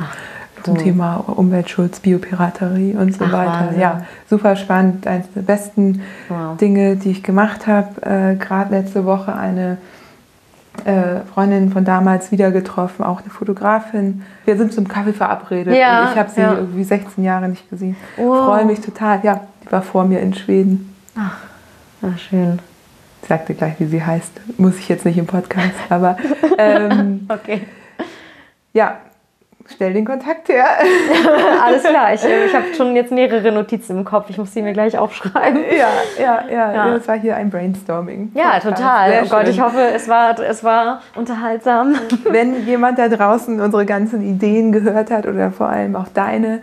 Speaker 2: zum
Speaker 3: cool.
Speaker 2: Thema Umweltschutz, Biopiraterie und so
Speaker 3: Ach,
Speaker 2: weiter.
Speaker 3: Wahnsinn.
Speaker 2: Ja, super spannend. Eines der besten
Speaker 3: Wow.
Speaker 2: Dinge, die ich gemacht habe. Äh, Gerade letzte Woche eine äh, Freundin von damals wieder getroffen, auch eine Fotografin. Wir sind zum Kaffee verabredet
Speaker 3: Ja,
Speaker 2: und ich habe sie
Speaker 3: ja.
Speaker 2: irgendwie 16 Jahre nicht gesehen.
Speaker 3: Wow.
Speaker 2: Freue mich total. Ja, die war vor mir in Schweden.
Speaker 3: Ach, na schön.
Speaker 2: Ich sagte gleich, wie sie heißt. Muss ich jetzt nicht im Podcast, aber ähm,
Speaker 3: Okay.
Speaker 2: ja, stell den Kontakt her.
Speaker 3: Alles klar. Ich, äh, ich habe schon jetzt mehrere Notizen im Kopf. Ich muss die mir gleich aufschreiben.
Speaker 2: Ja, ja, ja,
Speaker 3: Ja.
Speaker 2: Das war hier ein Brainstorming.
Speaker 3: Ja,
Speaker 2: Podcast.
Speaker 3: total.
Speaker 2: Sehr
Speaker 3: Oh Gott,
Speaker 2: schön.
Speaker 3: ich hoffe, es war, es war unterhaltsam.
Speaker 2: Wenn jemand da draußen unsere ganzen Ideen gehört hat oder vor allem auch deine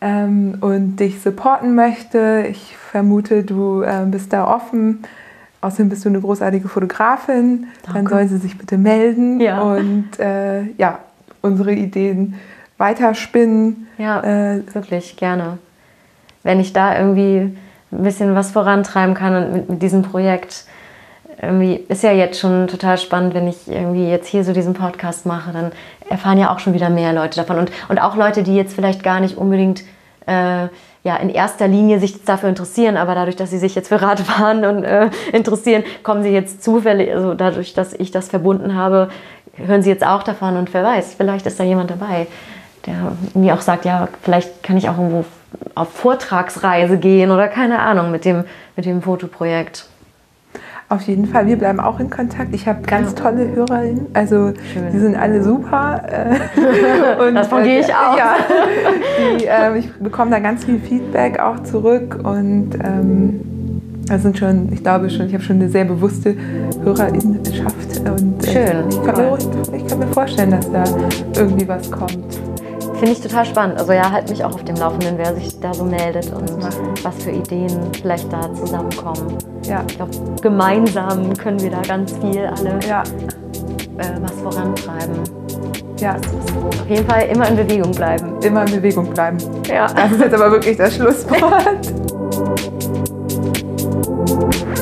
Speaker 2: ähm, und dich supporten möchte, ich vermute, du ähm, bist da offen. Außerdem bist du eine großartige Fotografin. Dann
Speaker 3: Danke.
Speaker 2: soll sie sich bitte melden
Speaker 3: Ja.
Speaker 2: und äh, ja, unsere Ideen weiterspinnen.
Speaker 3: Ja,
Speaker 2: Äh,
Speaker 3: wirklich gerne. Wenn ich da irgendwie ein bisschen was vorantreiben kann und mit, mit diesem Projekt, irgendwie ist ja jetzt schon total spannend, wenn ich irgendwie jetzt hier so diesen Podcast mache, dann erfahren ja auch schon wieder mehr Leute davon und, und auch Leute, die jetzt vielleicht gar nicht unbedingt äh, ja, in erster Linie sich dafür interessieren, aber dadurch, dass sie sich jetzt für Radfahren und äh, interessieren, kommen sie jetzt zufällig, also dadurch, dass ich das verbunden habe, hören sie jetzt auch davon und wer weiß, vielleicht ist da jemand dabei, der mir auch sagt, ja, vielleicht kann ich auch irgendwo auf Vortragsreise gehen oder keine Ahnung mit dem, mit dem Fotoprojekt.
Speaker 2: Auf jeden Fall, wir bleiben auch in Kontakt. Ich habe ganz tolle Hörerinnen, also
Speaker 3: Schön.
Speaker 2: die sind alle super. äh, und,
Speaker 3: Davon gehe ich aus.
Speaker 2: Ja, die, ähm, ich bekomme da ganz viel Feedback auch zurück und ähm, das sind schon, ich glaube schon, ich habe schon eine sehr bewusste Hörerinnenschaft. Und, äh,
Speaker 3: Schön,
Speaker 2: Ich kann, mir, ich kann mir vorstellen, dass da irgendwie was kommt.
Speaker 3: Finde ich total spannend. Also ja, halt mich auch auf dem Laufenden, wer sich da so meldet und was für Ideen vielleicht da zusammenkommen.
Speaker 2: Ja,
Speaker 3: Ich glaube, gemeinsam können wir da ganz viel alle
Speaker 2: ja,
Speaker 3: äh, was vorantreiben.
Speaker 2: ja.
Speaker 3: Auf jeden Fall immer in Bewegung bleiben.
Speaker 2: Immer in Bewegung bleiben.
Speaker 3: Ja.
Speaker 2: Das ist jetzt aber wirklich das Schlusswort. You.